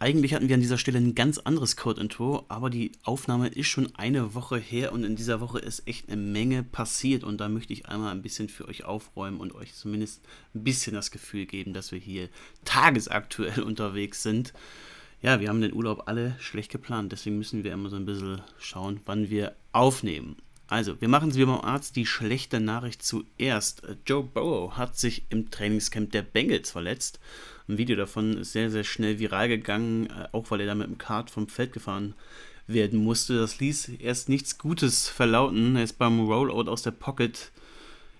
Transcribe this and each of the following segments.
Eigentlich hatten wir an dieser Stelle ein ganz anderes Code-Intro, aber die Aufnahme ist schon eine Woche her und in dieser Woche ist echt eine Menge passiert und da möchte ich einmal ein bisschen für euch aufräumen und euch zumindest ein bisschen das Gefühl geben, dass wir hier tagesaktuell unterwegs sind. Ja, wir haben den Urlaub alle schlecht geplant, deswegen müssen wir immer so ein bisschen schauen, wann wir aufnehmen. Also, wir machen es wie beim Arzt. Die schlechte Nachricht zuerst. Joe Burrow hat sich im Trainingscamp der Bengals verletzt. Ein Video davon ist sehr, sehr schnell viral gegangen, äh, auch weil er da mit dem Kart vom Feld gefahren werden musste. Das ließ erst nichts Gutes verlauten. Er ist beim Rollout aus der Pocket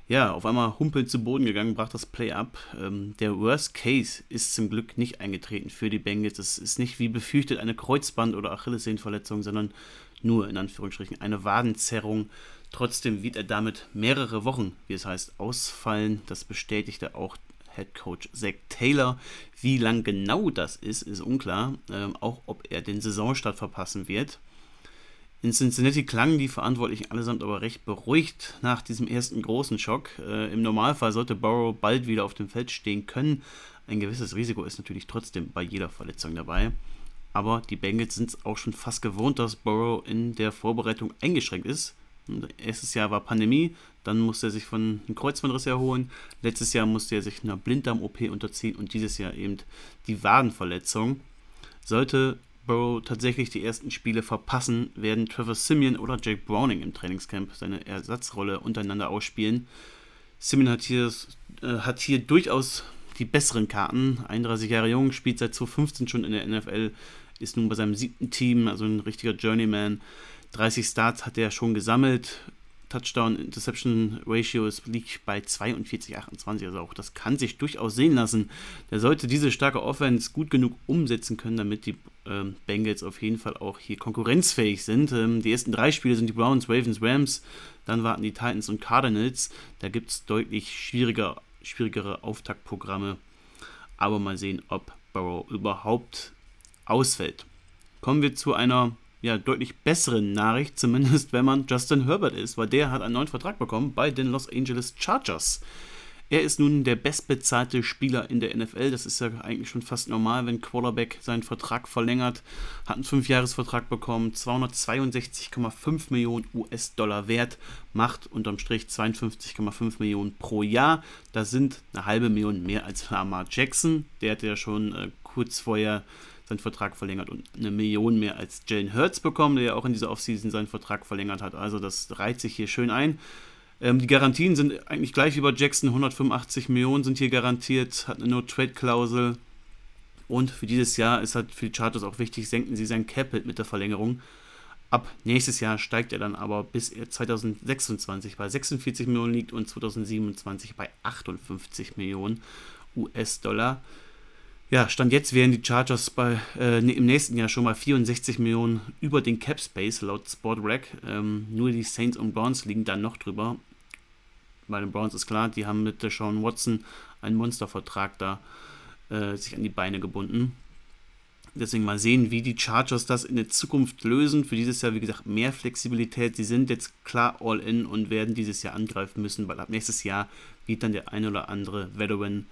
ja, auf einmal humpelnd zu Boden gegangen, brach das Play ab. Ähm, der Worst Case ist zum Glück nicht eingetreten für die Bengals. Es ist nicht wie befürchtet eine Kreuzband- oder Achillessehnenverletzung, sondern nur in Anführungsstrichen eine Wadenzerrung. Trotzdem wird er damit mehrere Wochen, wie es heißt, ausfallen. Das bestätigte auch Head Coach Zach Taylor. Wie lang genau das ist, ist unklar. Ähm, auch ob er den Saisonstart verpassen wird. In Cincinnati klangen die Verantwortlichen allesamt aber recht beruhigt nach diesem ersten großen Schock. Äh, Im Normalfall sollte Burrow bald wieder auf dem Feld stehen können. Ein gewisses Risiko ist natürlich trotzdem bei jeder Verletzung dabei. Aber die Bengals sind es auch schon fast gewohnt, dass Burrow in der Vorbereitung eingeschränkt ist. Erstes Jahr war Pandemie, dann musste er sich von einem Kreuzbandriss erholen. Letztes Jahr musste er sich einer Blinddarm-OP unterziehen und dieses Jahr eben die Wadenverletzung. Sollte Burrow tatsächlich die ersten Spiele verpassen, werden Trevor Simeon oder Jake Browning im Trainingscamp seine Ersatzrolle untereinander ausspielen. Simeon hat hier, äh, hat hier durchaus die besseren Karten. 31 Jahre jung, spielt seit 2015 schon in der NFL, ist nun bei seinem siebten Team, also ein richtiger Journeyman. 30 Starts hat er schon gesammelt, Touchdown-Interception-Ratio liegt bei 42,28. Also auch das kann sich durchaus sehen lassen. Der sollte diese starke Offense gut genug umsetzen können, damit die ähm, Bengals auf jeden Fall auch hier konkurrenzfähig sind. Ähm, die ersten drei Spiele sind die Browns, Ravens, Rams. Dann warten die Titans und Cardinals. Da gibt es deutlich schwieriger, schwierigere Auftaktprogramme. Aber mal sehen, ob Burrow überhaupt ausfällt. Kommen wir zu einer ja, deutlich bessere Nachricht, zumindest wenn man Justin Herbert ist, weil der hat einen neuen Vertrag bekommen bei den Los Angeles Chargers. Er ist nun der bestbezahlte Spieler in der NFL. Das ist ja eigentlich schon fast normal, wenn Quarterback seinen Vertrag verlängert. Hat einen 5-Jahres-Vertrag bekommen, 262,5 Millionen US-Dollar wert, macht unterm Strich 52,5 Millionen pro Jahr. Das sind eine halbe Million mehr als Lamar Jackson. Der hatte ja schon äh, kurz vorher seinen Vertrag verlängert und eine Million mehr als Jalen Hurts bekommen, der ja auch in dieser Offseason seinen Vertrag verlängert hat. Also das reiht sich hier schön ein. Ähm, die Garantien sind eigentlich gleich wie bei Jackson. 185 Millionen sind hier garantiert, hat eine No-Trade-Klausel. Und für dieses Jahr ist halt für die Charters auch wichtig, senken sie sein Cap mit der Verlängerung. Ab nächstes Jahr steigt er dann aber bis er 2026 bei 46 Millionen liegt und 2027 bei 58 Millionen US-Dollar. Ja, Stand jetzt wären die Chargers bei, äh, im nächsten Jahr schon mal 64 Millionen über den Cap Space laut Sportrack. Ähm, nur die Saints und Browns liegen dann noch drüber. Bei den Browns ist klar, die haben mit Sean Watson einen Monstervertrag da äh, sich an die Beine gebunden. Deswegen mal sehen, wie die Chargers das in der Zukunft lösen. Für dieses Jahr, wie gesagt, mehr Flexibilität. Sie sind jetzt klar all in und werden dieses Jahr angreifen müssen, weil ab nächstes Jahr wird dann der ein oder andere Veteran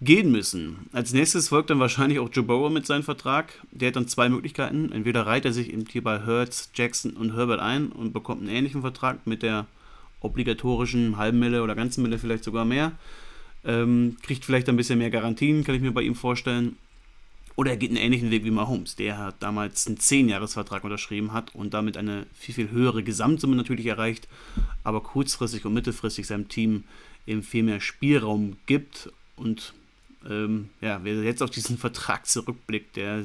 gehen müssen. Als nächstes folgt dann wahrscheinlich auch Joe Burrow mit seinem Vertrag. Der hat dann zwei Möglichkeiten. Entweder reiht er sich eben hier bei Hertz, Jackson und Herbert ein und bekommt einen ähnlichen Vertrag mit der obligatorischen halben Mille oder ganzen Mille vielleicht sogar mehr. Ähm, kriegt vielleicht ein bisschen mehr Garantien, kann ich mir bei ihm vorstellen. Oder er geht einen ähnlichen Weg wie Mahomes, der hat damals einen 10-Jahres-Vertrag unterschrieben hat und damit eine viel, viel höhere Gesamtsumme natürlich erreicht, aber kurzfristig und mittelfristig seinem Team eben viel mehr Spielraum gibt und ähm, ja, wer jetzt auf diesen Vertrag zurückblickt, der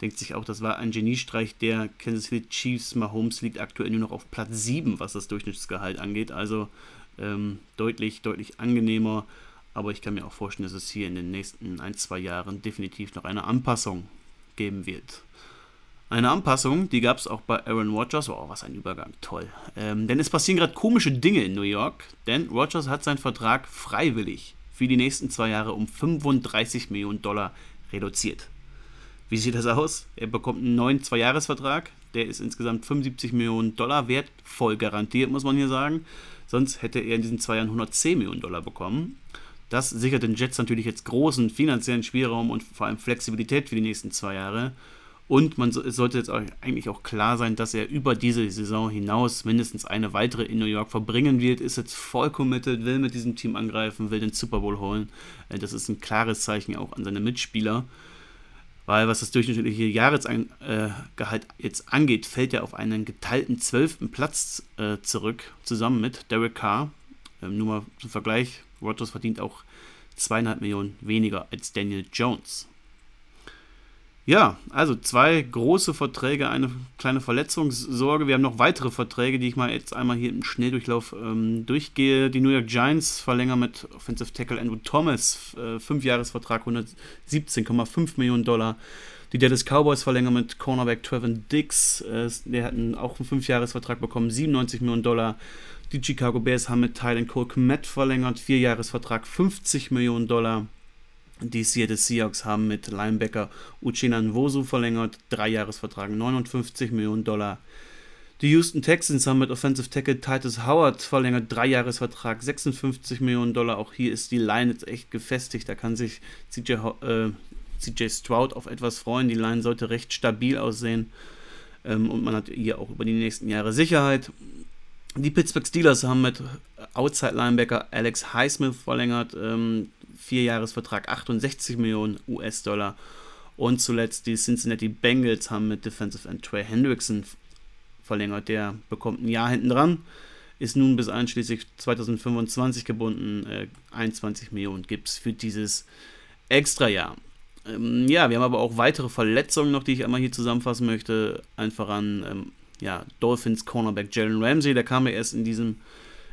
denkt sich auch, das war ein Geniestreich der Kansas City Chiefs. Mahomes liegt aktuell nur noch auf Platz 7, was das Durchschnittsgehalt angeht. Also ähm, deutlich, deutlich angenehmer. Aber ich kann mir auch vorstellen, dass es hier in den nächsten ein, zwei Jahren definitiv noch eine Anpassung geben wird. Eine Anpassung, die gab es auch bei Aaron Rodgers. Oh, was ein Übergang, toll. Ähm, denn es passieren gerade komische Dinge in New York, denn Rodgers hat seinen Vertrag freiwillig für die nächsten zwei Jahre um 35 Millionen Dollar reduziert. Wie sieht das aus? Er bekommt einen neuen Zweijahresvertrag, der ist insgesamt 75 Millionen Dollar wert, voll garantiert, muss man hier sagen. Sonst hätte er in diesen zwei Jahren 110 Millionen Dollar bekommen. Das sichert den Jets natürlich jetzt großen finanziellen Spielraum und vor allem Flexibilität für die nächsten zwei Jahre. Und man es sollte jetzt auch eigentlich auch klar sein, dass er über diese Saison hinaus mindestens eine weitere in New York verbringen wird. Ist jetzt voll committed, will mit diesem Team angreifen, will den Super Bowl holen. Äh, das ist ein klares Zeichen auch an seine Mitspieler. Weil was das durchschnittliche Jahresgehalt jetzt angeht, fällt er auf einen geteilten zwölften Platz äh, zurück, zusammen mit Derek Carr. Ähm, nur mal zum Vergleich, Rodgers verdient auch zweieinhalb Millionen weniger als Daniel Jones. Ja, also zwei große Verträge, eine kleine Verletzungssorge. Wir haben noch weitere Verträge, die ich mal jetzt einmal hier im Schnelldurchlauf ähm, durchgehe. Die New York Giants verlängern mit Offensive Tackle Andrew Thomas, äh, 5-Jahres-Vertrag, 117,5 Millionen Dollar. Die Dallas Cowboys verlängern mit Cornerback Trevin Dix, äh, der hat auch einen 5-Jahres-Vertrag bekommen, 97 Millionen Dollar. Die Chicago Bears haben mit Tylen Cole Kmet verlängert, 4-Jahres-Vertrag, 50 Millionen Dollar. Die Seattle Seahawks haben mit Linebacker Uchenna Nwosu verlängert, Dreijahresvertrag 59 Millionen Dollar. Die Houston Texans haben mit Offensive Tackle Titus Howard verlängert, Dreijahresvertrag 56 Millionen Dollar. Auch hier ist die Line jetzt echt gefestigt. Da kann sich CJ, äh, CJ Stroud auf etwas freuen. Die Line sollte recht stabil aussehen. Ähm, und man hat hier auch über die nächsten Jahre Sicherheit. Die Pittsburgh Steelers haben mit Outside Linebacker Alex Highsmith verlängert. Ähm, Vierjahresvertrag 68 Millionen US-Dollar. Und zuletzt die Cincinnati Bengals haben mit Defensive End Trey Hendrickson verlängert. Der bekommt ein Jahr hinten dran, ist nun bis einschließlich 2025 gebunden. Äh, 21 Millionen gibt es für dieses Extrajahr. Ähm, ja, wir haben aber auch weitere Verletzungen noch, die ich einmal hier zusammenfassen möchte. Einfach an ähm, ja, Dolphins Cornerback Jalen Ramsey, der kam ja erst in diesem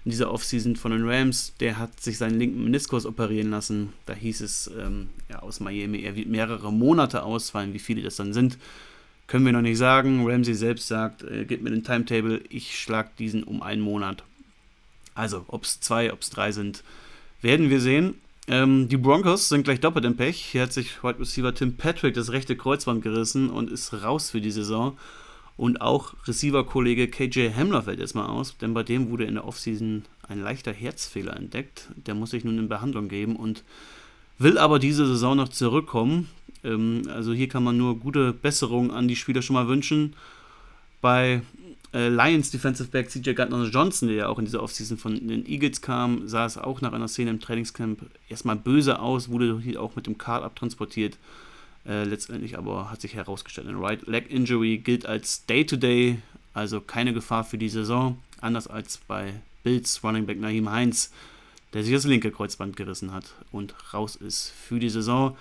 in dieser Offseason von den Rams, der hat sich seinen linken Meniskus operieren lassen. Da hieß es ähm, ja, aus Miami, er wird mehrere Monate ausfallen. Wie viele das dann sind, können wir noch nicht sagen. Ramsey selbst sagt, äh, gibt mir den Timetable, ich schlage diesen um einen Monat. Also, ob es zwei, ob es drei sind, werden wir sehen. Ähm, die Broncos sind gleich doppelt im Pech. Hier hat sich Wide Receiver Tim Patrick das rechte Kreuzband gerissen und ist raus für die Saison. Und auch Receiver-Kollege KJ Hamler fällt erstmal aus, denn bei dem wurde in der Offseason ein leichter Herzfehler entdeckt. Der muss sich nun in Behandlung geben und will aber diese Saison noch zurückkommen. Ähm, also hier kann man nur gute Besserung an die Spieler schon mal wünschen. Bei äh, Lions Defensive Back CJ Gardner Johnson, der ja auch in dieser Offseason von den Eagles kam, sah es auch nach einer Szene im Trainingscamp erstmal böse aus, wurde hier auch mit dem Karl abtransportiert. Äh, letztendlich aber hat sich herausgestellt, ein Right Leg Injury gilt als Day-to-Day, also keine Gefahr für die Saison, anders als bei Bills Running Back Naheem Heinz, der sich das linke Kreuzband gerissen hat und raus ist für die Saison.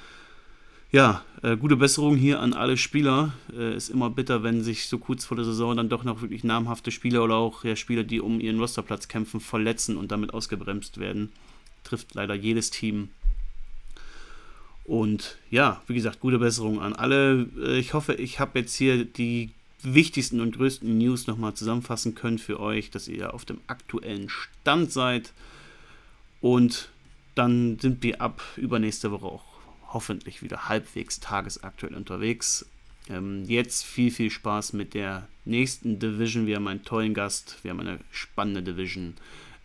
Ja, äh, gute Besserung hier an alle Spieler. Äh, ist immer bitter, wenn sich so kurz vor der Saison dann doch noch wirklich namhafte Spieler oder auch ja, Spieler, die um ihren Rosterplatz kämpfen, verletzen und damit ausgebremst werden. Trifft leider jedes Team und ja, wie gesagt, gute Besserung an alle. Äh, ich hoffe, ich habe jetzt hier die wichtigsten und größten News nochmal zusammenfassen können für euch, dass ihr auf dem aktuellen Stand seid. Und dann sind wir ab übernächste Woche auch hoffentlich wieder halbwegs tagesaktuell unterwegs. Ähm, jetzt viel, viel Spaß mit der nächsten Division. Wir haben einen tollen Gast, wir haben eine spannende Division.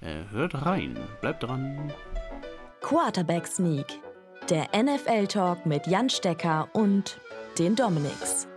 Äh, hört rein, bleibt dran. Quarterback Sneak der NFL-Talk mit Jan Stecker und den Dominics.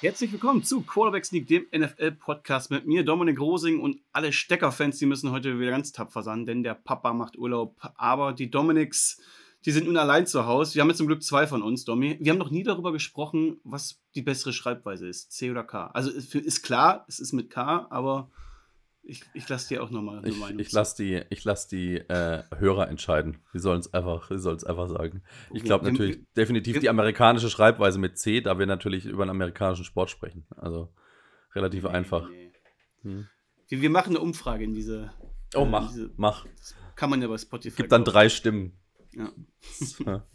Herzlich willkommen zu Quarterback Sneak, dem NFL-Podcast mit mir, Dominik Rosing und alle Stecker-Fans, die müssen heute wieder ganz tapfer sein, denn der Papa macht Urlaub. Aber die Dominics die sind nun allein zu Hause. Wir haben jetzt zum Glück zwei von uns, Domi. Wir haben noch nie darüber gesprochen, was die bessere Schreibweise ist, C oder K. Also ist klar, es ist mit K, aber ich, ich lasse dir auch nochmal eine Meinung. Ich lasse die, ich lass die äh, Hörer entscheiden. Die sollen es einfach, einfach sagen. Ich glaube okay. natürlich definitiv die amerikanische Schreibweise mit C, da wir natürlich über einen amerikanischen Sport sprechen. Also relativ nee, einfach. Nee. Hm. Wir, wir, machen eine Umfrage in diese. Oh, mach, diese, mach. kann man ja bei Spotify. Gibt dann drei Stimmen. Ja.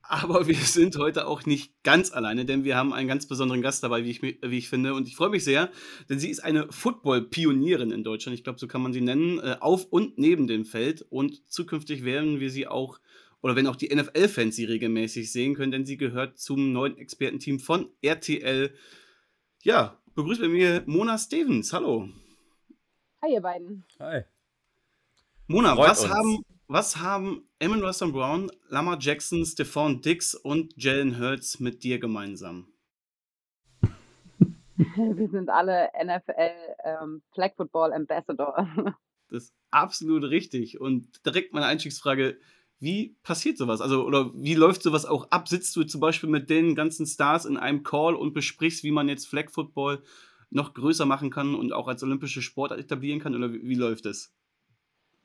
Aber wir sind heute auch nicht ganz alleine, denn wir haben einen ganz besonderen Gast dabei, wie ich, wie ich finde. Und ich freue mich sehr, denn sie ist eine Football-Pionierin in Deutschland. Ich glaube, so kann man sie nennen, äh, auf und neben dem Feld. Und zukünftig werden wir sie auch oder wenn auch die NFL-Fans sie regelmäßig sehen können, denn sie gehört zum neuen Expertenteam von RTL. Ja, begrüßt bei mir Mona Stevens. Hallo. Hi, ihr beiden. Hi. Mona, was haben, was haben Emin Russell Brown, Lamar Jackson, Stephon Dix und Jalen Hurts mit dir gemeinsam? Wir sind alle NFL ähm, Flag Football Ambassador. Das ist absolut richtig. Und direkt meine Einstiegsfrage: Wie passiert sowas? Also, oder wie läuft sowas auch ab? Sitzt du zum Beispiel mit den ganzen Stars in einem Call und besprichst, wie man jetzt Flag Football noch größer machen kann und auch als olympische Sportart etablieren kann? Oder wie, wie läuft es?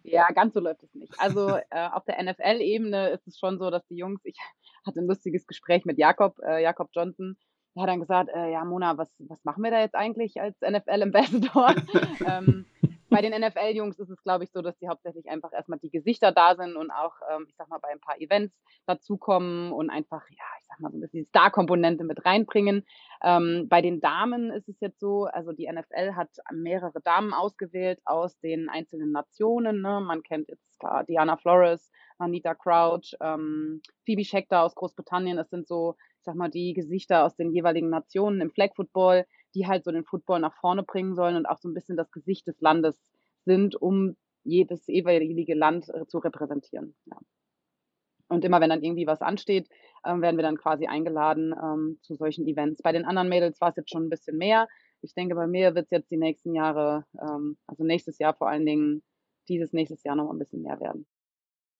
Ja, ganz so läuft es nicht. Also äh, auf der NFL-Ebene ist es schon so, dass die Jungs, ich hatte ein lustiges Gespräch mit Jakob, äh, Jakob Johnson, der hat dann gesagt, äh, ja Mona, was, was machen wir da jetzt eigentlich als NFL-Ambassador? ähm, bei den NFL-Jungs ist es, glaube ich, so, dass die hauptsächlich einfach erstmal die Gesichter da sind und auch, ähm, ich sag mal, bei ein paar Events dazukommen und einfach, ja, ich sag mal, so ein bisschen die Star-Komponente mit reinbringen. Ähm, bei den Damen ist es jetzt so, also die NFL hat mehrere Damen ausgewählt aus den einzelnen Nationen. Ne? Man kennt jetzt klar Diana Flores, Anita Crouch, ähm, Phoebe Schechter aus Großbritannien. Das sind so, ich sag mal, die Gesichter aus den jeweiligen Nationen im Flag Football die halt so den Football nach vorne bringen sollen und auch so ein bisschen das Gesicht des Landes sind, um jedes jeweilige Land äh, zu repräsentieren. Ja. Und immer wenn dann irgendwie was ansteht, ähm, werden wir dann quasi eingeladen ähm, zu solchen Events. Bei den anderen Mädels war es jetzt schon ein bisschen mehr. Ich denke, bei mir wird es jetzt die nächsten Jahre, ähm, also nächstes Jahr vor allen Dingen, dieses nächstes Jahr noch ein bisschen mehr werden.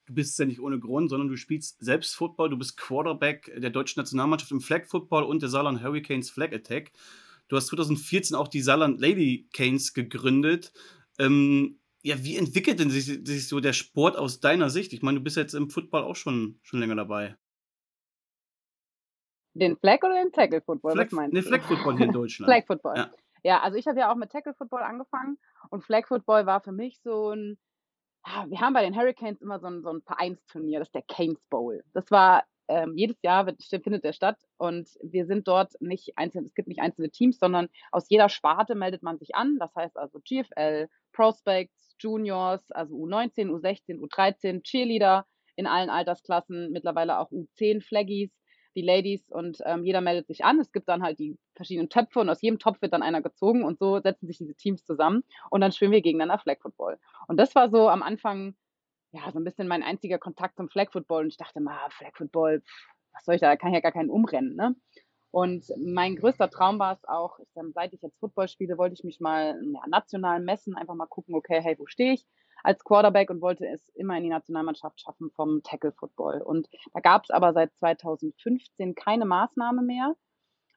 Du bist ja nicht ohne Grund, sondern du spielst selbst Football. Du bist Quarterback der deutschen Nationalmannschaft im Flag Football und der Saarland Hurricanes Flag Attack. Du hast 2014 auch die Saarland Lady Canes gegründet. Ähm, ja, wie entwickelt denn sich, sich, so der Sport aus deiner Sicht? Ich meine, du bist jetzt im Football auch schon, schon länger dabei. Den Flag oder den Tackle Football? Flag, was meinst nee, Flag Football hier in Deutschland. Flag Football. Ja, ja also ich habe ja auch mit Tackle Football angefangen und Flag Football war für mich so ein. Wir haben bei den Hurricanes immer so ein, so ein Vereinsturnier, das ist der Canes Bowl. Das war ähm, jedes Jahr wird, findet der statt und wir sind dort nicht einzeln, es gibt nicht einzelne Teams, sondern aus jeder Sparte meldet man sich an. Das heißt also GFL, Prospects, Juniors, also U19, U16, U13, Cheerleader in allen Altersklassen, mittlerweile auch U10 Flaggies, die Ladies und ähm, jeder meldet sich an. Es gibt dann halt die verschiedenen Töpfe und aus jedem Topf wird dann einer gezogen und so setzen sich diese Teams zusammen und dann spielen wir gegeneinander Flag Football. Und das war so am Anfang ja, so ein bisschen mein einziger Kontakt zum Flag Football und ich dachte mal, Flag Football, was soll ich da, da kann ich ja gar keinen umrennen, ne? Und mein größter Traum war es auch, seit ich jetzt Football spiele, wollte ich mich mal ja, national messen, einfach mal gucken, okay, hey, wo stehe ich als Quarterback und wollte es immer in die Nationalmannschaft schaffen vom Tackle Football. Und da gab es aber seit 2015 keine Maßnahme mehr.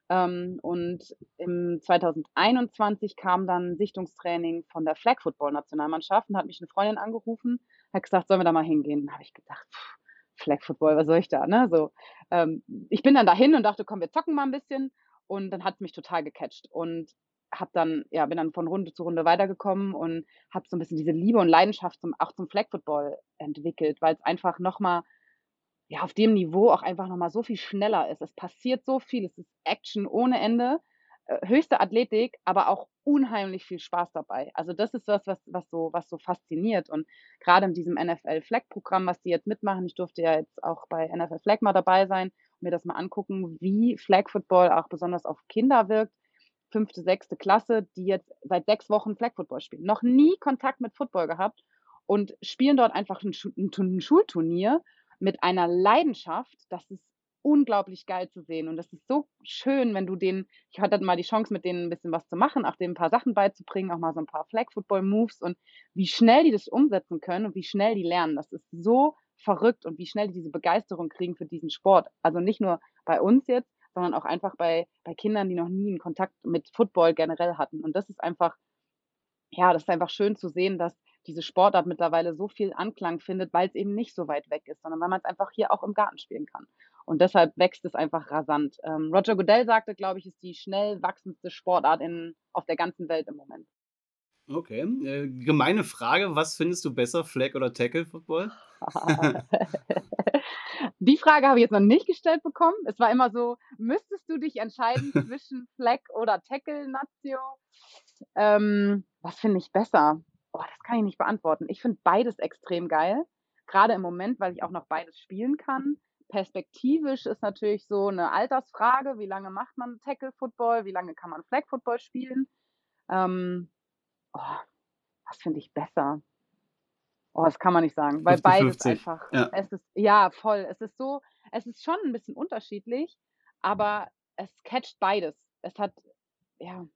Ähm, und im 2021 kam dann Sichtungstraining von der Flag Football Nationalmannschaft und hat mich eine Freundin angerufen, hat gesagt, sollen wir da mal hingehen? Dann habe ich gedacht, pff, Flag Football, was soll ich da? Ne? So, ähm, ich bin dann dahin und dachte, komm, wir zocken mal ein bisschen. Und dann hat mich total gecatcht und habe dann, ja, bin dann von Runde zu Runde weitergekommen und habe so ein bisschen diese Liebe und Leidenschaft zum, auch zum Flag Football entwickelt, weil es einfach nochmal ja, auf dem Niveau auch einfach nochmal so viel schneller ist. Es passiert so viel, es ist Action ohne Ende, höchste Athletik, aber auch unheimlich viel Spaß dabei. Also das ist das, was, was, so, was so fasziniert. Und gerade in diesem NFL Flag Programm, was die jetzt mitmachen, ich durfte ja jetzt auch bei NFL Flag mal dabei sein und mir das mal angucken, wie Flag Football auch besonders auf Kinder wirkt. Fünfte, sechste Klasse, die jetzt seit sechs Wochen Flag Football spielen. Noch nie Kontakt mit Football gehabt und spielen dort einfach ein, ein Schulturnier mit einer Leidenschaft, das ist unglaublich geil zu sehen. Und das ist so schön, wenn du denen, ich hatte mal die Chance, mit denen ein bisschen was zu machen, auch denen ein paar Sachen beizubringen, auch mal so ein paar Flag-Football-Moves und wie schnell die das umsetzen können und wie schnell die lernen. Das ist so verrückt und wie schnell die diese Begeisterung kriegen für diesen Sport. Also nicht nur bei uns jetzt, sondern auch einfach bei, bei Kindern, die noch nie einen Kontakt mit Football generell hatten. Und das ist einfach, ja, das ist einfach schön zu sehen, dass diese Sportart mittlerweile so viel Anklang findet, weil es eben nicht so weit weg ist, sondern weil man es einfach hier auch im Garten spielen kann. Und deshalb wächst es einfach rasant. Ähm, Roger Goodell sagte, glaube ich, ist die schnell wachsendste Sportart in, auf der ganzen Welt im Moment. Okay, äh, gemeine Frage, was findest du besser, Flag oder Tackle Football? Die Frage habe ich jetzt noch nicht gestellt bekommen. Es war immer so, müsstest du dich entscheiden zwischen Flag oder Tackle Nazio? Ähm, was finde ich besser? Oh, das kann ich nicht beantworten. Ich finde beides extrem geil. gerade im Moment, weil ich auch noch beides spielen kann. Perspektivisch ist natürlich so eine Altersfrage, wie lange macht man Tackle Football, wie lange kann man Flag Football spielen? Ähm, oh, was finde ich besser? Oh, das kann man nicht sagen, weil 50, beides 50. einfach, Ja. es ist, ja, voll. Es ist so, es ist schon ein bisschen unterschiedlich, aber es catcht beides. Es hat, ja,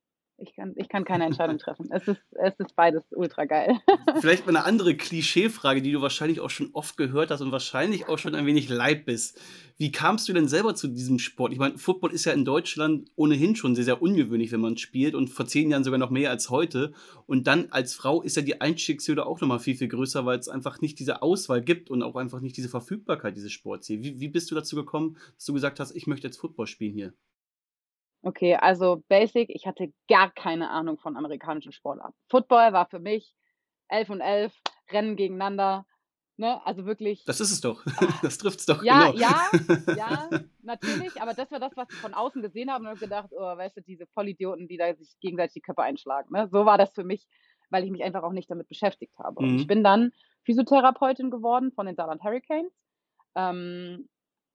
ich kann, ich kann keine Entscheidung treffen. Es ist, es ist beides ultra geil. Vielleicht mal eine andere Klischeefrage, die du wahrscheinlich auch schon oft gehört hast und wahrscheinlich auch schon ein wenig leid bist. Wie kamst du denn selber zu diesem Sport? Ich meine, Football ist ja in Deutschland ohnehin schon sehr, sehr ungewöhnlich, wenn man spielt und vor zehn Jahren sogar noch mehr als heute. Und dann als Frau ist ja die Einstiegshürde auch nochmal viel, viel größer, weil es einfach nicht diese Auswahl gibt und auch einfach nicht diese Verfügbarkeit dieses Sports hier. Wie, wie bist du dazu gekommen, dass du gesagt hast, ich möchte jetzt Football spielen hier? Okay, also basic, ich hatte gar keine Ahnung von amerikanischen Sportarten. Football war für mich 11 und 11, Rennen gegeneinander, ne? Also wirklich, Das ist es doch. Das trifft es doch. ja, genau. ja, ja, natürlich, aber das war das, was ich von außen gesehen habe und habe gedacht, oh, weißt du, diese Vollidioten, die da sich gegenseitig die Köpfe einschlagen, ne? So war das für mich, weil ich mich einfach auch nicht damit beschäftigt habe. Und ich Mhm. bin dann Physiotherapeutin geworden von den Saarland Hurricanes. Ähm,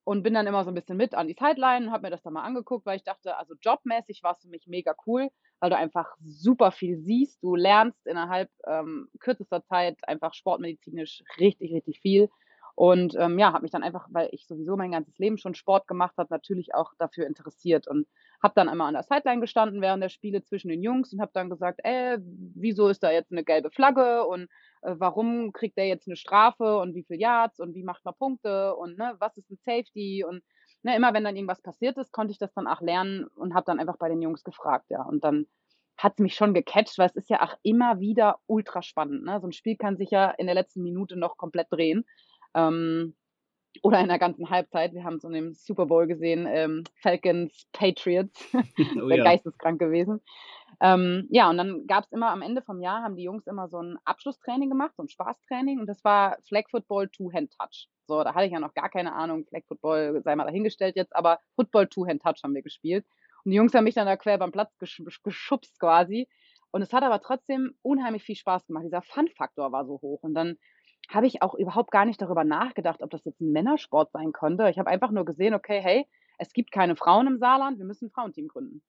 und bin dann immer so ein bisschen mit an die Sideline und habe mir das dann mal angeguckt, weil ich dachte, also jobmäßig war es für mich mega cool, weil du einfach super viel siehst. Du lernst innerhalb ähm, kürzester Zeit einfach sportmedizinisch richtig, richtig viel. Und ähm, ja, habe mich dann einfach, weil ich sowieso mein ganzes Leben schon Sport gemacht habe, natürlich auch dafür interessiert und habe dann einmal an der Sideline gestanden während der Spiele zwischen den Jungs und habe dann gesagt, ey, wieso ist da jetzt eine gelbe Flagge und äh, warum kriegt der jetzt eine Strafe und wie viel Yards und wie macht man Punkte und ne, was ist ein Safety und ne, immer wenn dann irgendwas passiert ist, konnte ich das dann auch lernen und habe dann einfach bei den Jungs gefragt, ja. Und dann hat es mich schon gecatcht, weil es ist ja auch immer wieder ultra spannend. Ne? So ein Spiel kann sich ja in der letzten Minute noch komplett drehen. Ähm, oder in der ganzen Halbzeit. Wir haben es in dem Super Bowl gesehen, ähm, Falcons, Patriots. Oh ja. geisteskrank gewesen. Ähm, ja, und dann gab es immer am Ende vom Jahr, haben die Jungs immer so ein Abschlusstraining gemacht, so ein Spaßtraining. Und das war Flag Football Two-Hand-Touch. So, da hatte ich ja noch gar keine Ahnung. Flag Football sei mal dahingestellt jetzt, aber Football Two-Hand-Touch haben wir gespielt. Und die Jungs haben mich dann da quer beim Platz gesch geschubst quasi. Und es hat aber trotzdem unheimlich viel Spaß gemacht. Dieser Fun-Faktor war so hoch. Und dann habe ich auch überhaupt gar nicht darüber nachgedacht, ob das jetzt ein Männersport sein könnte. Ich habe einfach nur gesehen, okay, hey, es gibt keine Frauen im Saarland, wir müssen ein Frauenteam gründen.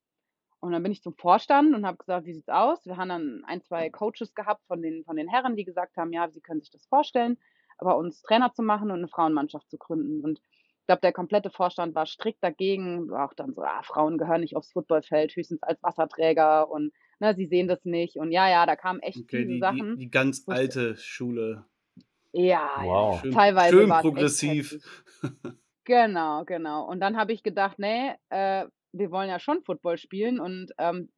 Und dann bin ich zum Vorstand und habe gesagt, wie sieht's aus? Wir haben dann ein, zwei Coaches gehabt von den, von den Herren, die gesagt haben, ja, sie können sich das vorstellen, aber uns Trainer zu machen und eine Frauenmannschaft zu gründen. Und ich glaube, der komplette Vorstand war strikt dagegen, war auch dann so, ah, Frauen gehören nicht aufs Footballfeld, höchstens als Wasserträger und ne, sie sehen das nicht. Und ja, ja, da kamen echt Okay, viele die, die, Sachen. die ganz wo ich- alte Schule. Ja, Wow. ja, Schön, teilweise schön progressiv. Genau, genau. Und dann habe ich gedacht, nee, äh, wir wollen ja schon Football spielen und ähm,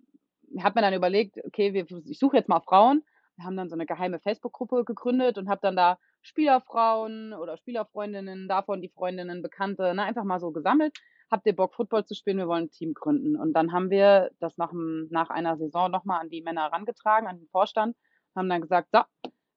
habe mir dann überlegt, okay, wir, ich suche jetzt mal Frauen. Wir haben dann so eine geheime Facebook-Gruppe gegründet und habe dann da Spielerfrauen oder Spielerfreundinnen, davon die Freundinnen, Bekannte, ne, einfach mal so gesammelt. Habt ihr Bock, Football zu spielen? Wir wollen ein Team gründen. Und dann haben wir das nach, nach einer Saison nochmal an die Männer herangetragen, an den Vorstand, haben dann gesagt, so,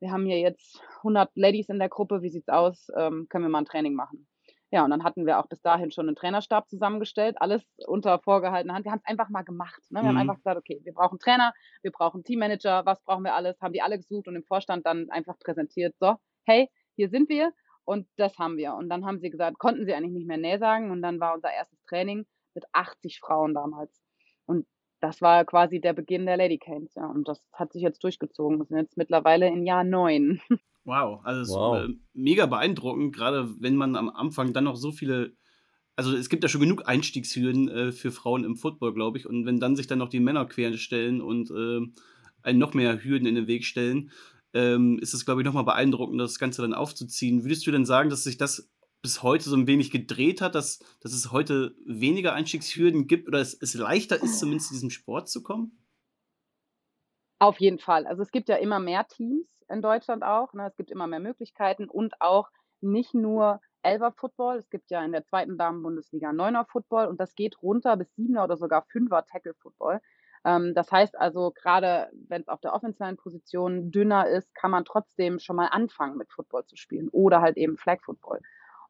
wir haben hier jetzt 100 Ladies in der Gruppe, wie sieht's aus? Ähm, können wir mal ein Training machen? Ja, und dann hatten wir auch bis dahin schon einen Trainerstab zusammengestellt, alles unter vorgehaltener Hand. Wir haben es einfach mal gemacht. Ne? Wir haben Mhm. einfach gesagt, okay, wir brauchen Trainer, wir brauchen Teammanager, was brauchen wir alles? Haben die alle gesucht und im Vorstand dann einfach präsentiert, so, hey, hier sind wir und das haben wir. Und dann haben sie gesagt, konnten sie eigentlich nicht mehr Nee sagen und dann war unser erstes Training mit 80 Frauen damals. Und das war quasi der Beginn der Lady Canes, ja. Und das hat sich jetzt durchgezogen. Wir sind jetzt mittlerweile in Jahr neun. Wow, also es Wow. ist äh, mega beeindruckend, gerade wenn man am Anfang dann noch so viele, also es gibt ja schon genug Einstiegshürden äh, für Frauen im Football, glaube ich, und wenn dann sich dann noch die Männer quer stellen und ähm, einen noch mehr Hürden in den Weg stellen, ähm, ist es, glaube ich, nochmal beeindruckend, das Ganze dann aufzuziehen. Würdest du denn sagen, dass sich das bis heute so ein wenig gedreht hat, dass, dass es heute weniger Einstiegshürden gibt oder es, es leichter ist, zumindest zu diesem Sport zu kommen? Auf jeden Fall. Also es gibt ja immer mehr Teams in Deutschland auch. Ne? Es gibt immer mehr Möglichkeiten und auch nicht nur Elfer Football. Es gibt ja in der zweiten Damenbundesliga Neuner Football und das geht runter bis Siebener oder sogar Fünfer Tackle Football. Ähm, das heißt also, gerade wenn es auf der offensiven Position dünner ist, kann man trotzdem schon mal anfangen mit Football zu spielen oder halt eben Flag Football.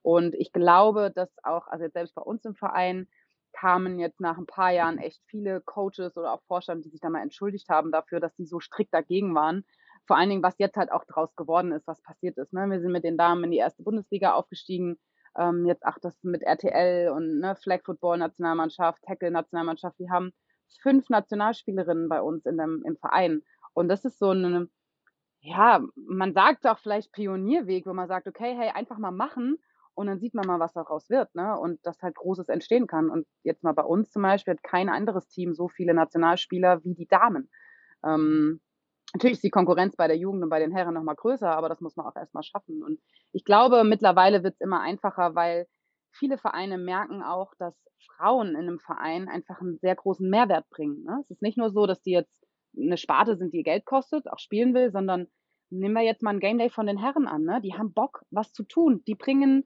Und ich glaube, dass auch, also jetzt selbst bei uns im Verein, kamen jetzt nach ein paar Jahren echt viele Coaches oder auch Vorstand, die sich da mal entschuldigt haben dafür, dass sie so strikt dagegen waren, vor allen Dingen, was jetzt halt auch draus geworden ist, was passiert ist. Ne? Wir sind mit den Damen in die erste Bundesliga aufgestiegen. Ähm, jetzt auch das mit RTL und ne, Flag Football Nationalmannschaft, Tackle Nationalmannschaft. Wir haben fünf Nationalspielerinnen bei uns in dem, im Verein. Und das ist so eine, ja, man sagt auch vielleicht Pionierweg, wo man sagt, okay, hey, einfach mal machen und dann sieht man mal, was daraus wird, ne? Und dass halt Großes entstehen kann. Und jetzt mal bei uns zum Beispiel hat kein anderes Team so viele Nationalspieler wie die Damen. Ähm, natürlich ist die Konkurrenz bei der Jugend und bei den Herren nochmal größer, aber das muss man auch erstmal schaffen. Und ich glaube, mittlerweile wird es immer einfacher, weil viele Vereine merken auch, dass Frauen in einem Verein einfach einen sehr großen Mehrwert bringen. Ne? Es ist nicht nur so, dass die jetzt eine Sparte sind, die Geld kostet, auch spielen will, sondern nehmen wir jetzt mal ein Game Day von den Herren an. Ne? Die haben Bock, was zu tun. Die bringen,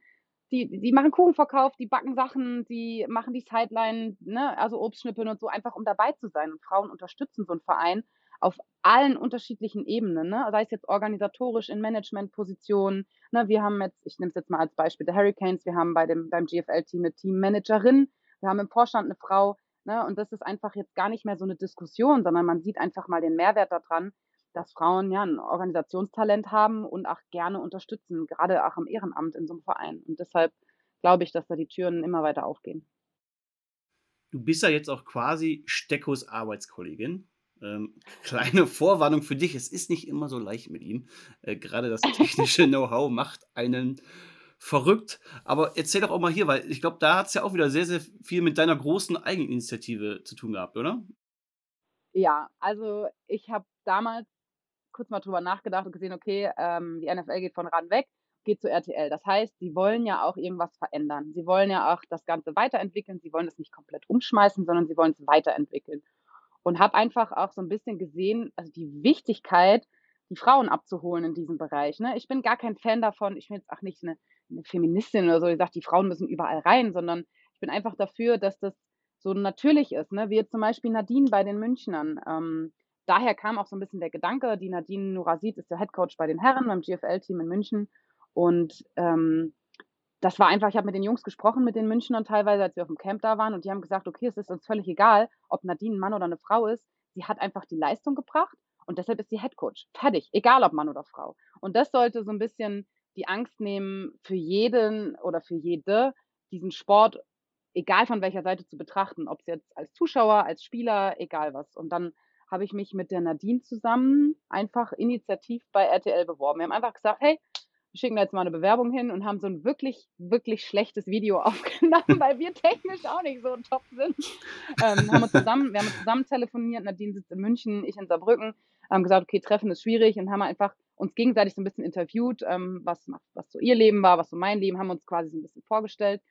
die, die machen Kuchenverkauf, die backen Sachen, die machen die Sideline, ne? also Obstschnippeln und so, einfach um dabei zu sein. Und Frauen unterstützen so einen Verein auf allen unterschiedlichen Ebenen, ne? sei es jetzt organisatorisch in Managementpositionen. Ne? Wir haben jetzt, ich nehme es jetzt mal als Beispiel der Hurricanes, wir haben bei dem, beim GFL-Team eine Teammanagerin, wir haben im Vorstand eine Frau, Ne? Und das ist einfach jetzt gar nicht mehr so eine Diskussion, sondern man sieht einfach mal den Mehrwert daran, dass Frauen ja ein Organisationstalent haben und auch gerne unterstützen, gerade auch im Ehrenamt in so einem Verein. Und deshalb glaube ich, dass da die Türen immer weiter aufgehen. Du bist ja jetzt auch quasi Steckos Arbeitskollegin. Ähm, kleine Vorwarnung für dich, es ist nicht immer so leicht mit ihm. Äh, gerade das technische Know-how macht einen verrückt. Aber erzähl doch auch mal hier, weil ich glaube, da hat es ja auch wieder sehr, sehr viel mit deiner großen Eigeninitiative zu tun gehabt, oder? Ja, also ich habe damals kurz mal drüber nachgedacht und gesehen, okay, ähm, die NFL geht von RAN weg, geht zu RTL. Das heißt, sie wollen ja auch irgendwas verändern. Sie wollen ja auch das Ganze weiterentwickeln. Sie wollen es nicht komplett umschmeißen, sondern sie wollen es weiterentwickeln. Und habe einfach auch so ein bisschen gesehen, also die Wichtigkeit, die Frauen abzuholen in diesem Bereich. Ne? Ich bin gar kein Fan davon. Ich bin jetzt auch nicht eine eine Feministin oder so, die sagt, die Frauen müssen überall rein, sondern ich bin einfach dafür, dass das so natürlich ist. Ne? Wie jetzt zum Beispiel Nadine bei den Münchnern. Ähm, daher kam auch so ein bisschen der Gedanke, die Nadine Nurasid ist der Headcoach bei den Herren beim GFL-Team in München. Und ähm, das war einfach, ich habe mit den Jungs gesprochen, mit den Münchnern teilweise, als wir auf dem Camp da waren, und die haben gesagt, okay, es ist uns völlig egal, ob Nadine ein Mann oder eine Frau ist. Sie hat einfach die Leistung gebracht und deshalb ist sie Headcoach. Fertig, egal ob Mann oder Frau. Und das sollte so ein bisschen die Angst nehmen, für jeden oder für jede diesen Sport, egal von welcher Seite zu betrachten, ob es jetzt als Zuschauer, als Spieler, egal was. Und dann habe ich mich mit der Nadine zusammen einfach initiativ bei RTL beworben. Wir haben einfach gesagt, hey, wir schicken da jetzt mal eine Bewerbung hin und haben so ein wirklich, wirklich schlechtes Video aufgenommen, weil wir technisch auch nicht so top sind. Ähm, haben uns zusammen, wir haben zusammen telefoniert, Nadine sitzt in München, ich in Saarbrücken, haben gesagt, okay, Treffen ist schwierig und haben einfach uns gegenseitig so ein bisschen interviewt, ähm, was, was so ihr Leben war, was so mein Leben, haben uns quasi so ein bisschen vorgestellt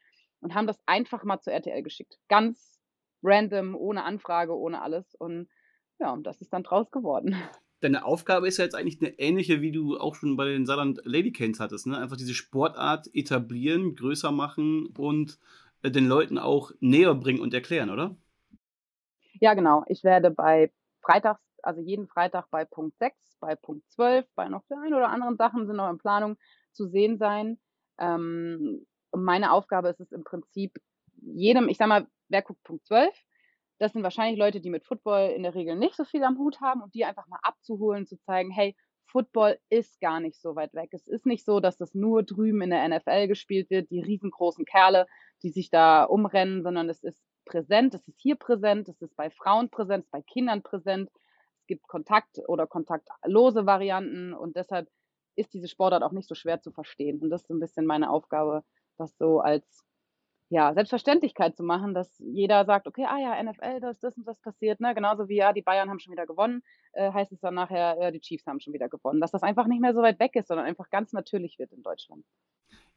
und haben das einfach mal zu RTL geschickt. Ganz random, ohne Anfrage, ohne alles. Und ja, und das ist dann draus geworden. Deine Aufgabe ist ja jetzt eigentlich eine ähnliche, wie du auch schon bei den Saarland Lady Canes hattest. Ne? Einfach diese Sportart etablieren, größer machen und äh, den Leuten auch näher bringen und erklären, oder? Ja, genau. Ich werde bei Freitags also jeden Freitag bei Punkt 6, bei Punkt 12, bei noch der ein oder anderen Sachen sind noch in Planung zu sehen sein. Ähm, meine Aufgabe ist es im Prinzip, jedem, ich sag mal, wer guckt Punkt 12? Das sind wahrscheinlich Leute, die mit Football in der Regel nicht so viel am Hut haben und die einfach mal abzuholen, zu zeigen, hey, Football ist gar nicht so weit weg. Es ist nicht so, dass das nur drüben in der NFL gespielt wird, die riesengroßen Kerle, die sich da umrennen, sondern es ist präsent, es ist hier präsent, es ist bei Frauen präsent, es ist bei Kindern präsent, gibt Kontakt- oder kontaktlose Varianten und deshalb ist diese Sportart auch nicht so schwer zu verstehen. Und das ist so ein bisschen meine Aufgabe, das so als ja, Selbstverständlichkeit zu machen, dass jeder sagt, okay, ah ja, NFL, das, das und das passiert, ne? Genauso wie ja, die Bayern haben schon wieder gewonnen, äh, heißt es dann nachher, ja, die Chiefs haben schon wieder gewonnen. Dass das einfach nicht mehr so weit weg ist, sondern einfach ganz natürlich wird in Deutschland.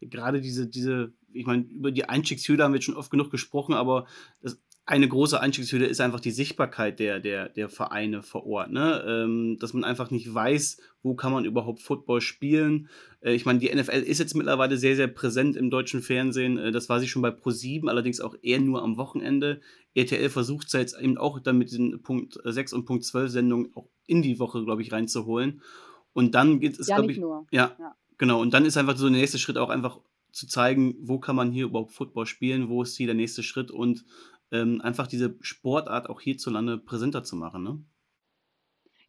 Gerade diese, diese, ich meine, über die Einstiegshürde haben wir jetzt schon oft genug gesprochen, aber das eine große Einstiegshürde ist einfach die Sichtbarkeit der, der, der Vereine vor Ort. Ne? Ähm, dass man einfach nicht weiß, wo kann man überhaupt Football spielen. Äh, ich meine, die NFL ist jetzt mittlerweile sehr, sehr präsent im deutschen Fernsehen. Äh, das war sie schon bei Pro7, allerdings auch eher nur am Wochenende. RTL versucht es jetzt eben auch dann mit den Punkt 6 und Punkt 12 Sendungen auch in die Woche, glaube ich, reinzuholen. Und dann geht es, ja, glaube ich. Nur. Ja, ja, genau. Und dann ist einfach so der nächste Schritt auch einfach zu zeigen, wo kann man hier überhaupt Football spielen, wo ist hier der nächste Schritt und ähm, einfach diese Sportart auch hierzulande präsenter zu machen. Ne?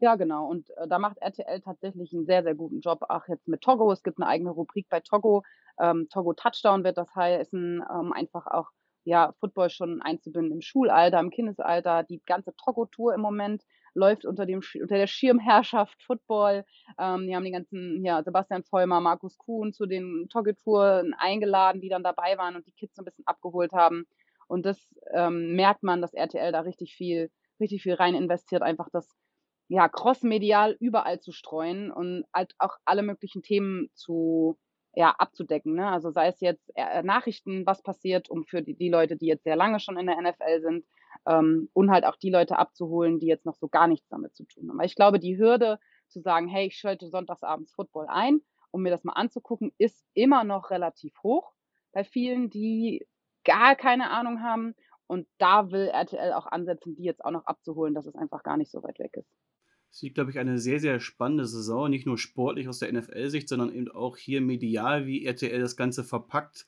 Ja, genau. Und äh, da macht RTL tatsächlich einen sehr, sehr guten Job. Auch jetzt mit Togo. Es gibt eine eigene Rubrik bei Togo. Ähm, Togo Touchdown wird das heißen. Ähm, einfach auch ja, Football schon einzubinden im Schulalter, im Kindesalter. Die ganze Togo-Tour im Moment läuft unter, dem, unter der Schirmherrschaft Football. Ähm, die haben die ganzen, ja, Sebastian Vollmer, Markus Kuhn zu den Togo-Touren eingeladen, die dann dabei waren und die Kids so ein bisschen abgeholt haben. Und das ähm, merkt man, dass RTL da richtig viel, richtig viel rein investiert, einfach das ja, crossmedial überall zu streuen und halt auch alle möglichen Themen zu, ja, abzudecken. Ne? Also sei es jetzt äh, Nachrichten, was passiert, um für die, die Leute, die jetzt sehr lange schon in der NFL sind, ähm, und halt auch die Leute abzuholen, die jetzt noch so gar nichts damit zu tun haben. Weil ich glaube, die Hürde zu sagen, hey, ich schalte sonntagsabends Football ein, um mir das mal anzugucken, ist immer noch relativ hoch bei vielen, die gar keine Ahnung haben. Und da will RTL auch ansetzen, die jetzt auch noch abzuholen, dass es einfach gar nicht so weit weg ist. Es wird, glaube ich, eine sehr, sehr spannende Saison, nicht nur sportlich aus der NFL-Sicht, sondern eben auch hier medial, wie RTL das Ganze verpackt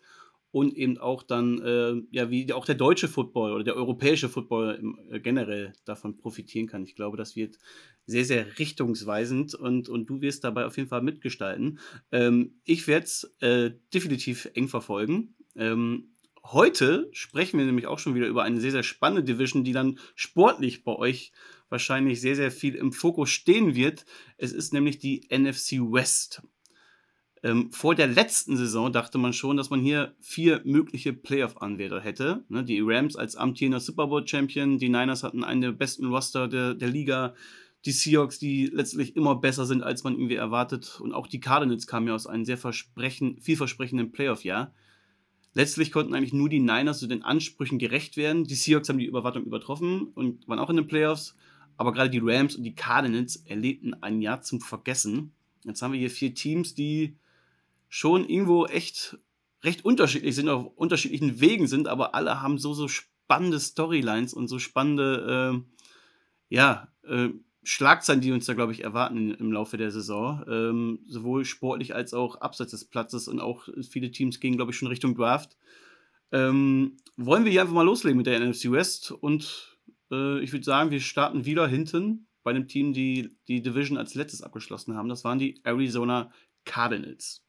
und eben auch dann, äh, ja, wie auch der deutsche Football oder der europäische Football im, äh, generell davon profitieren kann. Ich glaube, das wird sehr, sehr richtungsweisend und, und du wirst dabei auf jeden Fall mitgestalten. Ähm, ich werde es äh, definitiv eng verfolgen. Ähm, heute sprechen wir nämlich auch schon wieder über eine sehr, sehr spannende Division, die dann sportlich bei euch wahrscheinlich sehr, sehr viel im Fokus stehen wird. Es ist nämlich die NFC West. Ähm, vor der letzten Saison dachte man schon, dass man hier vier mögliche Playoff-Anwärter hätte. Ne, die Rams als amtierender Super Bowl-Champion, die Niners hatten einen der besten Roster der, der Liga, die Seahawks, die letztlich immer besser sind, als man irgendwie erwartet. Und auch die Cardinals kamen ja aus einem sehr versprechen, vielversprechenden Playoff-Jahr. Letztlich konnten eigentlich nur die Niners zu den Ansprüchen gerecht werden. Die Seahawks haben die Überwartung übertroffen und waren auch in den Playoffs. Aber gerade die Rams und die Cardinals erlebten ein Jahr zum Vergessen. Jetzt haben wir hier vier Teams, die schon irgendwo echt recht unterschiedlich sind, auf unterschiedlichen Wegen sind, aber alle haben so, so spannende Storylines und so spannende, äh, ja, äh, Schlagzeilen, die uns da, glaube ich, erwarten im Laufe der Saison. Ähm, sowohl sportlich als auch abseits des Platzes und auch viele Teams gehen, glaube ich, schon Richtung Draft. Ähm, wollen wir hier einfach mal loslegen mit der NFC West und äh, ich würde sagen, wir starten wieder hinten bei einem Team, die die Division als letztes abgeschlossen haben. Das waren die Arizona Cardinals.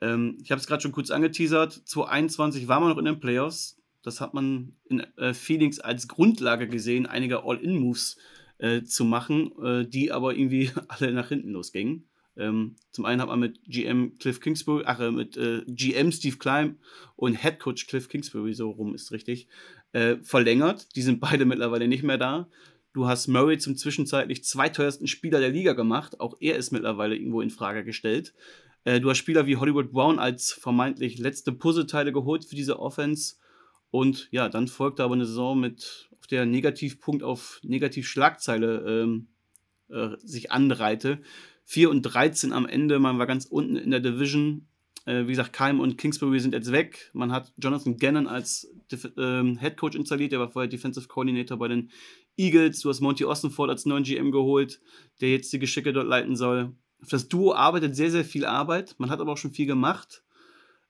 Ähm, ich habe es gerade schon kurz angeteasert. 2021 war man noch in den Playoffs. Das hat man in äh, Phoenix als Grundlage gesehen, einige All-In-Moves äh, zu machen, äh, die aber irgendwie alle nach hinten losgingen. Ähm, zum einen hat man mit GM Cliff Kingsbury, ach, äh, mit äh, GM Steve Klein und Head Coach Cliff Kingsbury, so rum ist richtig, äh, verlängert. Die sind beide mittlerweile nicht mehr da. Du hast Murray zum zwischenzeitlich zweiteuersten Spieler der Liga gemacht. Auch er ist mittlerweile irgendwo in Frage gestellt. Äh, du hast Spieler wie Hollywood Brown als vermeintlich letzte Puzzleteile geholt für diese Offense. Und ja, dann folgte aber eine Saison mit, auf der Negativpunkt auf Negativ-Schlagzeile ähm, äh, sich anreihte. 4 und 13 am Ende, man war ganz unten in der Division, äh, wie gesagt, Keim und Kingsbury sind jetzt weg. Man hat Jonathan Gannon als ähm, Head Coach installiert, der war vorher Defensive Coordinator bei den Eagles. Du hast Monty Austinford als neuen GM geholt, der jetzt die Geschicke dort leiten soll. Das Duo arbeitet sehr, sehr viel Arbeit. Man hat aber auch schon viel gemacht.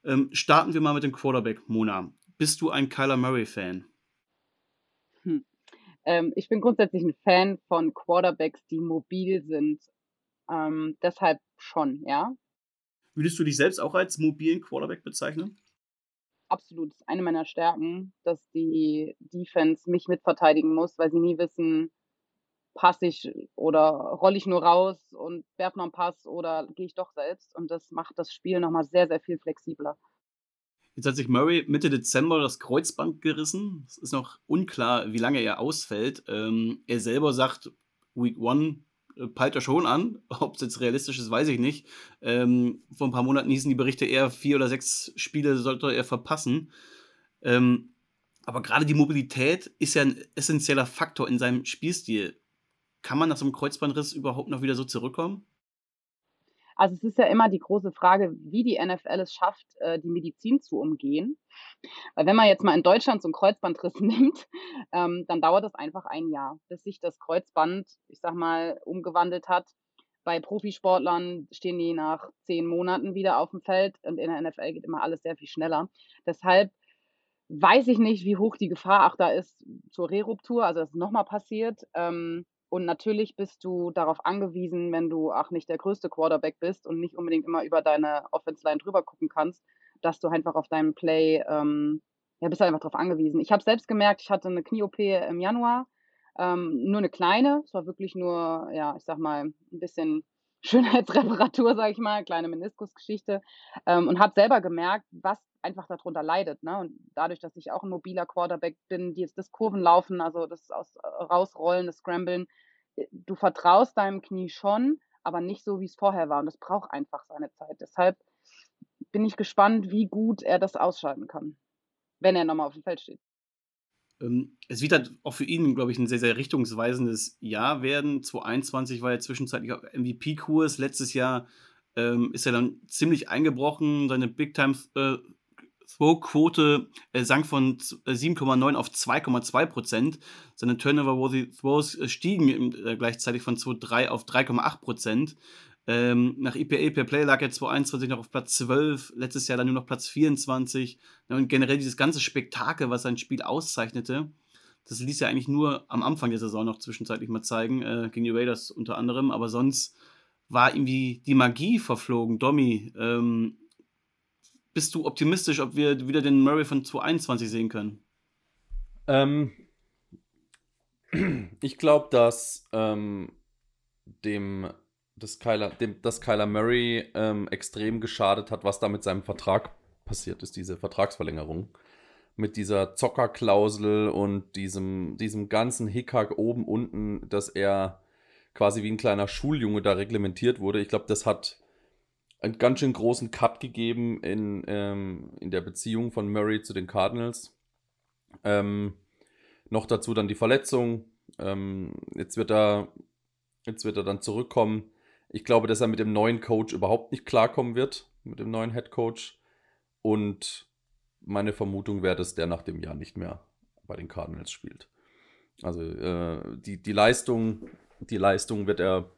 Ähm, starten wir mal mit dem Quarterback, Mona. Bist du ein Kyler Murray-Fan? Hm. Ähm, ich bin grundsätzlich ein Fan von Quarterbacks, die mobil sind. Ähm, deshalb schon, ja. Würdest du dich selbst auch als mobilen Quarterback bezeichnen? Absolut. Das ist eine meiner Stärken, dass die Defense mich mitverteidigen muss, weil sie nie wissen, passe ich oder rolle ich nur raus und werfe noch einen Pass oder gehe ich doch selbst. Und das macht das Spiel nochmal sehr, sehr viel flexibler. Jetzt hat sich Murray Mitte Dezember das Kreuzband gerissen. Es ist noch unklar, wie lange er ausfällt. Ähm, er selber sagt, Week One peilt er schon an. Ob es jetzt realistisch ist, weiß ich nicht. Ähm, vor ein paar Monaten hießen die Berichte eher, vier oder sechs Spiele sollte er verpassen. Ähm, aber gerade die Mobilität ist ja ein essentieller Faktor in seinem Spielstil. Kann man nach so einem Kreuzbandriss überhaupt noch wieder so zurückkommen? Also es ist ja immer die große Frage, wie die NFL es schafft, äh, die Medizin zu umgehen. Weil wenn man jetzt mal in Deutschland so einen Kreuzbandriss nimmt, ähm, dann dauert das einfach ein Jahr, bis sich das Kreuzband, ich sag mal, umgewandelt hat. Bei Profisportlern stehen die nach zehn Monaten wieder auf dem Feld und in der NFL geht immer alles sehr viel schneller. Deshalb weiß ich nicht, wie hoch die Gefahr auch da ist zur Reruptur, also dass es nochmal passiert. Ähm, Und natürlich bist du darauf angewiesen, wenn du auch nicht der größte Quarterback bist und nicht unbedingt immer über deine Offense Line drüber gucken kannst, dass du einfach auf deinem Play, ähm, ja, bist einfach darauf angewiesen. Ich habe selbst gemerkt, ich hatte eine Knie-OP im Januar, ähm, nur eine kleine. Es war wirklich nur, ja, ich sag mal, ein bisschen Schönheitsreparatur, sage ich mal, kleine Meniskusgeschichte. Ähm, und habe selber gemerkt, was einfach darunter leidet. Ne? Und dadurch, dass ich auch ein mobiler Quarterback bin, die jetzt das Kurvenlaufen, also das aus, äh, Rausrollen, das Scramblen, äh, du vertraust deinem Knie schon, aber nicht so, wie es vorher war. Und das braucht einfach seine Zeit. Deshalb bin ich gespannt, wie gut er das ausschalten kann, wenn er nochmal auf dem Feld steht. Ähm, es wird halt auch für ihn, glaube ich, ein sehr, sehr richtungsweisendes Jahr werden. 2021 war er zwischenzeitlich auf MVP-Kurs. Letztes Jahr ähm, ist er dann ziemlich eingebrochen. Seine Big-Time äh, Throw-Quote äh, sank von 7,9 äh, auf 2,2 Prozent. Seine Turnover-Worthy Throws äh, stiegen äh, gleichzeitig von 2,3 auf 3,8 Prozent. Ähm, nach EPA per Play lag er 2021 noch auf Platz 12, letztes Jahr dann nur noch Platz 24. Ja, und generell dieses ganze Spektakel, was sein Spiel auszeichnete, das ließ er eigentlich nur am Anfang der Saison noch zwischenzeitlich mal zeigen, äh, gegen die Raiders unter anderem. Aber sonst war irgendwie die Magie verflogen. Domi, ähm, bist du optimistisch, ob wir wieder den Murray von 2021 sehen können? Ähm, ich glaube, dass ähm, dem dass Kyler, dem, dass Kyler Murray ähm, extrem geschadet hat, was da mit seinem Vertrag passiert ist, diese Vertragsverlängerung. Mit dieser Zockerklausel und diesem, diesem ganzen Hickhack oben, unten, dass er quasi wie ein kleiner Schuljunge da reglementiert wurde. Ich glaube, das hat einen ganz schön großen Cut gegeben in, ähm, in der Beziehung von Murray zu den Cardinals. Ähm, noch dazu dann die Verletzung. Ähm, jetzt, wird er, jetzt wird er dann zurückkommen. Ich glaube, dass er mit dem neuen Coach überhaupt nicht klarkommen wird, mit dem neuen Head Coach. Und meine Vermutung wäre, dass der nach dem Jahr nicht mehr bei den Cardinals spielt. Also äh, die, die Leistung, die Leistung wird er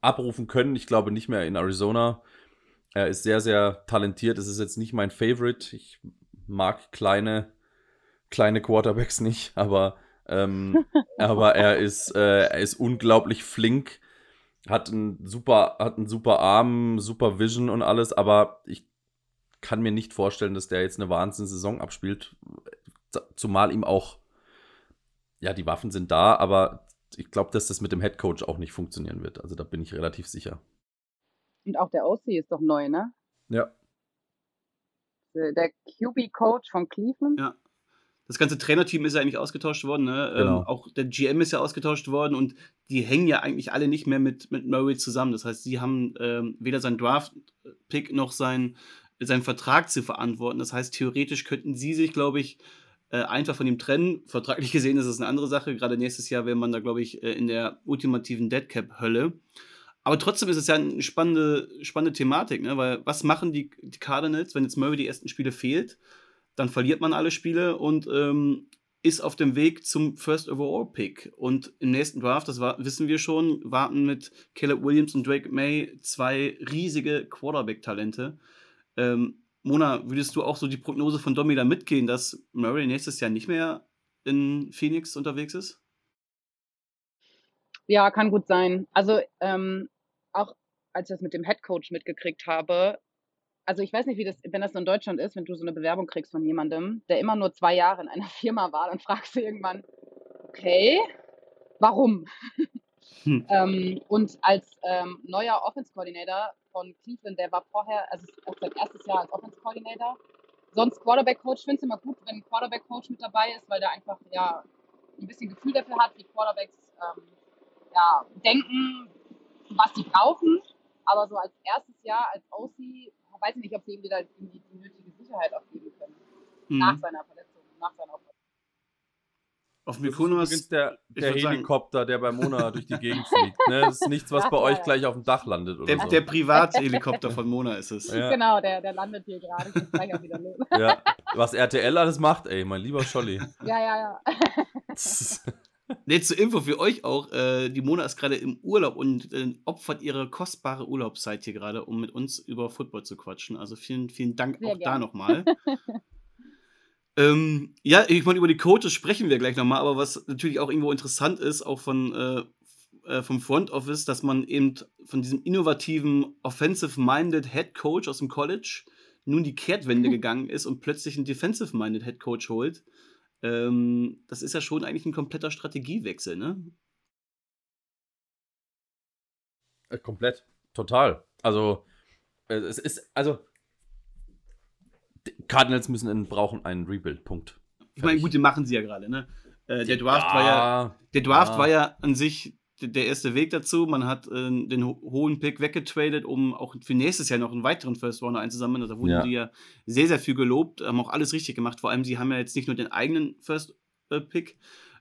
abrufen können. Ich glaube nicht mehr in Arizona. Er ist sehr, sehr talentiert. Es ist jetzt nicht mein Favorite. Ich mag kleine, kleine Quarterbacks nicht, aber, ähm, aber er ist, äh, er ist unglaublich flink hat einen super, hat einen super Arm, super Vision und alles, aber ich kann mir nicht vorstellen, dass der jetzt eine Wahnsinns-Saison abspielt. Zumal ihm auch, ja, die Waffen sind da, aber ich glaube, dass das mit dem Headcoach auch nicht funktionieren wird. Also da bin ich relativ sicher. Und auch der OC ist doch neu, ne? Ja. Der QB-Coach von Cleveland. Ja das ganze Trainerteam ist ja eigentlich ausgetauscht worden. Ne? Ähm, genau. Ähm, auch der GM ist ja ausgetauscht worden und die hängen ja eigentlich alle nicht mehr mit, mit Murray zusammen. Das heißt, sie haben ähm, weder seinen Draft-Pick noch sein, seinen Vertrag zu verantworten. Das heißt, theoretisch könnten sie sich, glaube ich, äh, einfach von ihm trennen. Vertraglich gesehen ist das eine andere Sache. Gerade nächstes Jahr wäre man da, glaube ich, äh, in der ultimativen Deadcap-Hölle. Aber trotzdem ist es ja eine spannende, spannende Thematik, ne? weil was machen die, die Cardinals, wenn jetzt Murray die ersten Spiele fehlt? dann verliert man alle Spiele und ähm, ist auf dem Weg zum First Overall Pick. Und im nächsten Draft, das war, wissen wir schon, warten mit Caleb Williams und Drake May zwei riesige Quarterback-Talente. Ähm, Mona, würdest du auch so die Prognose von Domi da mitgehen, dass Murray nächstes Jahr nicht mehr in Phoenix unterwegs ist? Ja, kann gut sein. Also ähm, auch als ich das mit dem Head Coach mitgekriegt habe, also ich weiß nicht, wie das, wenn das so in Deutschland ist, wenn du so eine Bewerbung kriegst von jemandem, der immer nur zwei Jahre in einer Firma war, dann fragst du irgendwann, okay, warum? Hm. ähm, und als ähm, neuer Offense Coordinator von Cleveland, der war vorher, also auch sein erstes Jahr als Offense Coordinator, sonst Quarterback Coach, finde es immer gut, wenn ein Quarterback Coach mit dabei ist, weil der einfach ja ein bisschen Gefühl dafür hat, wie Quarterbacks ähm, ja, denken, was sie brauchen. Aber so als erstes Jahr als OC weiß ich nicht, ob sie ihm wieder die, die nötige Sicherheit auch geben können. Mhm. Nach seiner Verletzung, nach seiner Operation. Auf Mykonos ist der, der Helikopter, sagen, der bei Mona durch die Gegend fliegt. Ne? Das ist nichts, was bei euch gleich auf dem Dach landet. Oder der, so. der Privathelikopter von Mona ist es. Ja. Genau, der, der landet hier gerade. Ich gleich auch wieder los. Ja. Was RTL alles macht, ey, mein lieber Scholli. Ja, ja, ja. Ne, zur Info für euch auch, äh, die Mona ist gerade im Urlaub und äh, opfert ihre kostbare Urlaubszeit hier gerade, um mit uns über Football zu quatschen. Also vielen, vielen Dank Sehr auch gern. da nochmal. ähm, ja, ich meine, über die Coaches sprechen wir gleich nochmal, aber was natürlich auch irgendwo interessant ist, auch von, äh, äh, vom Front Office, dass man eben von diesem innovativen, offensive-minded Head Coach aus dem College nun die Kehrtwende gegangen ist und plötzlich einen defensive-minded Head Coach holt. Ähm, das ist ja schon eigentlich ein kompletter Strategiewechsel, ne? Äh, komplett. Total. Also, äh, es ist, also, Cardinals müssen in, brauchen einen Rebuild, Punkt. Ich meine, gut, den machen sie ja gerade, ne? Äh, der Draft ja, war ja, der Draft ja. war ja an sich der erste Weg dazu. Man hat äh, den ho hohen Pick weggetradet, um auch für nächstes Jahr noch einen weiteren First Runner einzusammeln. Da wurden ja. die ja sehr, sehr viel gelobt, haben auch alles richtig gemacht. Vor allem, sie haben ja jetzt nicht nur den eigenen First äh, Pick,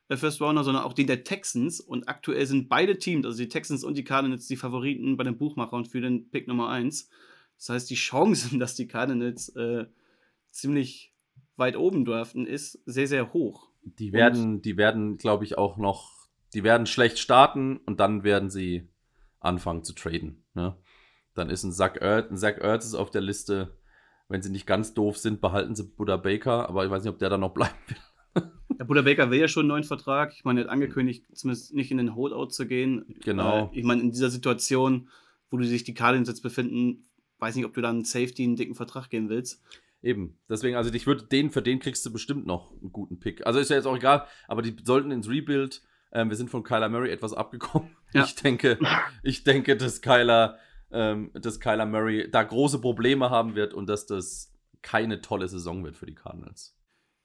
äh, First Runner, sondern auch den der Texans. Und aktuell sind beide Teams, also die Texans und die Cardinals, die Favoriten bei den Buchmachern für den Pick Nummer 1. Das heißt, die Chancen, dass die Cardinals äh, ziemlich weit oben draften, ist sehr, sehr hoch. Die werden, und, die werden, glaube ich, auch noch, die werden schlecht starten und dann werden sie anfangen zu traden. Ne? Dann ist ein Zach Ertz, ein Zach Ertz ist auf der Liste. Wenn sie nicht ganz doof sind, behalten sie Buddha Baker, aber ich weiß nicht, ob der da noch bleiben will. Der Buddha Baker will ja schon einen neuen Vertrag. Ich meine, er hat angekündigt, zumindest nicht in den Holdout zu gehen. Genau. Äh, ich meine, in dieser Situation, wo du sich die Cardinals jetzt befinden, weiß nicht, ob du dann Safety einen dicken Vertrag geben willst. Eben. Deswegen, also ich würde den, für den kriegst du bestimmt noch einen guten Pick. Also ist ja jetzt auch egal, aber die sollten ins Rebuild. Ähm, wir sind von Kyler Murray etwas abgekommen. Ja. Ich denke, ich denke, dass Kyler, ähm, dass Kyler Murray da große Probleme haben wird und dass das keine tolle Saison wird für die Cardinals.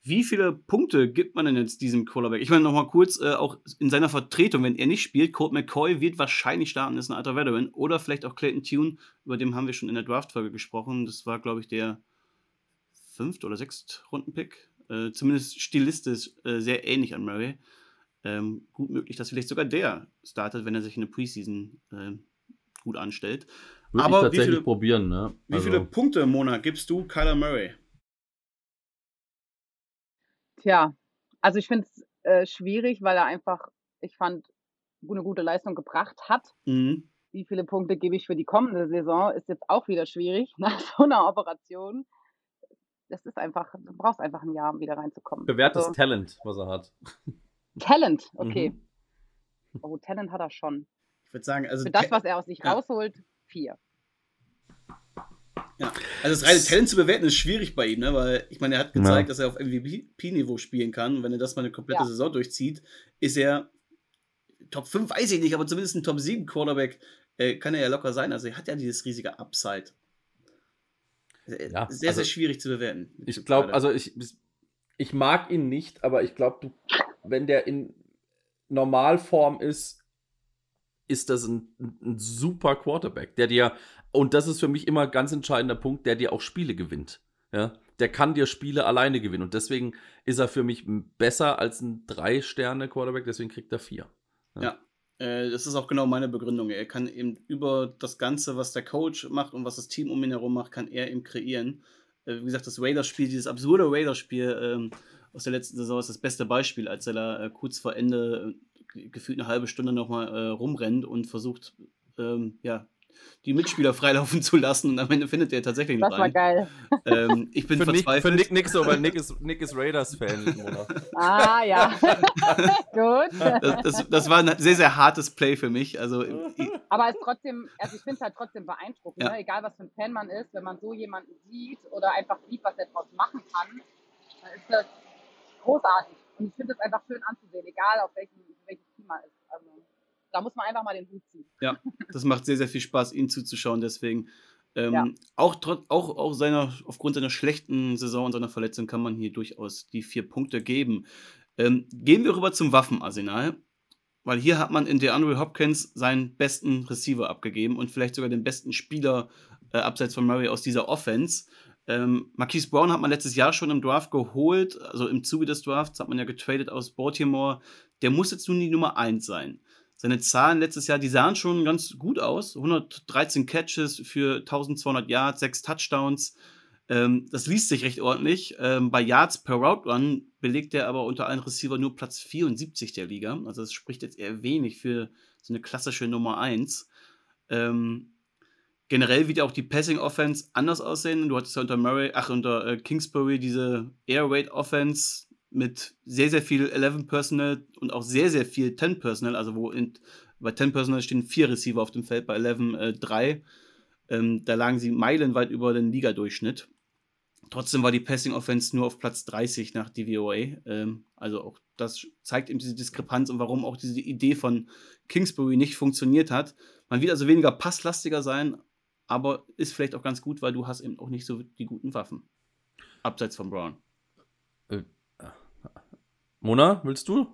Wie viele Punkte gibt man denn jetzt diesem Quarterback? Ich meine nochmal kurz, äh, auch in seiner Vertretung, wenn er nicht spielt, Colt McCoy wird wahrscheinlich starten, ist ein alter Veteran. Oder vielleicht auch Clayton Tune, über den haben wir schon in der Draft-Folge gesprochen. Das war, glaube ich, der fünft oder sechst Runden-Pick. Äh, zumindest stilistisch äh, sehr ähnlich an Murray. Ähm, gut möglich, dass vielleicht sogar der startet, wenn er sich in der Preseason äh, gut anstellt. Würde Aber ich tatsächlich wie viele, probieren, ne? Wie also. viele Punkte im Monat gibst du Kyler Murray? Tja, also ich finde es äh, schwierig, weil er einfach, ich fand, eine gute Leistung gebracht hat. Mhm. Wie viele Punkte gebe ich für die kommende Saison, ist jetzt auch wieder schwierig nach so einer Operation das ist einfach, du brauchst einfach ein Jahr, um wieder reinzukommen. Bewährtes also, Talent, was er hat. Talent, okay. Mhm. Oh, Talent hat er schon. Ich würde sagen, also. Für das, was er aus sich ja. rausholt, vier. Ja, also das reine Talent zu bewerten ist schwierig bei ihm, ne? weil ich meine, er hat gezeigt, ja. dass er auf MVP-Niveau spielen kann. Und wenn er das mal eine komplette ja. Saison durchzieht, ist er Top 5, weiß ich nicht, aber zumindest ein Top 7 Quarterback äh, kann er ja locker sein. Also er hat ja dieses riesige Upside. Ja, sehr, also, sehr schwierig zu bewerten. Ich glaube, also ich, ich mag ihn nicht, aber ich glaube, wenn der in Normalform ist, ist das ein, ein, super Quarterback, der dir, und das ist für mich immer ein ganz entscheidender Punkt, der dir auch Spiele gewinnt. Ja? Der kann dir Spiele alleine gewinnen. Und deswegen ist er für mich besser als ein Drei-Sterne-Quarterback, deswegen kriegt er vier. Ja. ja. Äh, das ist auch genau meine Begründung. Er kann eben über das Ganze, was der Coach macht und was das Team um ihn herum macht, kann er eben kreieren. Äh, wie gesagt, das Raiders-Spiel, dieses absurde Raiders-Spiel ähm, aus der letzten Saison ist das beste Beispiel, als er da äh, kurz vor Ende gefühlt eine halbe Stunde nochmal äh, rumrennt und versucht, ähm, ja, die Mitspieler freilaufen zu lassen und am Ende findet er tatsächlich noch Das war geil. Ähm, ich bin für verzweifelt. Nick, für Nick, Nick so, weil Nick ist, Nick ist Raiders-Fan. ah, ja. Gut. Das, das, das, war ein sehr, sehr hartes Play für mich. Also, Aber es ist trotzdem, also ich finde es halt trotzdem beeindruckend, ja. ne? egal was für ein Fan man ist, wenn man so jemanden sieht oder einfach sieht, was er draus machen kann, dann ist das großartig. Und ich finde es einfach schön anzusehen, egal auf welchem, welchem Team man ist. Also, da muss man einfach mal den Hut ziehen. Ja, das macht sehr, sehr viel Spaß, ihn zuzuschauen. Deswegen ähm, ja. auch, trotz, auch, auch seiner, aufgrund seiner schlechten Saison und seiner Verletzung kann man hier durchaus die vier Punkte geben. Ähm, gehen wir rüber zum Waffenarsenal, weil hier hat man in DeAndre Hopkins seinen besten Receiver abgegeben und vielleicht sogar den besten Spieler äh, abseits von Murray aus dieser Offense. Ähm, Marquise Brown hat man letztes Jahr schon im Draft geholt, also im Zuge des Drafts hat man ja getradet aus Baltimore. Der muss jetzt nun die Nummer 1 sein. Seine Zahlen letztes Jahr, die sahen schon ganz gut aus. 113 Catches für 1200 Yards, 6 Touchdowns. Ähm, das liest sich recht ordentlich. Ähm, bei Yards per Route Run belegt er aber unter allen Receiver nur Platz 74 der Liga. Also das spricht jetzt eher wenig für so eine klassische Nummer 1. Ähm, generell wird ja auch die Passing Offense anders aussehen. Du hattest ja unter Murray, ach, unter äh, Kingsbury diese Air Raid Offense mit sehr, sehr viel 11 Personal und auch sehr, sehr viel 10 Personal, also wo in, bei 10 Personal stehen vier Receiver auf dem Feld, bei 11 äh, drei. Ähm, da lagen sie meilenweit über den Ligadurchschnitt. Trotzdem war die Passing Offense nur auf Platz 30 nach DVOA. Ähm, also auch das zeigt eben diese Diskrepanz und warum auch diese Idee von Kingsbury nicht funktioniert hat. Man wird also weniger passlastiger sein, aber ist vielleicht auch ganz gut, weil du hast eben auch nicht so die guten Waffen. Abseits von Brown. Äh, Mona, willst du?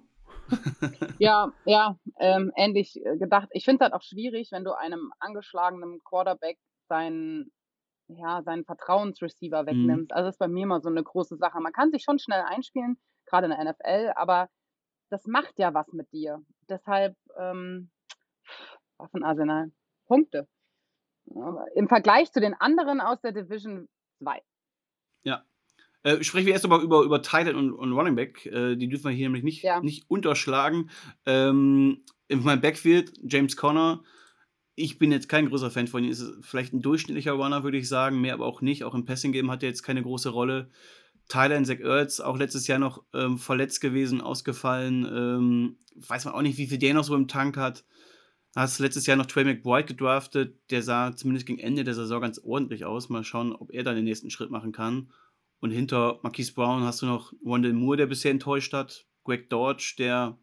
ja, ja, ähm, ähnlich äh, gedacht. Ich finde es halt auch schwierig, wenn du einem angeschlagenen Quarterback seinen ja, seinen Vertrauensreceiver mhm. wegnimmst. Mhm. Also das ist bei mir immer so eine große Sache. Man kann sich schon schnell einspielen, gerade in der NFL, aber das macht ja was mit dir. Deshalb ähm, Waffenarsenal. Punkte. Im Vergleich zu den anderen aus der Division 2. Ja. Äh, sprechen wir erst aber über, über Thailand und, und Running Back. Äh, die dürfen wir hier nämlich nicht, ja. nicht unterschlagen. Ähm, in meinem Backfield, James Conner, ich bin jetzt kein großer Fan von ihm. Ist vielleicht ein durchschnittlicher Runner, würde ich sagen, mehr aber auch nicht. Auch im Passing-Game hat er jetzt keine große Rolle. Tyler Zach Ertz, auch letztes Jahr noch ähm, verletzt gewesen, ausgefallen. Ähm, weiß man auch nicht, wie viel der noch so im Tank hat. Hast letztes Jahr noch Trey McBride gedraftet. Der sah zumindest gegen Ende der Saison ganz ordentlich aus. Mal schauen, ob er dann den nächsten Schritt machen kann. Und hinter Marquise Brown hast du noch Wendell Moore, der bisher enttäuscht hat. Greg Dodge, der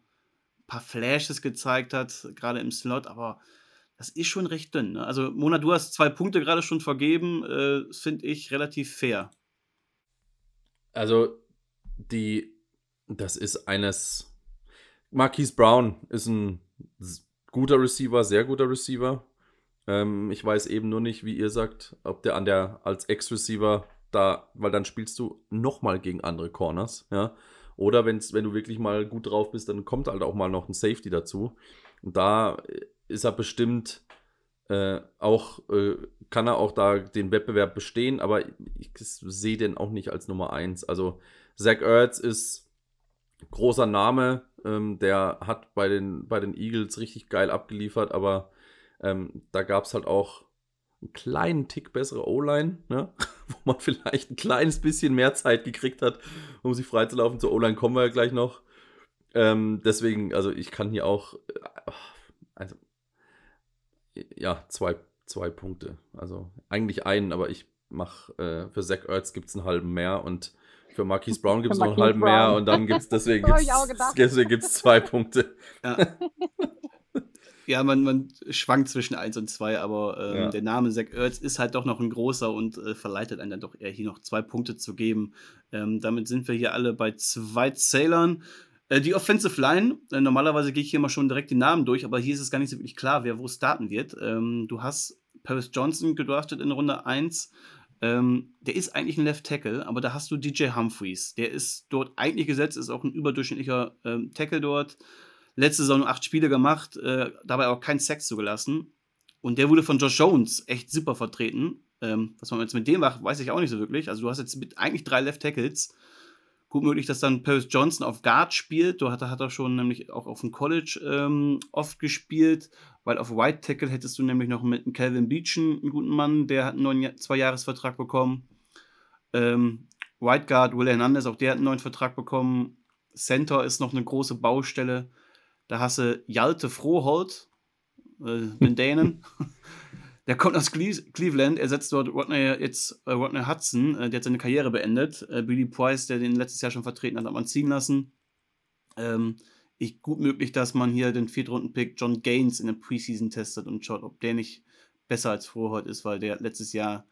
ein paar Flashes gezeigt hat, gerade im Slot, aber das ist schon recht dünn. Ne? Also, Mona, du hast zwei Punkte gerade schon vergeben. Äh, Finde ich relativ fair. Also, die, das ist eines. Marquise Brown ist ein guter Receiver, sehr guter Receiver. Ähm, ich weiß eben nur nicht, wie ihr sagt, ob der an der als Ex-Receiver da, weil dann spielst du nochmal gegen andere Corners, ja. Oder wenn's, wenn du wirklich mal gut drauf bist, dann kommt halt auch mal noch ein Safety dazu. Und da ist er bestimmt äh, auch, äh, kann er auch da den Wettbewerb bestehen, aber ich, sehe den auch nicht als Nummer 1. Also Zach Ertz ist großer Name, ähm, der hat bei den, bei den Eagles richtig geil abgeliefert, aber ähm, da gab es halt auch einen kleinen Tick bessere O-Line, ne? wo man vielleicht ein kleines bisschen mehr Zeit gekriegt hat, um sich freizulaufen. Zur O-Line kommen wir ja gleich noch. Ähm, deswegen, also ich kann hier auch, äh, also ja, zwei, zwei Punkte. Also eigentlich einen, aber ich mache äh, für Zach Ertz gibt es einen halben mehr und für Marquise Brown gibt es noch einen halben Brown. mehr und dann gibt es deswegen gibt's, zwei Punkte. Ja, ja man, man schwankt zwischen eins und zwei, aber ähm, ja. der Name Zach Ertz ist halt doch noch ein großer und äh, verleitet einen dann doch eher hier noch zwei Punkte zu geben. Ähm, damit sind wir hier alle bei zwei Zählern. Äh, die Offensive Line, äh, normalerweise gehe ich hier mal schon direkt die Namen durch, aber hier ist es gar nicht so wirklich klar, wer wo starten wird. Ähm, du hast Paris Johnson gedraftet in Runde 1. Ähm, der ist eigentlich ein Left Tackle, aber da hast du DJ Humphreys. Der ist dort eigentlich gesetzt, ist auch ein überdurchschnittlicher ähm, Tackle dort. Letzte Saison acht Spiele gemacht, äh, dabei auch kein Sex zugelassen. Und der wurde von Josh Jones echt super vertreten. Ähm, was man jetzt mit dem macht, weiß ich auch nicht so wirklich. Also du hast jetzt mit eigentlich drei Left Tackles Gut möglich, dass dann Paris Johnson auf Guard spielt. Da hat, hat er schon nämlich auch auf dem College ähm, oft gespielt, weil auf White Tackle hättest du nämlich noch mit Calvin Beechen einen guten Mann, der hat einen neuen Zwei-Jahres-Vertrag bekommen. Ähm, White Guard, Will Hernandez, auch der hat einen neuen Vertrag bekommen. Center ist noch eine große Baustelle. Da hast du Jalte Froholt, äh, den Dänen. Der kommt aus Cleveland, er setzt dort Rodney, jetzt äh, Rodney Hudson, äh, der hat seine Karriere beendet. Äh, Billy Price, der den letztes Jahr schon vertreten hat, hat man ziehen lassen. Ähm, ich, gut möglich, dass man hier den Viertrunden-Pick John Gaines in der Preseason testet und schaut, ob der nicht besser als Froholt ist, weil der letztes Jahr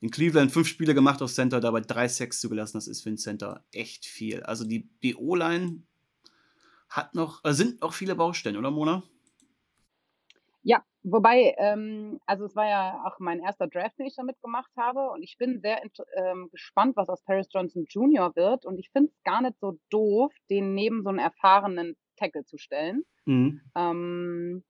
in Cleveland fünf Spiele gemacht auf Center, dabei drei Sacks zugelassen. Das ist für einen Center echt viel. Also die, die O-Line hat noch, äh, sind noch viele Baustellen, oder Mona? Ja, wobei, ähm, also es war ja auch mein erster Draft, den ich damit gemacht habe und ich bin sehr ähm, gespannt, was aus Paris Johnson Jr. wird und ich finde es gar nicht so doof, den neben so einen erfahrenen Tackle zu stellen. Mhm. Ähm,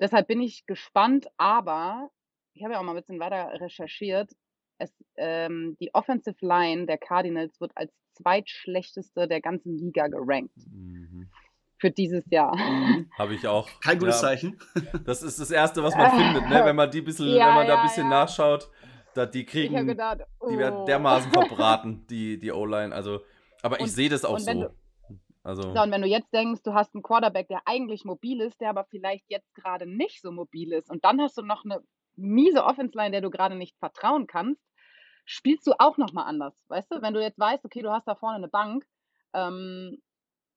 deshalb bin ich gespannt, aber ich habe ja auch mal ein bisschen weiter recherchiert. Es, ähm, die Offensive Line der Cardinals wird als zweitschlechteste der ganzen Liga gerankt. Mhm für dieses Jahr. Mhm. Habe ich auch. Kein gutes ja. Zeichen. Das ist das Erste, was man findet, ne? wenn man die bisschen, ja, wenn man ja, da ein bisschen nachschaut. Da, die kriegen, gedacht, oh. die werden oh. dermaßen verbraten, die, die O-Line. Also, aber ich sehe das auch so. Du, Also, So, und wenn du jetzt denkst, du hast einen Quarterback, der eigentlich mobil ist, der aber vielleicht jetzt gerade nicht so mobil ist und dann hast du noch eine miese Offense-Line, der du gerade nicht vertrauen kannst, spielst du auch noch mal anders, weißt du? Wenn du jetzt weißt, okay, du hast da vorne eine Bank, ähm,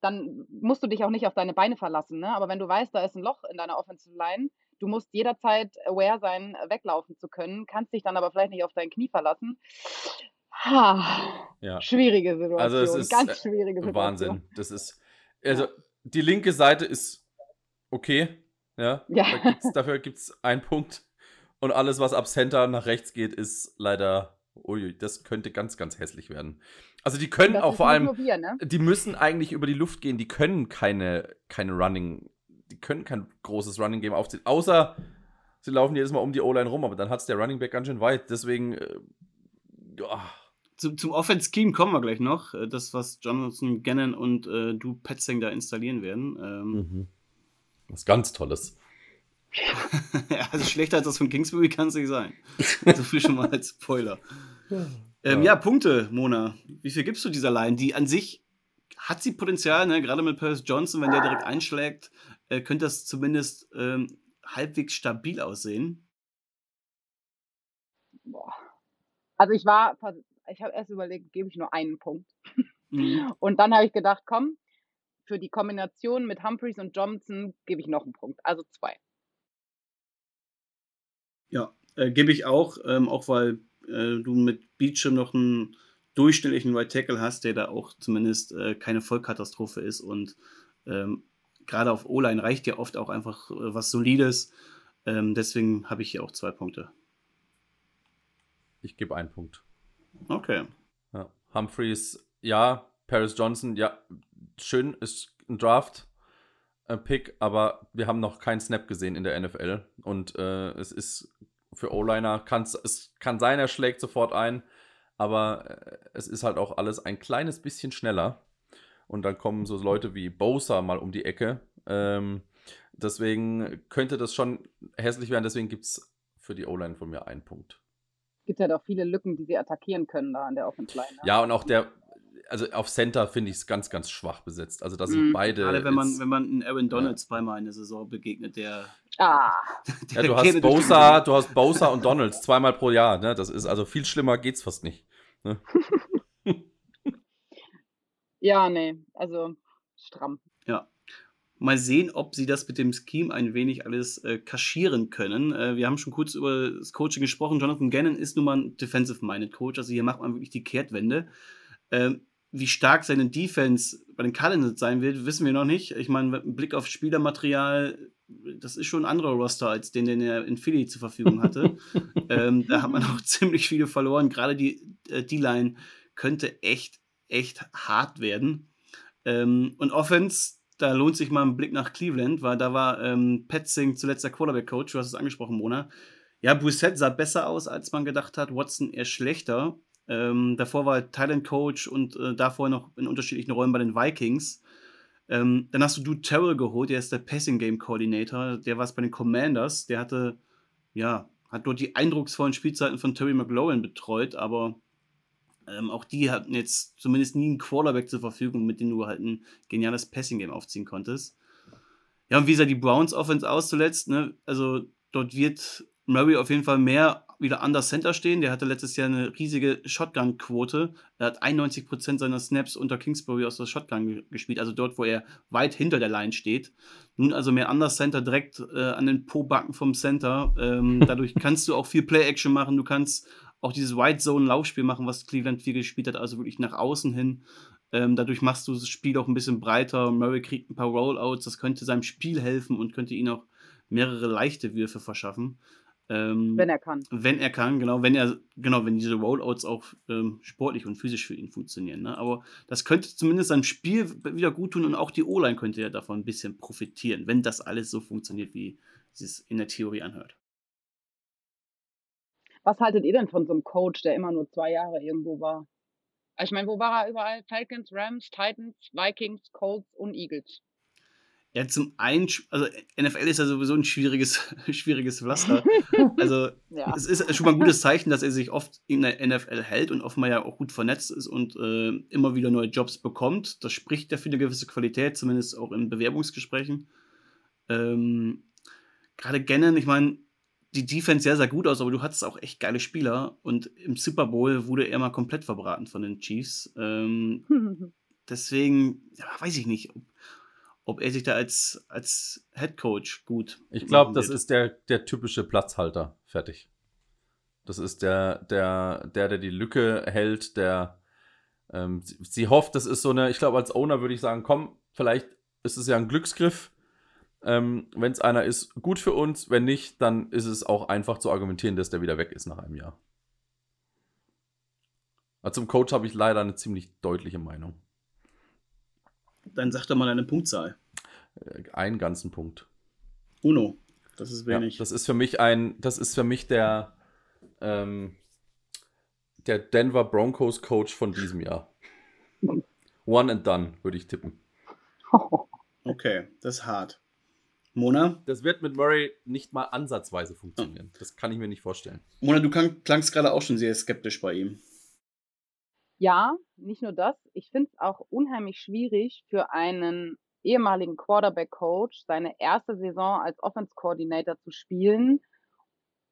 dann musst du dich auch nicht auf deine Beine verlassen, ne? Aber wenn du weißt, da ist ein Loch in deiner Offensive-Line, du musst jederzeit aware sein, weglaufen zu können, kannst dich dann aber vielleicht nicht auf dein Knie verlassen. Ha, ja. schwierige Situation, Also es ist ganz äh, schwierige Situation. Wahnsinn. Das ist, also die linke Seite ist okay, ja. Ja. Da gibt's, dafür gibt es einen Punkt. Und alles, was ab Center nach rechts geht, ist leider, ui, das könnte ganz, ganz hässlich werden. Also die können auch vor allem, wir, ne? die müssen eigentlich über die Luft gehen, die können keine, keine Running, die können kein großes Running Game aufziehen, außer sie laufen jedes Mal um die O-Line rum, aber dann hat es der Running Back ganz schön weit, deswegen, äh, ja, Zum, zum Offense-Scheme kommen wir gleich noch. Äh, Das, was Jonathan Gannon und äh, du Petzing da installieren werden. Ähm, mhm. was ganz Tolles. ja, also schlechter als das von Kingsbury kann es nicht sein. So viel schon mal als Spoiler. Ähm, ja. Punkte, Mona. Wie viel gibst du dieser Line? Die an sich hat sie Potenzial, ne? gerade mit Paris Johnson, wenn der direkt einschlägt, äh, könnte das zumindest ähm, halbwegs stabil aussehen. Boah. Also ich war, ich habe erst überlegt, gebe ich nur einen Punkt. Mhm. Und dann habe ich gedacht, komm, für die Kombination mit Humphreys und Johnson gebe ich noch einen Punkt. Also zwei. Ja, äh, gebe ich auch, ähm, auch weil äh, du mit Beecham noch einen durchschnittlichen Right Tackle hast, der da auch zumindest äh, keine Vollkatastrophe ist und ähm, gerade auf O-Line reicht ja oft auch einfach äh, was Solides. Ähm, deswegen habe ich hier auch zwei Punkte. Ich gebe einen Punkt. Okay. Ja. Humphreys, ja. Paris Johnson, ja. Schön, ist ein Draft. äh, Pick, aber wir haben noch keinen Snap gesehen in der NFL. Und äh, es ist für O-Liner, kann's- es kann sein, er schlägt sofort ein, aber äh, es ist halt auch alles ein kleines bisschen schneller. Und dann kommen so Leute wie Bosa mal um die Ecke. Ähm, deswegen könnte das schon hässlich werden. Deswegen gibt es für die O-Line von mir einen Punkt. Gibt ja doch viele Lücken, die sie attackieren können da an der Offense Line. Ne? Ja, und auch der, also auf Center finde ich es ganz, ganz schwach besetzt. Also da sind Mhm, beide. Gerade wenn man, wenn man einen Aaron Donald zweimal in der Saison begegnet, der. Ah, ja, der du hast Bosa, du hast Bosa und Donalds zweimal pro Jahr. Ne? Das ist also viel schlimmer geht's fast nicht. Ne? ja, nee, also stramm. Ja. Mal sehen, ob sie das mit dem Scheme ein wenig alles äh, kaschieren können. Äh, wir haben schon kurz über das Coaching gesprochen. Jonathan Gannon ist nun mal ein Defensive-Minded Coach, also hier macht man wirklich die Kehrtwende. Ähm, wie stark seine Defense bei den Cardinals sein wird, wissen wir noch nicht. Ich meine, mit Blick auf Spielermaterial, das ist schon ein anderer Roster als den, den er in Philly zur Verfügung hatte. ähm, da hat man auch ziemlich viele verloren. Gerade die äh, D-Line könnte echt, echt hart werden. Ähm, und Offense, da lohnt sich mal ein Blick nach Cleveland, weil da war ähm, Petzing zuletzt der Quarterback-Coach, du hast es angesprochen, Mona. Ja, Brissett sah besser aus, als man gedacht hat. Watson eher schlechter. Ähm, davor war er Thailand-Coach und äh, davor noch in unterschiedlichen Rollen bei den Vikings. Ähm, dann hast du Dude Terrell geholt, der ist der Passing-Game-Coordinator. Der war es bei den Commanders. Der hatte, ja, hat dort die eindrucksvollen Spielzeiten von Terry McLaurin betreut, aber ähm, auch die hatten jetzt zumindest nie einen Quarterback zur Verfügung, mit dem du halt ein geniales Passing-Game aufziehen konntest. Ja, und wie sah die Browns Offense aus zuletzt? Ne? Also dort wird Murray auf jeden Fall mehr wieder under Center stehen. Der hatte letztes Jahr eine riesige Shotgun-Quote. Er hat 91% seiner Snaps unter Kingsbury aus der Shotgun ge- gespielt, also dort, wo er weit hinter der Line steht. Nun also mehr under Center direkt äh, an den Po-Backen vom Center. Ähm, dadurch kannst du auch viel Play-Action machen. Du kannst auch dieses White Zone-Laufspiel machen, was Cleveland viel gespielt hat, also wirklich nach außen hin. Ähm, dadurch machst du das Spiel auch ein bisschen breiter. Murray kriegt ein paar Rollouts, das könnte seinem Spiel helfen und könnte ihn auch mehrere leichte Würfe verschaffen. Ähm, Wenn er kann. wenn er kann, genau, wenn er, genau, wenn diese Rollouts auch ähm, sportlich und physisch für ihn funktionieren. Ne? Aber das könnte zumindest sein Spiel wieder gut tun und auch die O-Line könnte ja davon ein bisschen profitieren, wenn das alles so funktioniert, wie es in der Theorie anhört. Was haltet ihr denn von so einem Coach, der immer nur zwei Jahre irgendwo war? Ich meine, wo war er überall? Falcons, Rams, Titans, Vikings, Colts und Eagles. Ja, zum einen, also NFL ist ja sowieso ein schwieriges, schwieriges Pflaster. Also ja. es ist schon mal ein gutes Zeichen, dass er sich oft in der NFL hält und offenbar ja auch gut vernetzt ist und äh, immer wieder neue Jobs bekommt. Das spricht ja für eine gewisse Qualität, zumindest auch in Bewerbungsgesprächen. Ähm, Gerade Gannon, ich meine, die Defense sehr, sehr gut aus, aber du hattest auch echt geile Spieler und im Super Bowl wurde er mal komplett verbraten von den Chiefs. Ähm, deswegen, ja, weiß ich nicht, ob, ob er sich da als, als Head Coach gut. Ich glaube, das ist der, der typische Platzhalter. Fertig. Das ist der, der, der, der die Lücke hält, der ähm, sie, sie, hofft, das ist so eine, ich glaube, als Owner würde ich sagen, komm, vielleicht ist es ja ein Glücksgriff. Ähm, wenn es einer ist, gut für uns. Wenn nicht, dann ist es auch einfach zu argumentieren, dass der wieder weg ist nach einem Jahr. Aber zum Coach habe ich leider eine ziemlich deutliche Meinung. Dann sag doch mal eine Punktzahl. Einen ganzen Punkt. Uno. Das ist wenig. Ja, das ist für mich ein, das ist für mich der, ähm, der Denver Broncos Coach von diesem Jahr. One and done, würde ich tippen. Okay, das ist hart. Mona? Das wird mit Murray nicht mal ansatzweise funktionieren. Das kann ich mir nicht vorstellen. Mona, du klangst gerade auch schon sehr skeptisch bei ihm. Ja, nicht nur das. Ich finde es auch unheimlich schwierig für einen ehemaligen Quarterback-Coach seine erste Saison als Offense-Coordinator zu spielen,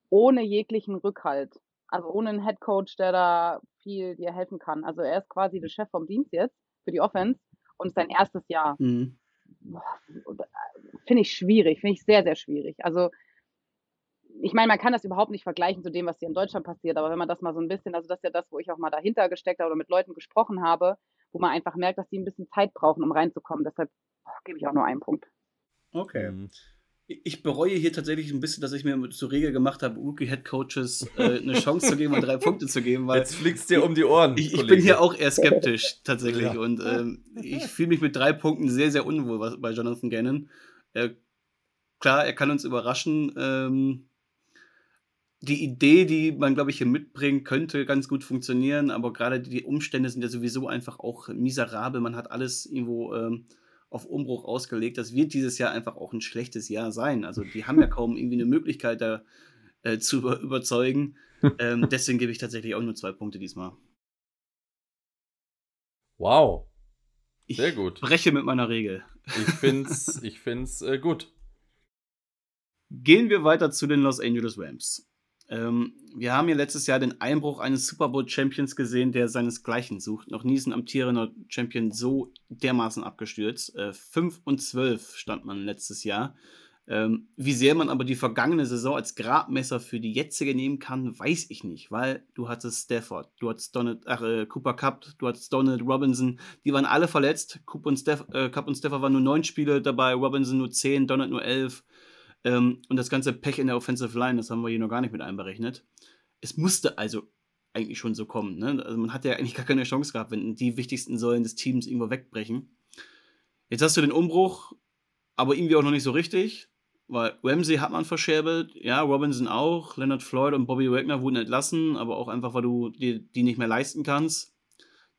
ohne jeglichen Rückhalt. Also ohne einen Head-Coach, der da viel dir helfen kann. Also er ist quasi der Chef vom Dienst jetzt für die Offense und sein erstes Jahr. Mhm. Finde ich schwierig, finde ich sehr, sehr schwierig. Also ich meine, man kann das überhaupt nicht vergleichen zu dem, was hier in Deutschland passiert, aber wenn man das mal so ein bisschen, also das ist ja das, wo ich auch mal dahinter gesteckt habe oder mit Leuten gesprochen habe, wo man einfach merkt, dass die ein bisschen Zeit brauchen, um reinzukommen. Deshalb oh, gebe ich auch nur einen Punkt. Okay. Mhm. Ich bereue hier tatsächlich ein bisschen, dass ich mir zur Regel gemacht habe, Rookie-Head-Coaches äh, eine Chance zu geben und drei Punkte zu geben. Weil Jetzt fliegst dir um die Ohren. Ich, ich bin hier auch eher skeptisch tatsächlich ja. und ähm, ich fühle mich mit drei Punkten sehr, sehr unwohl bei Jonathan Gannon. Äh, klar, er kann uns überraschen. Ähm, die Idee, die man, glaube ich, hier mitbringt, könnte ganz gut funktionieren, aber gerade die Umstände sind ja sowieso einfach auch miserabel. Man hat alles irgendwo ähm, auf Umbruch ausgelegt. Das wird dieses Jahr einfach auch ein schlechtes Jahr sein. Also die haben ja kaum irgendwie eine Möglichkeit da äh, zu über überzeugen. Ähm, deswegen gebe ich tatsächlich auch nur zwei Punkte diesmal. Wow. Sehr ich gut. breche mit meiner Regel. Ich finde es ich find's, äh, gut. Gehen wir weiter zu den Los Angeles Rams. Ähm, wir haben ja letztes Jahr den Einbruch eines Super Bowl Champions gesehen, der seinesgleichen sucht. Noch nie ist ein amtierender Champion so dermaßen abgestürzt. Äh, 5 und 12 stand man letztes Jahr. Ähm, wie sehr man aber die vergangene Saison als Grabmesser für die jetzige nehmen kann, weiß ich nicht, weil du hattest Stafford, du hattest Donald, ach, äh, Cooper Cup, du hattest Donald Robinson, die waren alle verletzt. Cooper und Steff, äh, Cup und Stafford waren nur neun Spiele dabei, Robinson nur zehn, Donald nur elf. Ähm, und das ganze Pech in der Offensive Line, das haben wir hier noch gar nicht mit einberechnet. Es musste also eigentlich schon so kommen. Ne? Also man hat ja eigentlich gar keine Chance gehabt, wenn die wichtigsten Säulen des Teams irgendwo wegbrechen. Jetzt hast du den Umbruch, aber irgendwie auch noch nicht so richtig, weil Ramsey hat man verscherbelt, ja, Robinson auch, Leonard Floyd und Bobby Wagner wurden entlassen, aber auch einfach, weil du dir die nicht mehr leisten kannst.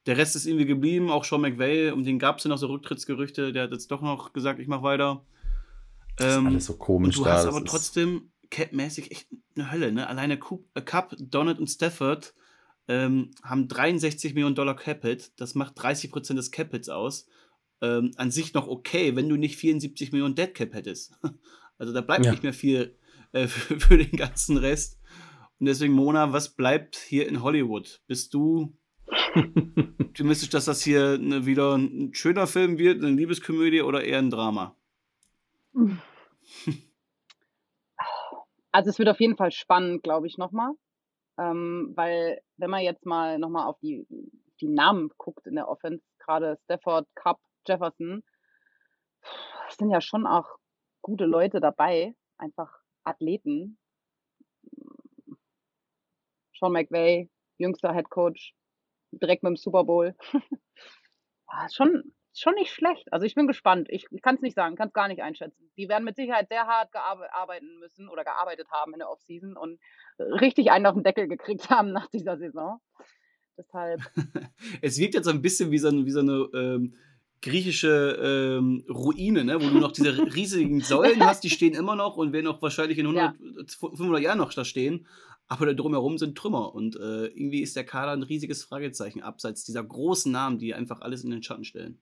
Der Rest ist irgendwie geblieben, auch Sean McVay, um den gab es ja noch so Rücktrittsgerüchte, der hat jetzt doch noch gesagt, ich mach weiter. Das ist ähm, alles so komisch und du da. hast aber trotzdem Cap-mäßig echt eine Hölle, ne? Alleine äh, Cup, Donald und Stafford ähm, haben 63 Millionen Dollar Capit. Das macht 30 Prozent des Capits aus. Ähm, an sich noch okay, wenn du nicht 74 Millionen Dead Cap hättest. Also da bleibt ja. nicht mehr viel äh, für, für, den ganzen Rest. Und deswegen, Mona, was bleibt hier in Hollywood? Bist du optimistisch, dass das hier ne, wieder ein schöner Film wird, eine Liebeskomödie oder eher ein Drama? Also es wird auf jeden Fall spannend, glaube ich, nochmal. Ähm, weil wenn man jetzt mal nochmal auf die, die Namen guckt in der Offense, gerade Stafford, Cup, Jefferson, sind ja schon auch gute Leute dabei, einfach Athleten. Sean McVay, jüngster Head Coach, direkt mit dem Super Bowl. schon, schon nicht schlecht. Also ich bin gespannt. Ich, ich kann es nicht sagen, kann es gar nicht einschätzen. Die werden mit Sicherheit sehr hart arbeiten müssen oder gearbeitet haben in der Offseason und richtig einen auf den Deckel gekriegt haben nach dieser Saison. Deshalb. es wirkt jetzt so ein bisschen wie so, wie so eine ähm, griechische ähm, Ruine, ne? wo du noch diese riesigen Säulen hast, die stehen immer noch und werden auch wahrscheinlich in 100, ja. 500 Jahren noch da stehen. Aber da drumherum sind Trümmer und äh, irgendwie ist der Kader ein riesiges Fragezeichen, abseits dieser großen Namen, die einfach alles in den Schatten stellen.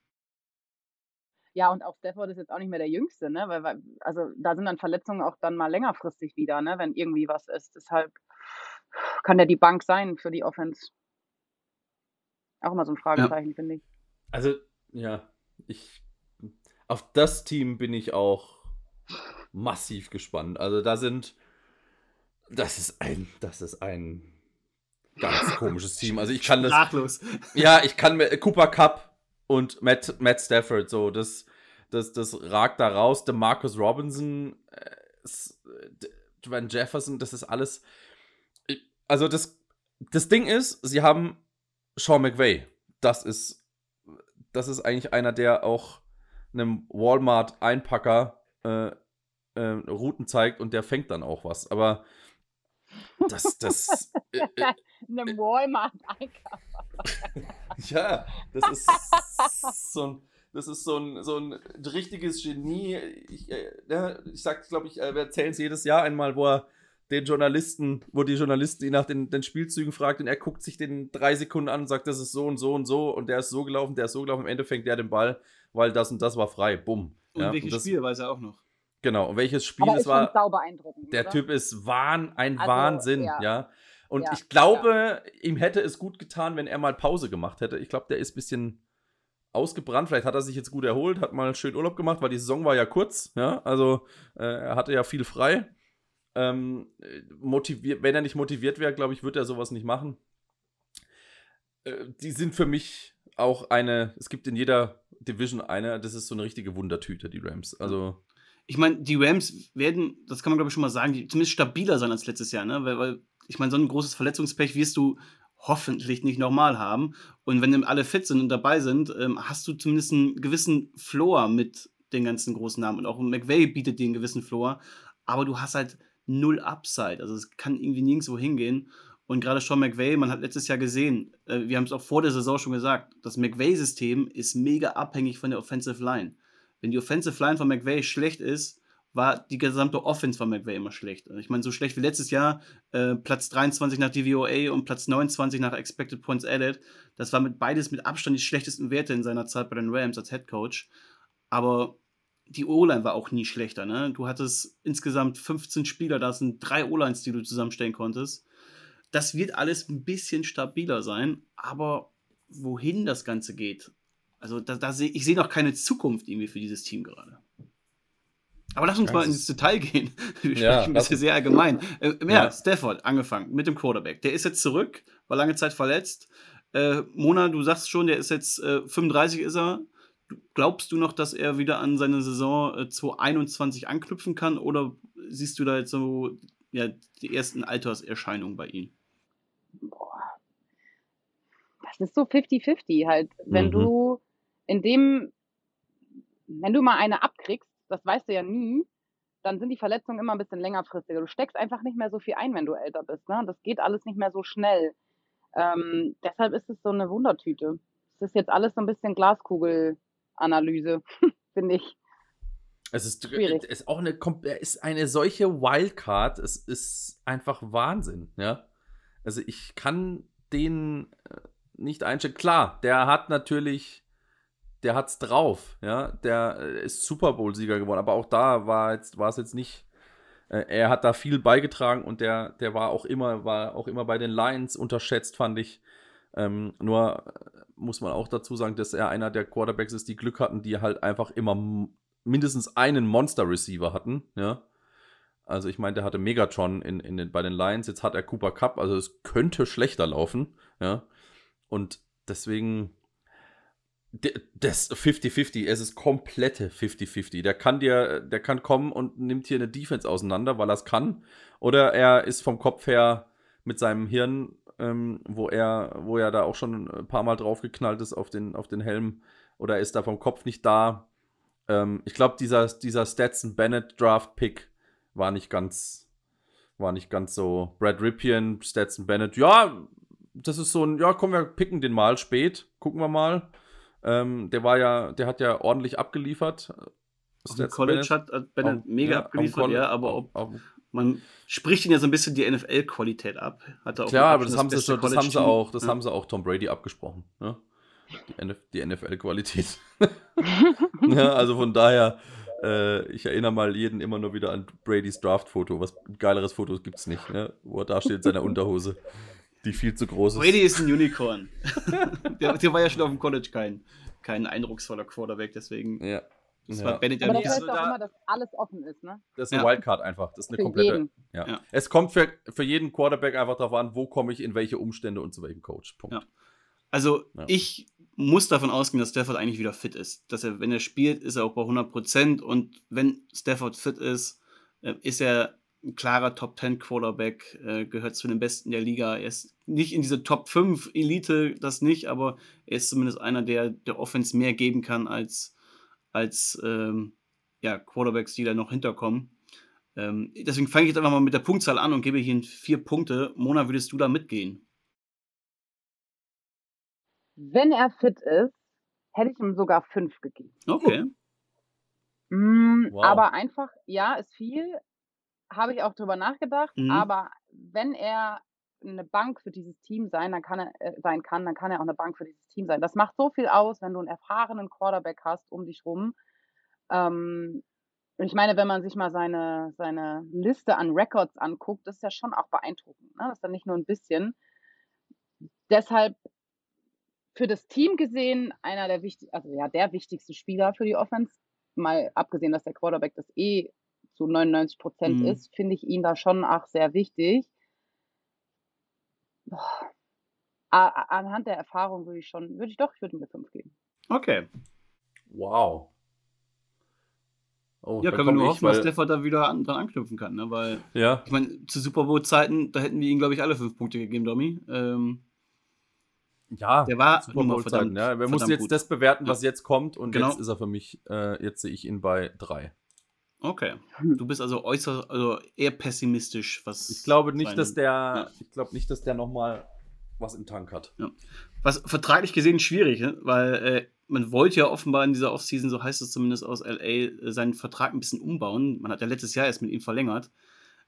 Ja, und auch Stafford ist jetzt auch nicht mehr der Jüngste, ne? Weil, weil, also da sind dann Verletzungen auch dann mal längerfristig wieder, ne? Wenn irgendwie was ist. Deshalb kann der die Bank sein für die Offense. Auch immer so ein Fragezeichen, ja. finde ich. Also, ja, ich. Auf das Team bin ich auch massiv gespannt. Also da sind. Das ist ein. Das ist ein ganz komisches Team. Also ich kann das. Sprachlos. Ja, ich kann mir. Cooper Cup und Matt, Matt Stafford, so, das, das, das ragt da raus. Der Marcus Robinson, äh, Jefferson, das ist alles. Also das, das Ding ist, sie haben Sean McVay. Das ist das ist eigentlich einer, der auch einem Walmart-Einpacker äh, äh, Routen zeigt und der fängt dann auch was. Aber das, das. Äh, äh, einem Walmart-Einpacker. ja, das ist so ein. Das ist so ein, so ein richtiges Genie. Ich, äh, ja, ich sag, glaube ich, wir erzählen es jedes Jahr einmal, wo er den Journalisten, wo die Journalisten ihn nach den, den Spielzügen fragt und er guckt sich den drei Sekunden an und sagt, das ist so und so und so und der ist so gelaufen, der ist so gelaufen. Im Ende fängt der den Ball, weil das und das war frei. Bumm. Und ja, welches und das, Spiel weiß er auch noch. Genau, und welches Spiel es war. Der oder? Typ ist Wahn, ein also, Wahnsinn, ja. ja. Und ja, ich glaube, ja. ihm hätte es gut getan, wenn er mal Pause gemacht hätte. Ich glaube, der ist ein bisschen ausgebrannt. Vielleicht hat er sich jetzt gut erholt, hat mal schön Urlaub gemacht, weil die Saison war ja kurz. Ja, also äh, er hatte ja viel frei. Ähm, motiviert, wenn er nicht motiviert wäre, glaube ich, würde er sowas nicht machen. Äh, die sind für mich auch eine, es gibt in jeder Division eine, das ist so eine richtige Wundertüte, die Rams. Also. Ich meine, die Rams werden, das kann man glaube ich schon mal sagen, die, zumindest stabiler sein als letztes Jahr, ne? Weil, weil ich meine, so ein großes Verletzungspech wirst du hoffentlich nicht nochmal haben. Und wenn alle fit sind und dabei sind, ähm, hast du zumindest einen gewissen Floor mit den ganzen großen Namen. Und auch McVay bietet dir einen gewissen Floor. Aber du hast halt null Upside. Also es kann irgendwie nirgendwo hingehen. Und gerade Sean McVay, man hat letztes Jahr gesehen, äh, wir haben es auch vor der Saison schon gesagt, das McVay-System ist mega abhängig von der Offensive Line. Wenn die Offensive Line von McVay schlecht ist, war die gesamte Offense von McVay immer schlecht. Ich meine, so schlecht wie letztes Jahr, äh, Platz 23 nach DVOA und Platz 29 nach Expected Points Added. Das war mit beides mit Abstand die schlechtesten Werte in seiner Zeit bei den Rams als Head Coach. Aber die O-Line war auch nie schlechter. Ne? Du hattest insgesamt 15 Spieler, da sind drei O-Lines, die du zusammenstellen konntest. Das wird alles ein bisschen stabiler sein, aber wohin das Ganze geht, also da, da seh, ich sehe noch keine Zukunft irgendwie für dieses Team gerade. Aber lass uns mal ins Detail gehen. Wir ja, sprechen das hier sehr allgemein. Äh, ja, ja, Stafford angefangen mit dem Quarterback. Der ist jetzt zurück, war lange Zeit verletzt. Äh, Mona, du sagst schon, der ist jetzt äh, 35 ist er. Glaubst du noch, dass er wieder an seine Saison äh, 2021 anknüpfen kann oder siehst du da jetzt so ja, die ersten Alterserscheinungen bei ihm? Boah. Das ist so 50-50 halt. Wenn mhm. du in dem, wenn du mal eine abkriegst, das weißt du ja nie, dann sind die Verletzungen immer ein bisschen längerfristiger. Du steckst einfach nicht mehr so viel ein, wenn du älter bist. Ne? Das geht alles nicht mehr so schnell. Ähm, deshalb ist es so eine Wundertüte. Es ist jetzt alles so ein bisschen Glaskugel Analyse, finde ich. Es ist, Schwierig. ist auch eine, ist eine solche Wildcard. Es ist einfach Wahnsinn, ja. Also ich kann den äh, nicht einstellen. Klar, der hat natürlich, der hat's drauf, ja. Der äh, ist Super Bowl-Sieger geworden, aber auch da war jetzt, war es jetzt nicht. Äh, er hat da viel beigetragen und der, der war auch immer, war auch immer bei den Lions unterschätzt, fand ich. Ähm, nur muss man auch dazu sagen, dass er einer der Quarterbacks ist, die Glück hatten, die halt einfach immer mindestens einen Monster-Receiver hatten, ja. Also ich meine, der hatte Megatron in, in den, bei den Lions, jetzt hat er Cooper Cup, also es könnte schlechter laufen, ja. Und deswegen, das 50-50, es ist komplette 50-50. Der kann dir, der kann kommen und nimmt hier eine Defense auseinander, weil er es kann. Oder er ist vom Kopf her mit seinem Hirn ähm, wo er, wo er da auch schon ein paar Mal draufgeknallt ist auf den, auf den Helm oder ist da vom Kopf nicht da. Ähm, ich glaube, dieser, dieser Stetson Bennett Draft Pick war nicht ganz, war nicht ganz so. Brad Ripien, Stetson Bennett, ja, das ist so ein, ja, komm, wir picken den mal spät, gucken wir mal. Ähm, der war ja, der hat ja ordentlich abgeliefert. Auf dem College hat, hat Bennett mega ja, abgeliefert, ja, aber ob, auf, man spricht ihn ja so ein bisschen die NFL-Qualität ab. Hat er auch Klar, aber das, haben sie, schon, das haben sie auch, das ja. haben sie auch Tom Brady abgesprochen. Ne? Die, NF die NFL-Qualität. ja, also von daher, äh, ich erinnere mal jeden immer nur wieder an Bradys Draft-Foto. Was geileres Foto gibt es nicht, ne? wo er da steht in seiner Unterhose, die viel zu groß ist. Brady ist ein Unicorn. der, der, war ja schon auf dem College kein, kein eindrucksvoller Quarterback, deswegen. Ja. Das ja. war Bennett Aber das heißt so auch immer, dass alles offen ist, ne? Das ist eine ja. Wildcard einfach. Das ist eine für komplette. Ja. ja. Es kommt für, für jeden Quarterback einfach darauf an, wo komme ich, in welche Umstände und zu welchem Coach. Punkt. Ja. Also ich muss davon ausgehen, dass Stafford eigentlich wieder fit ist. Dass er, wenn er spielt, ist er auch bei 100% Und wenn Stafford fit ist, äh, ist er ein klarer Top 10 Quarterback, äh, gehört zu den Besten der Liga. Er ist nicht in diese Top 5 Elite, das nicht, aber er ist zumindest einer, der der Offense mehr geben kann als als ähm, ja, Quarterbacks, die da noch hinterkommen. Ähm, deswegen fange ich jetzt einfach mal mit der Punktzahl an und gebe hier vier Punkte. Mona, würdest du da mitgehen? Wenn er fit ist, hätte ich ihm sogar fünf gegeben. Okay. Mm, wow. Aber einfach, ja, ist viel. Habe ich auch drüber nachgedacht. Mhm. Aber wenn er eine Bank für dieses Team sein, dann kann er, äh, sein kann, dann kann er auch eine Bank für dieses Team sein. Das macht so viel aus, wenn du einen erfahrenen Quarterback hast um dich rum. Ähm, und ich meine, wenn man sich mal seine, seine Liste an Records anguckt, das ist ja schon auch beeindruckend. Ne? Das ist dann nicht nur ein bisschen. Deshalb für das Team gesehen einer der wichtig, also ja, der wichtigste Spieler für die Offense. Mal abgesehen, dass der Quarterback das eh zu 99 Prozent mhm. ist, finde ich ihn da schon auch sehr wichtig boah, anhand der Erfahrung würde ich schon, würde ich doch, ich würde mir fünf geben. Okay. Wow. Oh, ja, können wir nur hoffen, dass Stafford da wieder an, dran anknüpfen kann, ne? Weil, ja. ich meine, zu Super Bowl-Zeiten, da hätten wir ihm, glaube ich, alle fünf Punkte gegeben, Domi. Ähm, ja, der war Super Bowl-Zeiten, ja. Wir müssen jetzt gut. das bewerten, was ja. jetzt kommt, und genau. jetzt ist er für mich, äh, jetzt sehe ich ihn bei drei. Okay. Du bist also äußerst, also eher pessimistisch, was. Ich glaube nicht, dass der, ja. ich glaube nicht, dass der nochmal was im Tank hat. Ja. Was vertraglich gesehen schwierig, ne? weil äh, man wollte ja offenbar in dieser Offseason, so heißt es zumindest aus LA, äh, seinen Vertrag ein bisschen umbauen. Man hat ja letztes Jahr erst mit ihm verlängert.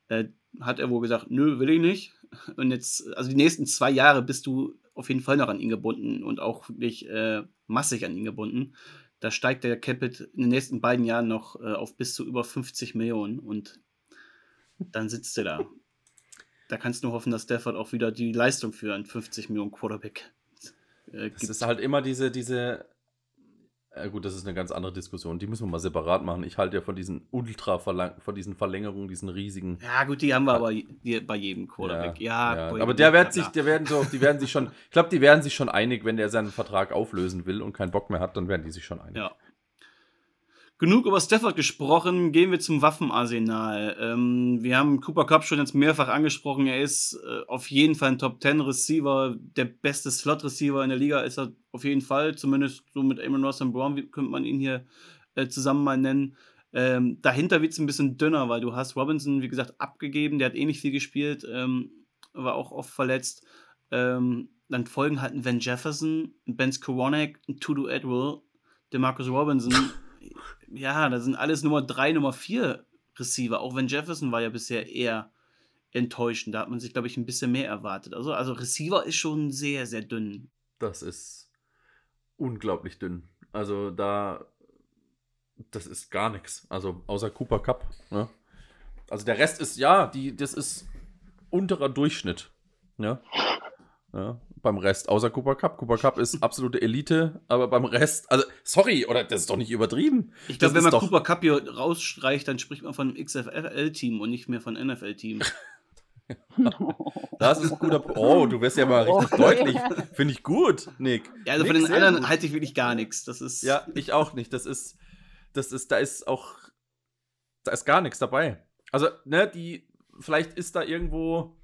Äh, hat er wohl gesagt, nö, will ich nicht. Und jetzt, also die nächsten zwei Jahre bist du auf jeden Fall noch an ihn gebunden und auch wirklich äh, massig an ihn gebunden da steigt der Capit in den nächsten beiden Jahren noch äh, auf bis zu über 50 Millionen und dann sitzt er da. Da kannst du nur hoffen, dass Stafford auch wieder die Leistung für einen 50 Millionen Quarterback äh, gibt. Es ist halt immer diese, diese äh, gut, das ist eine ganz andere Diskussion. Die müssen wir mal separat machen. Ich halte ja von diesen ultra von diesen Verlängerungen, diesen riesigen. Ja, gut, die haben wir aber bei jedem Quarterback. Ja, ja, ja. aber der wird sich, der werden so, die werden sich schon, ich glaube, die werden sich schon einig, wenn der seinen Vertrag auflösen will und keinen Bock mehr hat, dann werden die sich schon einig. Ja. Genug über Stafford gesprochen, gehen wir zum Waffenarsenal. Ähm, wir haben Cooper Cup schon jetzt mehrfach angesprochen. Er ist äh, auf jeden Fall ein Top 10 Receiver. Der beste Slot Receiver in der Liga ist er auf jeden Fall. Zumindest so mit Amon Ross und Brown könnte man ihn hier äh, zusammen mal nennen. Ähm, dahinter wird es ein bisschen dünner, weil du hast Robinson, wie gesagt, abgegeben. Der hat eh viel gespielt, ähm, war auch oft verletzt. Ähm, dann folgen halt ein Van Jefferson, ein Ben Skowronek, ein Tudu Edwell, der Marcus Robinson ja, da sind alles Nummer 3, Nummer 4 Receiver. Auch wenn Jefferson war ja bisher eher enttäuschend. Da hat man sich, glaube ich, ein bisschen mehr erwartet. Also, also Receiver ist schon sehr, sehr dünn. Das ist unglaublich dünn. Also da, das ist gar nichts. Also außer Cooper Cup. Ne? Also der Rest ist, ja, die, das ist unterer Durchschnitt. Ja. ja beim Rest, außer Cooper Cup. Cooper Cup ist absolute Elite, aber beim Rest, also sorry, oder das ist doch nicht übertrieben. Ich glaube, wenn man Cooper Cup hier rausstreicht, dann spricht man von XFL-Team und nicht mehr von NFL-Team. das ist ein guter Punkt. Oh, du wirst ja mal richtig okay. deutlich. Finde ich gut, Nick. Ja, also Nick, von den anderen halte ich wirklich gar nichts. Das ist. Ja, ich auch nicht. Das ist, das ist, da ist auch, da ist gar nichts dabei. Also, ne, die, vielleicht ist da irgendwo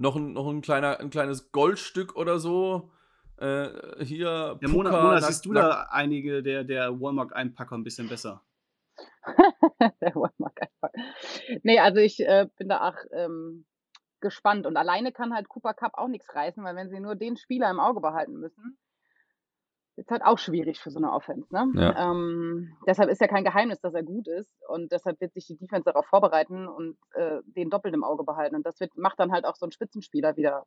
noch ein, noch ein, kleiner, ein kleines Goldstück oder so. Äh, hier. Ja, Mona, Mona siehst du da einige der, der Walmart-Einpacker ein bisschen besser? der Walmart-Einpacker. Nee, also ich äh, bin da auch ähm, gespannt. Und alleine kann halt Cooper Cup auch nichts reißen, weil wenn sie nur den Spieler im Auge behalten müssen, ist halt auch schwierig für so eine Offense. Ne? Ja. Ähm, deshalb ist ja kein Geheimnis, dass er gut ist und deshalb wird sich die Defense darauf vorbereiten und äh, den doppelt im Auge behalten. Und das wird, macht dann halt auch so einen Spitzenspieler wieder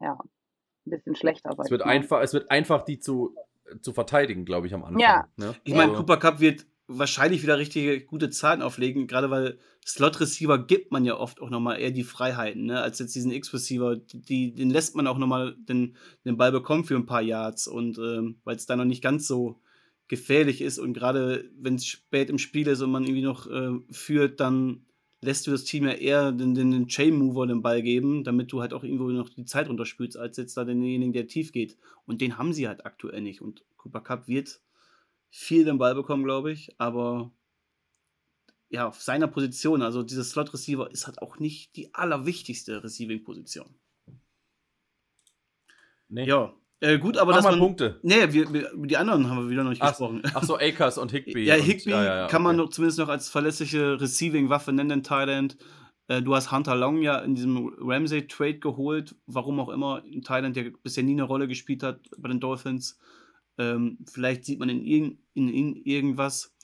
ja, ein bisschen schlechter. Es wird, einfach, es wird einfach, die zu, zu verteidigen, glaube ich, am Anfang. Ja. Ne? Ich meine, Cooper Cup wird wahrscheinlich wieder richtige gute Zahlen auflegen, gerade weil Slot-Receiver gibt man ja oft auch nochmal eher die Freiheiten, ne, als jetzt diesen X-Receiver, die, den lässt man auch nochmal den, den Ball bekommen für ein paar Yards und ähm, weil es da noch nicht ganz so gefährlich ist und gerade wenn es spät im Spiel ist und man irgendwie noch äh, führt, dann lässt du das Team ja eher den, den, den Chain Mover den Ball geben, damit du halt auch irgendwo noch die Zeit runterspülst, als jetzt da denjenigen, der tief geht. Und den haben sie halt aktuell nicht. Und Cooper Cup wird viel den Ball bekommen, glaube ich, aber ja, auf seiner Position, also dieser Slot Receiver ist halt auch nicht die allerwichtigste Receiving Position. Nee. Ja, äh, gut, aber. Mal man, Punkte. Nee, wir, wir, die anderen haben wir wieder noch nicht ach, gesprochen. Ach so, Akers und Higby. Ja, Higby ja, ja, ja, kann okay. man noch, zumindest noch als verlässliche Receiving-Waffe nennen, den Thailand. Äh, du hast Hunter Long ja in diesem Ramsey-Trade geholt, warum auch immer, ein Thailand, der bisher nie eine Rolle gespielt hat bei den Dolphins. Ähm, vielleicht sieht man in ihm in, in irgendwas.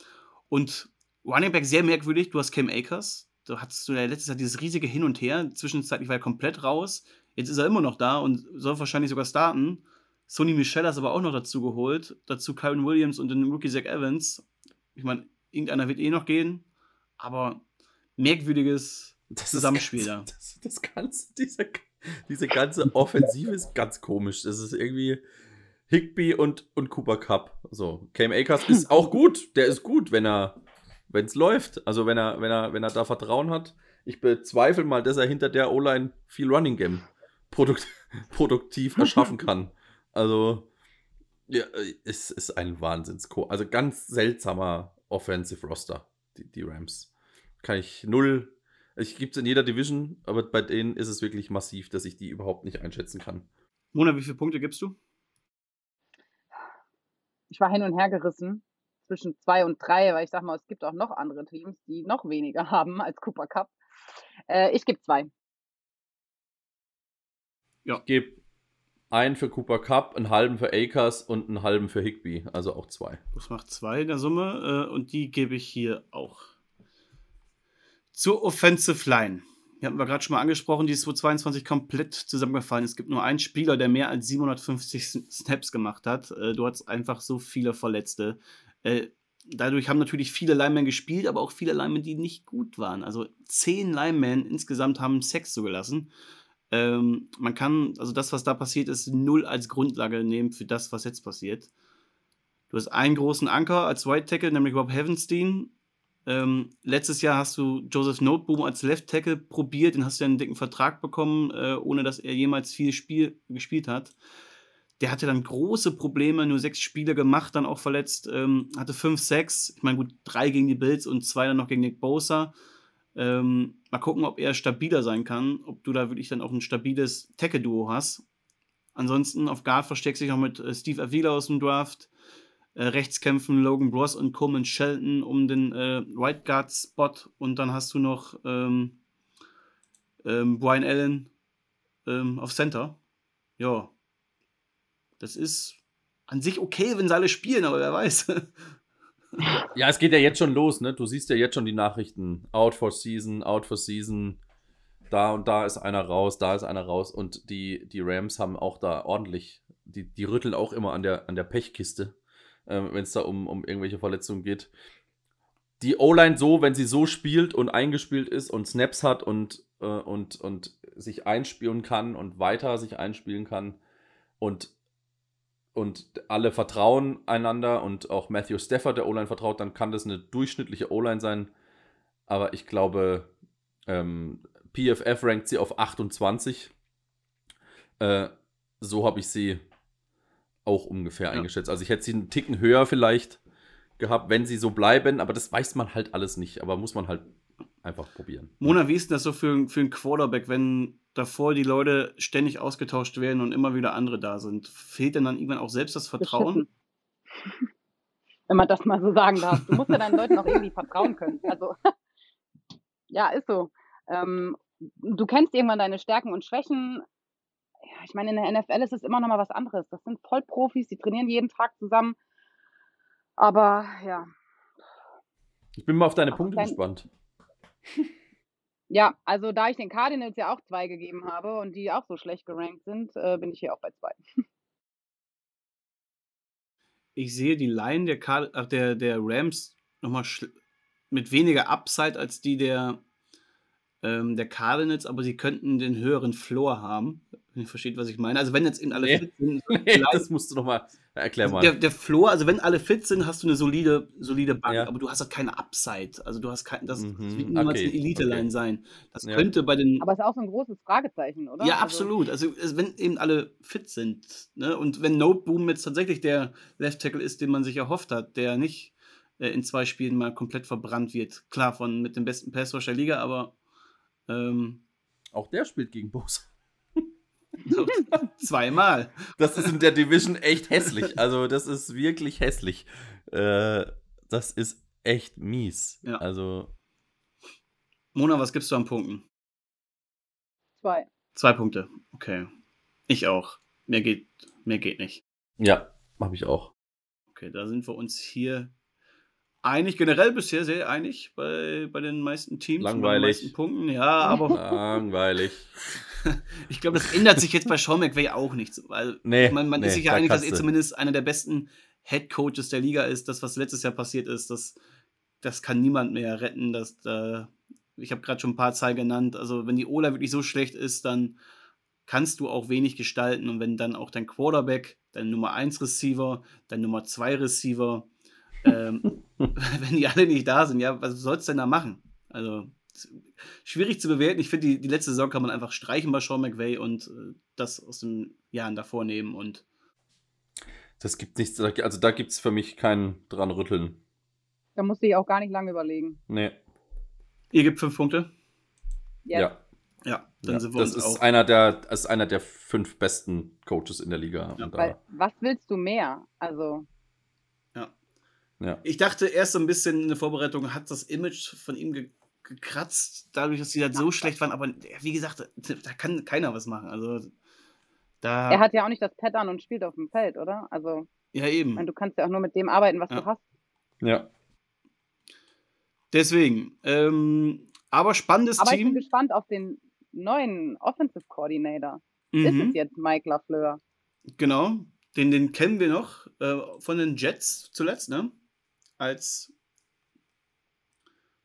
Und Running Back sehr merkwürdig. Du hast Cam Akers. Da hattest du ja letztes Jahr dieses riesige Hin und Her. Zwischenzeitlich war er komplett raus. Jetzt ist er immer noch da und soll wahrscheinlich sogar starten. Sony Michel hast aber auch noch dazu geholt. Dazu Kyron Williams und den Rookie Zach Evans. Ich meine, irgendeiner wird eh noch gehen. Aber merkwürdiges das Zusammenspiel da. Das, das, ganze, diese, diese ganze Offensive ist ganz komisch. Das ist irgendwie Higby und, und Cooper Cup. So, Cam Akers ist auch gut. Der ist gut, wenn er, wenn es läuft. Also wenn er, wenn er, wenn er da Vertrauen hat. Ich bezweifle mal, dass er hinter der O-Line viel Running Game produkt, produktiv erschaffen kann. Also, ja, es ist ein wahnsinns Also ganz seltsamer Offensive Roster, die, die Rams. Kann ich null. Ich gibt es in jeder Division, aber bei denen ist es wirklich massiv, dass ich die überhaupt nicht einschätzen kann. Mona, wie viele Punkte gibst du? Ich war hin und her gerissen zwischen zwei und drei, weil ich sag mal, es gibt auch noch andere Teams, die noch weniger haben als Cooper Cup. Äh, ich gebe zwei. Ja. Ich gebe einen für Cooper Cup, einen halben für Akers und einen halben für Higby, also auch zwei. Das macht zwei in der Summe äh, und die gebe ich hier auch. Zur Offensive Line. Wir hatten wir gerade schon mal angesprochen, die ist 2022 komplett zusammengefallen. Es gibt nur einen Spieler, der mehr als 750 Snaps gemacht hat. Äh, du hattest einfach so viele Verletzte. Äh, dadurch haben natürlich viele Linemen gespielt, aber auch viele Linemen, die nicht gut waren. Also zehn Linemen insgesamt haben Sex zugelassen. Ähm, man kann, also das, was da passiert ist, null als Grundlage nehmen für das, was jetzt passiert. Du hast einen großen Anker als White Tackle, nämlich Rob Heavenstein, ähm, letztes Jahr hast du Joseph Noteboom als Left Tackle probiert, den hast du ja einen dicken Vertrag bekommen, äh, ohne dass er jemals viel Spiel gespielt hat. Der hatte dann große Probleme, nur sechs Spiele gemacht, dann auch verletzt, ähm, hatte fünf, sechs, ich meine gut, drei gegen die Bills und zwei dann noch gegen Nick Bosa. Ähm, mal gucken, ob er stabiler sein kann, ob du da wirklich dann auch ein stabiles Tackle-Duo hast. Ansonsten auf Guard versteckt sich auch mit äh, Steve Avila aus dem Draft. Äh, rechts kämpfen Logan Ross und Coleman Shelton um den äh, Right Guard Spot und dann hast du noch ähm, ähm, Brian Allen ähm, auf Center. Ja, das ist an sich okay, wenn sie alle spielen, aber wer weiß. ja, es geht ja jetzt schon los, ne? Du siehst ja jetzt schon die Nachrichten. Out for Season, out for Season. Da und da ist einer raus, da ist einer raus. Und die, die Rams haben auch da ordentlich, die, die rütteln auch immer an der, an der Pechkiste äh, wenn es da um, um irgendwelche Verletzungen geht. Die O-Line so, wenn sie so spielt und eingespielt ist und Snaps hat und, äh, und, und sich einspielen kann und weiter sich einspielen kann und, und alle vertrauen einander und auch Matthew Stafford der O-Line vertraut, dann kann das eine durchschnittliche O-Line sein. Aber ich glaube, ähm, PFF rankt sie auf 28. Äh, so habe ich sie auch ungefähr ja. eingeschätzt. Also ich hätte sie einen Ticken höher vielleicht gehabt, wenn sie so bleiben, aber das weiß man halt alles nicht. Aber muss man halt einfach probieren. Mona, wie ist das so für, für einen Quarterback, wenn davor die Leute ständig ausgetauscht werden und immer wieder andere da sind? Fehlt denn dann irgendwann auch selbst das Vertrauen? Wenn man das mal so sagen darf. Du musst ja deinen Leuten auch irgendwie vertrauen können. Also, ja, ist so. Ähm, du kennst irgendwann deine Stärken und Schwächen ich meine, in der NFL ist es immer noch mal was anderes. Das sind Vollprofis, die trainieren jeden Tag zusammen. Aber ja. Ich bin mal auf deine Punkte gespannt. Ja, also da ich den Cardinals ja auch zwei gegeben habe und die auch so schlecht gerankt sind, äh, bin ich hier auch bei zwei. Ich sehe die Line der, Card der, der Rams nochmal mit weniger Upside als die der, ähm, der Cardinals, aber sie könnten den höheren Floor haben. Wenn ihr versteht, was ich meine. Also wenn jetzt eben alle Nee. fit sind, Nee, das musst du noch mal erklären. also der, der Floor, also wenn alle fit sind, hast du eine solide, solide Bank, Ja. aber du hast halt keine Upside. Also du hast kein, das, das Mhm, wird niemals okay, eine Elite-Line okay. sein. Das Ja. könnte bei den Aber es ist auch so ein großes Fragezeichen, oder? Ja, Also, absolut. Also, es- wenn eben alle fit sind. Ne? Und wenn Noteboom jetzt tatsächlich der Left Tackle ist, den man sich erhofft hat, der nicht äh, in zwei Spielen mal komplett verbrannt wird. Klar, von mit dem besten Passrush der Liga, aber ähm, Auch der spielt gegen Bosa. Zweimal. Das ist in der Division echt hässlich. Also, das ist wirklich hässlich. Äh, das ist echt mies. Ja. Also, Mona, was gibst du an Punkten? Zwei. Zwei Punkte. Okay. Ich auch. Mehr geht, mehr geht nicht. ja, habe ich auch. Okay, da sind wir uns hier einig, generell bisher sehr einig bei, bei den meisten Teams. und bei den Langweilig. meisten Punkten, ja, aber Langweilig. Ich glaube, das ändert sich jetzt bei Sean McVay auch nicht. Weil Nee, man, man nee, ist sich ja da einig, dass er zumindest einer der besten Head Coaches der Liga ist. Das, was letztes Jahr passiert ist, das, das kann niemand mehr retten. Das, äh, ich habe gerade schon ein paar Zahlen genannt. Also, wenn die Ola wirklich so schlecht ist, dann kannst du auch wenig gestalten. Und wenn dann auch dein Quarterback, dein Nummer 1 Receiver, dein Nummer 2 Receiver, ähm, wenn die alle nicht da sind, ja, was sollst du denn da machen? Also, schwierig zu bewerten. Ich finde, die, die letzte Saison kann man einfach streichen bei Sean McVay und äh, das aus den Jahren davor nehmen. Und Das gibt nichts. Also, da gibt es für mich keinen dran rütteln. Da musste ich auch gar nicht lange überlegen. Nee. ihr gebt fünf Punkte. Yes. Ja. Ja, dann ja. sind wir Das uns ist auch. einer, der, das ist einer der fünf besten Coaches in der Liga. Ja. Und da, Weil, was willst du mehr? Also, ja. Ich dachte erst so ein bisschen in der Vorbereitung, hat das Image von ihm ge gekratzt, dadurch, dass die halt so schlecht waren. Aber wie gesagt, da kann keiner was machen. Also, da. er hat ja auch nicht das Pattern und spielt auf dem Feld, oder? Also, ja, ich eben. meine, du kannst ja auch nur mit dem arbeiten, was Ja. du hast. ja. Deswegen. Ähm, aber spannendes Aber ich bin Team. gespannt auf den neuen Offensive Coordinator. Ist Mhm. es jetzt Mike LaFleur? Genau, den, den kennen wir noch äh, von den Jets zuletzt, ne? Als.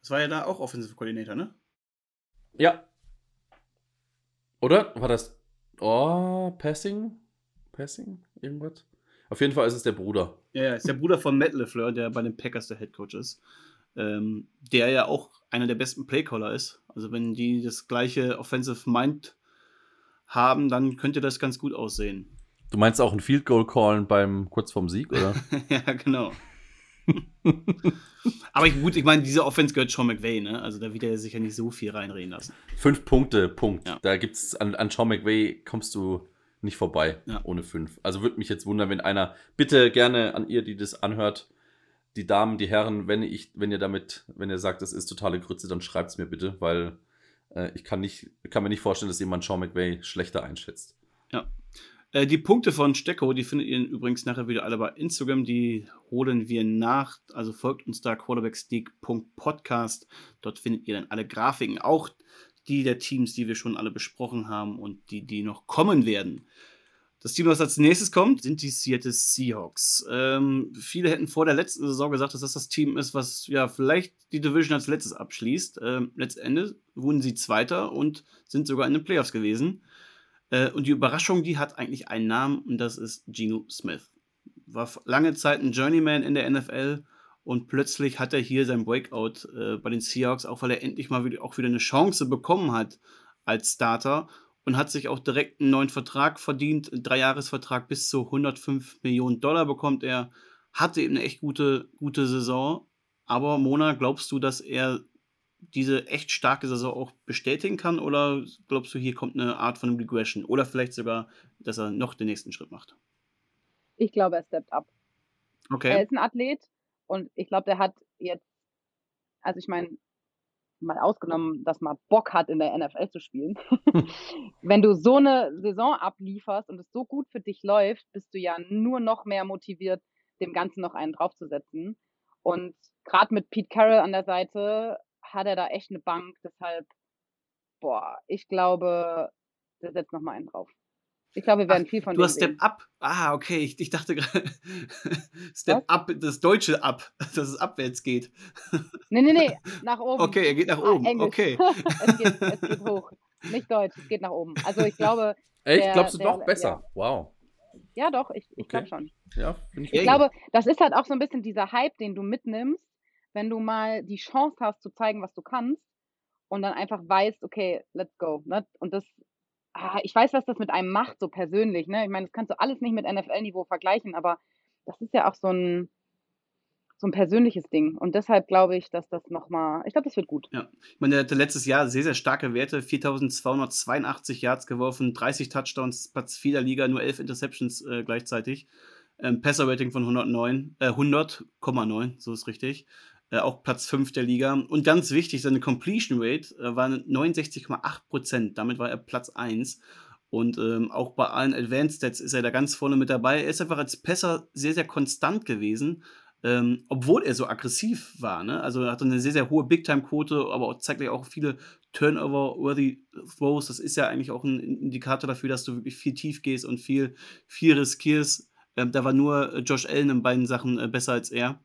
Das war ja da auch Offensive Coordinator, ne? Ja. Oder? War das. Oh, Passing? Passing? Irgendwas? Auf jeden Fall ist es der Bruder. Ja, ja, ist der Bruder von Matt LeFleur, der bei den Packers der Head Coach ist. Ähm, der ja auch einer der besten Playcaller ist. Also, wenn die das gleiche Offensive Mind haben, dann könnte das ganz gut aussehen. Du meinst auch ein Field Goal callen beim kurz vorm Sieg, oder? ja, genau. Aber ich, gut, ich meine, diese Offense gehört Sean McVay, ne? Also da wird er sich ja nicht so viel reinreden lassen. fünf Punkte, Punkt. Ja. Da gibt's an, an Sean McVay kommst du nicht vorbei Ja. ohne fünf. Also würde mich jetzt wundern, wenn einer, bitte gerne an ihr, die das anhört, die Damen, die Herren, wenn ich, wenn ihr damit, wenn ihr sagt, das ist totale Grütze, dann schreibt's mir bitte, weil äh, ich kann nicht, kann mir nicht vorstellen, dass jemand Sean McVay schlechter einschätzt. Äh, die Punkte von Stecko, die findet ihr übrigens nachher wieder alle bei Instagram. Die holen wir nach. Also folgt uns da quarterbacksneak.podcast. Dort findet ihr dann alle Grafiken, auch die der Teams, die wir schon alle besprochen haben und die, die noch kommen werden. Das Team, was als nächstes kommt, sind die Seattle Seahawks. Ähm, viele hätten vor der letzten Saison gesagt, dass das das Team ist, was ja vielleicht die Division als letztes abschließt. Ähm, letztendlich wurden sie Zweiter und sind sogar in den Playoffs gewesen. Äh, und die Überraschung, die hat eigentlich einen Namen und das ist Geno Smith. War lange Zeit ein Journeyman in der NFL und plötzlich hat er hier sein Breakout äh, bei den Seahawks, auch weil er endlich mal wieder, auch wieder eine Chance bekommen hat als Starter und hat sich auch direkt einen neuen Vertrag verdient, einen Dreijahresvertrag bis zu 105 Millionen Dollar bekommt er, hatte eben eine echt gute, gute Saison. Aber Mona, glaubst du, dass er diese echt starke Saison auch bestätigen kann? Oder glaubst du, hier kommt eine Art von Regression? Oder vielleicht sogar, dass er noch den nächsten Schritt macht? Ich glaube, er steppt. Er Okay. ist ein Athlet und ich glaube, der hat jetzt, also ich meine, mal ausgenommen, dass man Bock hat, in der NFL zu spielen. Wenn du so eine Saison ablieferst und es so gut für dich läuft, bist du ja nur noch mehr motiviert, dem Ganzen noch einen draufzusetzen. Und gerade mit Pete Carroll an der Seite hat er da echt eine Bank. Deshalb, boah, ich glaube, der setzt noch mal einen drauf. Ich glaube, wir werden Ach, viel von Du hast Step sehen. Up. Ah, okay. Ich, ich dachte gerade, Step Was? Up, das deutsche Up, dass es abwärts geht. Nee, nee, nee, nach oben. Okay, er geht nach ah, oben. Ah, okay. es, geht, es geht hoch. Nicht deutsch, es geht nach oben. Also ich glaube. Echt? Der, Glaubst du der, noch besser? Ja. Wow. Ja, doch, ich, ich okay. glaube schon. Ja, ich, ich glaube, das ist halt auch so ein bisschen dieser Hype, den du mitnimmst, wenn du mal die Chance hast zu zeigen, was du kannst und dann einfach weißt, okay, let's go. Ne? Und das ah, ich weiß, was das mit einem macht, so persönlich. Ne? Ich meine, das kannst du alles nicht mit NFL-Niveau vergleichen, aber das ist ja auch so ein, so ein persönliches Ding. Und deshalb glaube ich, dass das nochmal, ich glaube, das wird gut. Ja, ich meine, der hatte letztes Jahr sehr, sehr starke Werte: 4282 Yards geworfen, 30 Touchdowns, Platz 4 der Liga, nur 11 Interceptions äh, gleichzeitig. Ähm, Passer-Rating von 109, äh, 100,9, so ist richtig. Äh, auch Platz 5 der Liga. Und ganz wichtig, seine Completion Rate äh, war 69,8%. Damit war er Platz 1. Und ähm, auch bei allen Advanced Stats ist er da ganz vorne mit dabei. Er ist einfach als Pässer sehr, sehr konstant gewesen. Ähm, obwohl er so aggressiv war. Ne? Also er hatte eine sehr, sehr hohe Big-Time-Quote, aber auch zeitgleich auch viele Turnover-worthy Throws. Das ist ja eigentlich auch ein Indikator dafür, dass du wirklich viel tief gehst und viel, viel riskierst. Ähm, da war nur Josh Allen in beiden Sachen äh, besser als er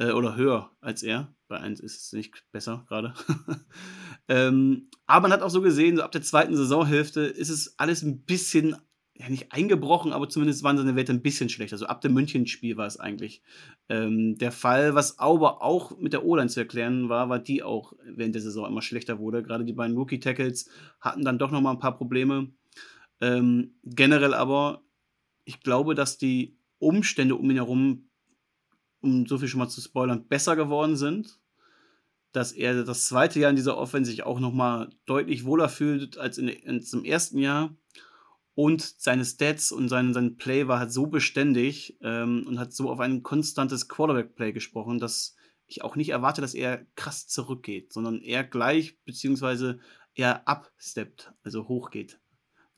äh, oder höher als er. Bei 1 ist es nicht besser gerade. ähm, aber man hat auch so gesehen, so ab der zweiten Saisonhälfte ist es alles ein bisschen, ja nicht eingebrochen, aber zumindest waren seine Werte ein bisschen schlechter. Also ab dem München-Spiel war es eigentlich ähm, der Fall. Was aber auch mit der O-Line zu erklären war, war die auch während der Saison immer schlechter wurde. Gerade die beiden Rookie-Tackles hatten dann doch nochmal ein paar Probleme. Ähm, generell aber, ich glaube, dass die Umstände um ihn herum um so viel schon mal zu spoilern, besser geworden sind. Dass er das zweite Jahr in dieser Offense sich auch nochmal deutlich wohler fühlt als in, in, im ersten Jahr. Und seine Stats und sein, sein Play war halt so beständig ähm, und hat so auf ein konstantes Quarterback-Play gesprochen, dass ich auch nicht erwarte, dass er krass zurückgeht, sondern eher gleich, beziehungsweise eher absteppt, also hochgeht.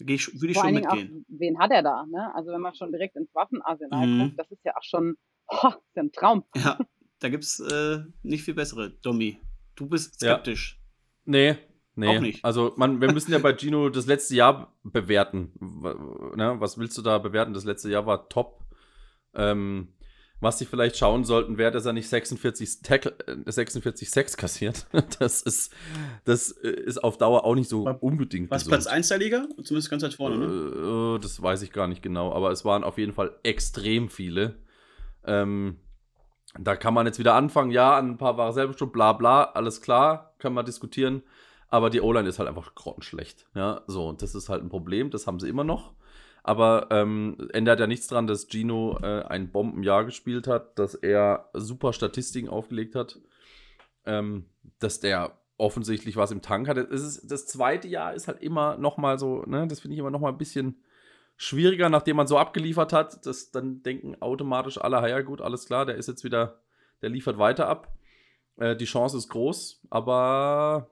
Würde ich, würde ich schon mitgehen. Auch, wen hat er da? Ne? Also wenn man schon direkt ins Waffenarsenal mhm. guckt, das ist ja auch schon Oh, ist ja ein Traum. Ja, da gibt es äh, nicht viel bessere. Domi, du bist skeptisch. Ja. Nee, Nee, Auch nicht. also man, wir müssen ja bei Gino das letzte Jahr bewerten. Ne? Was willst du da bewerten? Das letzte Jahr war top. Ähm, was sie vielleicht schauen sollten, wäre, dass er nicht 46, Tackle, 46 Sex kassiert. Das ist, das ist auf Dauer auch nicht so war, unbedingt Was Platz 1 der Liga? Zumindest ganz weit vorne, ne? Äh, das weiß ich gar nicht genau, aber es waren auf jeden Fall extrem viele. Ähm, da kann man jetzt wieder anfangen, ja, ein paar Ware selber schon, bla bla, alles klar, kann man diskutieren. Aber die O-Line ist halt einfach grottenschlecht. Ja, so, und das ist halt ein Problem, das haben sie immer noch. Aber ähm, ändert ja nichts daran, dass Gino äh, ein Bombenjahr gespielt hat, dass er super Statistiken aufgelegt hat, ähm, dass der offensichtlich was im Tank hat. Das, ist, das zweite Jahr ist halt immer noch mal so, ne, das finde ich immer noch mal ein bisschen schwieriger, nachdem man so abgeliefert hat. Das, dann denken automatisch alle, ja gut, alles klar, der ist jetzt wieder, der liefert weiter ab. Äh, die Chance ist groß, aber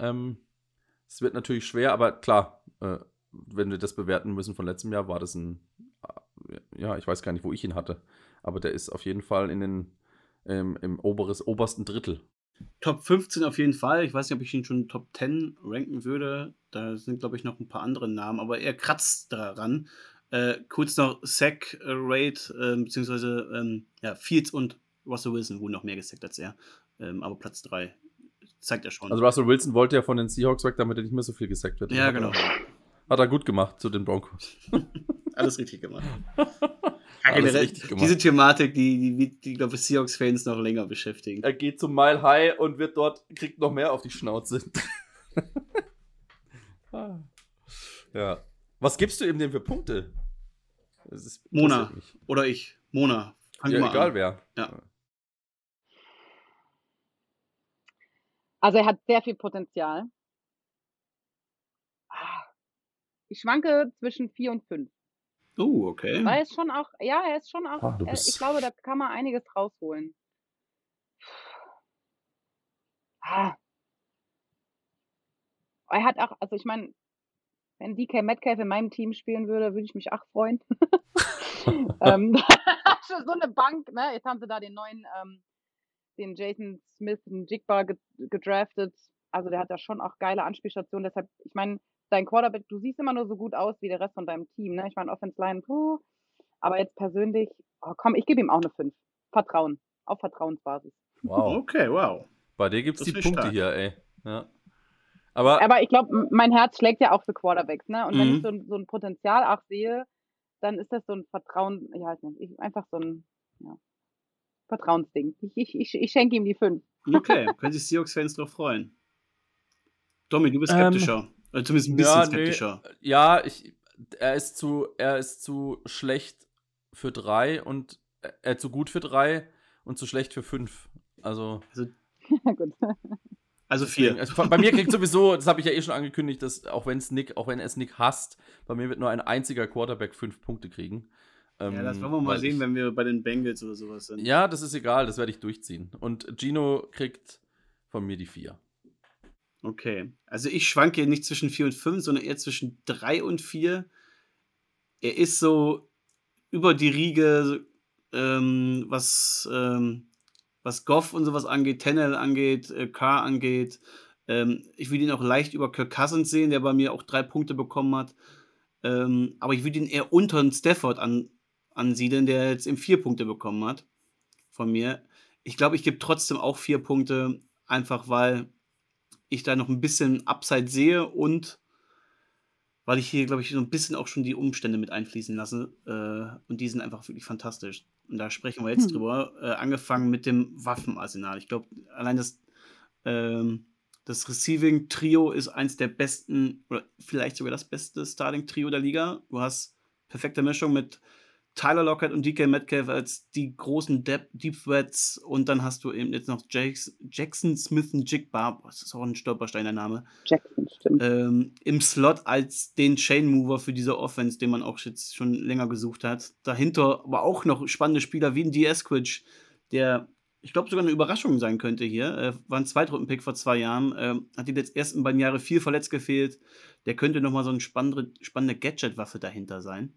ähm, es wird natürlich schwer, aber klar, äh, wenn wir das bewerten müssen von letztem Jahr, war das ein, äh, ja, ich weiß gar nicht, wo ich ihn hatte, aber der ist auf jeden Fall in den, ähm, im oberes, obersten Drittel. Top 15 auf jeden Fall. Ich weiß nicht, ob ich ihn schon Top 10 ranken würde. Da sind, glaube ich, noch ein paar andere Namen, aber er kratzt daran. Äh, kurz noch Sack Rate, äh, beziehungsweise ähm, ja, Fields und Russell Wilson wurden noch mehr gesackt als er. Ähm, aber Platz 3 zeigt er schon. Also Russell Wilson wollte ja von den Seahawks weg, damit er nicht mehr so viel gesackt wird. Ja, genau. Hat er gut gemacht zu den Broncos. Alles richtig gemacht. Ja, generell, diese Thematik, die, die, die, die glaube ich, Seahawks-Fans noch länger beschäftigen. Er geht zum Mile High und wird dort, kriegt noch mehr auf die Schnauze. ja. Was gibst du ihm denn für Punkte? Mona. Oder ich. Mona. Fang ja, egal an. wer. Ja. Also er hat sehr viel Potenzial. Ah. Ich schwanke zwischen vier und fünf. Oh, okay. Weil er ist schon auch, ja, er ist schon auch, ah, er, ich glaube, da kann man einiges rausholen. Ah, er hat auch, also ich meine, wenn DK Metcalf in meinem Team spielen würde, würde ich mich auch freuen. ähm, so eine Bank, ne? Jetzt haben sie da den neuen, ähm, den Jason Smith, den Jigbar gedraftet. Also der hat da schon auch geile Anspielstationen. Deshalb, ich meine, dein Quarterback, du siehst immer nur so gut aus wie der Rest von deinem Team. Ne? Ich meine, Offense Line, puh. Aber jetzt persönlich, oh, komm, ich gebe ihm auch eine 5. Vertrauen. Auf Vertrauensbasis. Wow. Okay, wow. Bei dir gibt es die Punkte stark. hier, ey. Ja. Aber, Aber ich glaube, mein Herz schlägt ja auch für Quarterbacks, ne? Und mhm. wenn ich so, so, ein Potenzial auch sehe, dann ist das so ein Vertrauen, ich weiß nicht, ich, einfach so ein ja, Vertrauensding. Ich, ich, ich, ich schenke ihm die 5. Okay, können sich Seahawks-Fans drauf freuen. Domi, du bist ähm, skeptischer. Ähm, Oder zumindest ein bisschen ja, skeptischer. Nee, ja, ich, er, ist zu, er ist zu schlecht für drei und er äh, zu gut für drei und zu schlecht für fünf. Also. Also, gut. also vier. Also bei mir kriegt sowieso, das habe ich ja eh schon angekündigt, dass auch wenn es Nick, auch wenn es Nick hasst, bei mir wird nur ein einziger Quarterback fünf Punkte kriegen. Ähm, ja, das wollen wir mal sehen, ich, wenn wir bei den Bengals oder sowas sind. Ja, das ist egal, das werde ich durchziehen. Und Gino kriegt von mir die vier. Okay. Also ich schwanke nicht zwischen 4 und 5, sondern eher zwischen 3 und 4. Er ist so über die Riege, ähm, was, ähm, was Goff und sowas angeht, Tennell angeht, äh, Carr angeht. Ähm, ich würde ihn auch leicht über Kirk Cousins sehen, der bei mir auch drei Punkte bekommen hat. Ähm, aber ich würde ihn eher unter Stafford an, ansiedeln, der jetzt eben vier Punkte bekommen hat von mir. Ich glaube, ich gebe trotzdem auch vier Punkte, einfach weil ich da noch ein bisschen Upside sehe und weil ich hier, glaube ich, so ein bisschen auch schon die Umstände mit einfließen lasse. Äh, und die sind einfach wirklich fantastisch. Und da sprechen wir jetzt hm. drüber. Äh, angefangen mit dem Waffenarsenal. Ich glaube, allein das, ähm, das Receiving-Trio ist eins der besten, oder vielleicht sogar das beste Starting-Trio der Liga. Du hast perfekte Mischung mit Tyler Lockett und DK Metcalf als die großen Deep, Deep Threats und dann hast du eben jetzt noch Jakes, Jackson Smith und Jigbar, das ist auch ein Stolperstein der Name. Jackson, stimmt. Ähm, Im Slot als den Chain Mover für diese Offense, den man auch jetzt schon länger gesucht hat. Dahinter aber auch noch spannende Spieler wie ein D. Esquidge, der ich glaube sogar eine Überraschung sein könnte hier. Äh, war ein Zweitrunden-Pick vor zwei Jahren. Äh, hat die jetzt ersten beiden Jahre viel verletzt gefehlt. Der könnte nochmal so eine spannende, spannende Gadget-Waffe dahinter sein.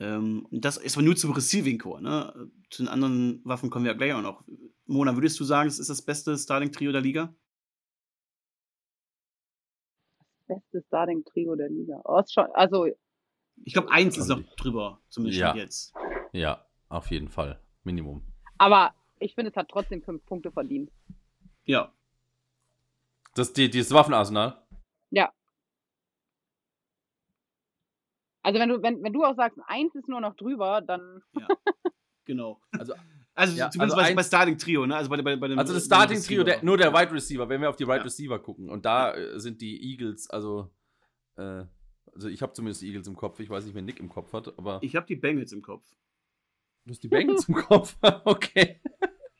Ähm, das ist aber nur zum Receiving Core. Ne? Zu den anderen Waffen kommen wir ja gleich auch noch. Mona, würdest du sagen, es ist das beste Starting-Trio der Liga? Das beste Starting-Trio der Liga. Oh, schon, also. Ich glaube, eins ist noch drüber, zumindest ja. jetzt. Ja, auf jeden Fall. Minimum. Aber ich finde, es hat trotzdem fünf Punkte verdient. Ja. Das, die, dieses Waffenarsenal? Ja. Also wenn du, wenn, wenn du auch sagst, eins ist nur noch drüber, dann. Ja, genau. Also, also ja, zumindest also bei, bei Starting Trio, ne? Also, bei, bei, bei dem, also das Starting Trio, der, nur der Wide Receiver, wenn wir auf die Wide ja. Receiver gucken. Und da äh, sind die Eagles, also. Äh, also ich habe zumindest die Eagles im Kopf. Ich weiß nicht, wer Nick im Kopf hat, aber. Ich habe die Bengals im Kopf. Du hast die Bengals im Kopf? okay.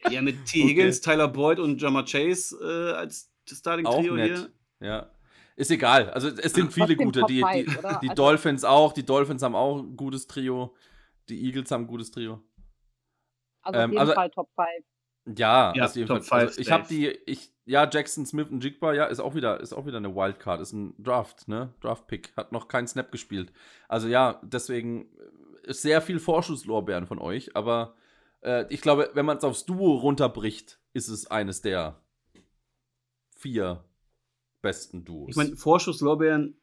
Ja, mit T. Higgins, okay. Tyler Boyd und Jamar Chase äh, als Starting Trio hier. Ja. Ist egal. Also es sind viele gute. Die, die, die also Dolphins auch. Die Dolphins haben auch ein gutes Trio. Die Eagles haben ein gutes Trio. Also auf ähm, jeden also, Fall Top 5. Ja, ja Top 5. Also ich habe die, ich, ja, Jackson Smith und Jigba, ja, ist auch wieder, ist auch wieder eine Wildcard, ist ein Draft, ne? Draft-Pick, hat noch keinen Snap gespielt. Also ja, deswegen ist sehr viel Vorschusslorbeeren von euch, aber äh, ich glaube, wenn man es aufs Duo runterbricht, ist es eines der vier besten Duos. Ich meine, Vorschusslorbeeren,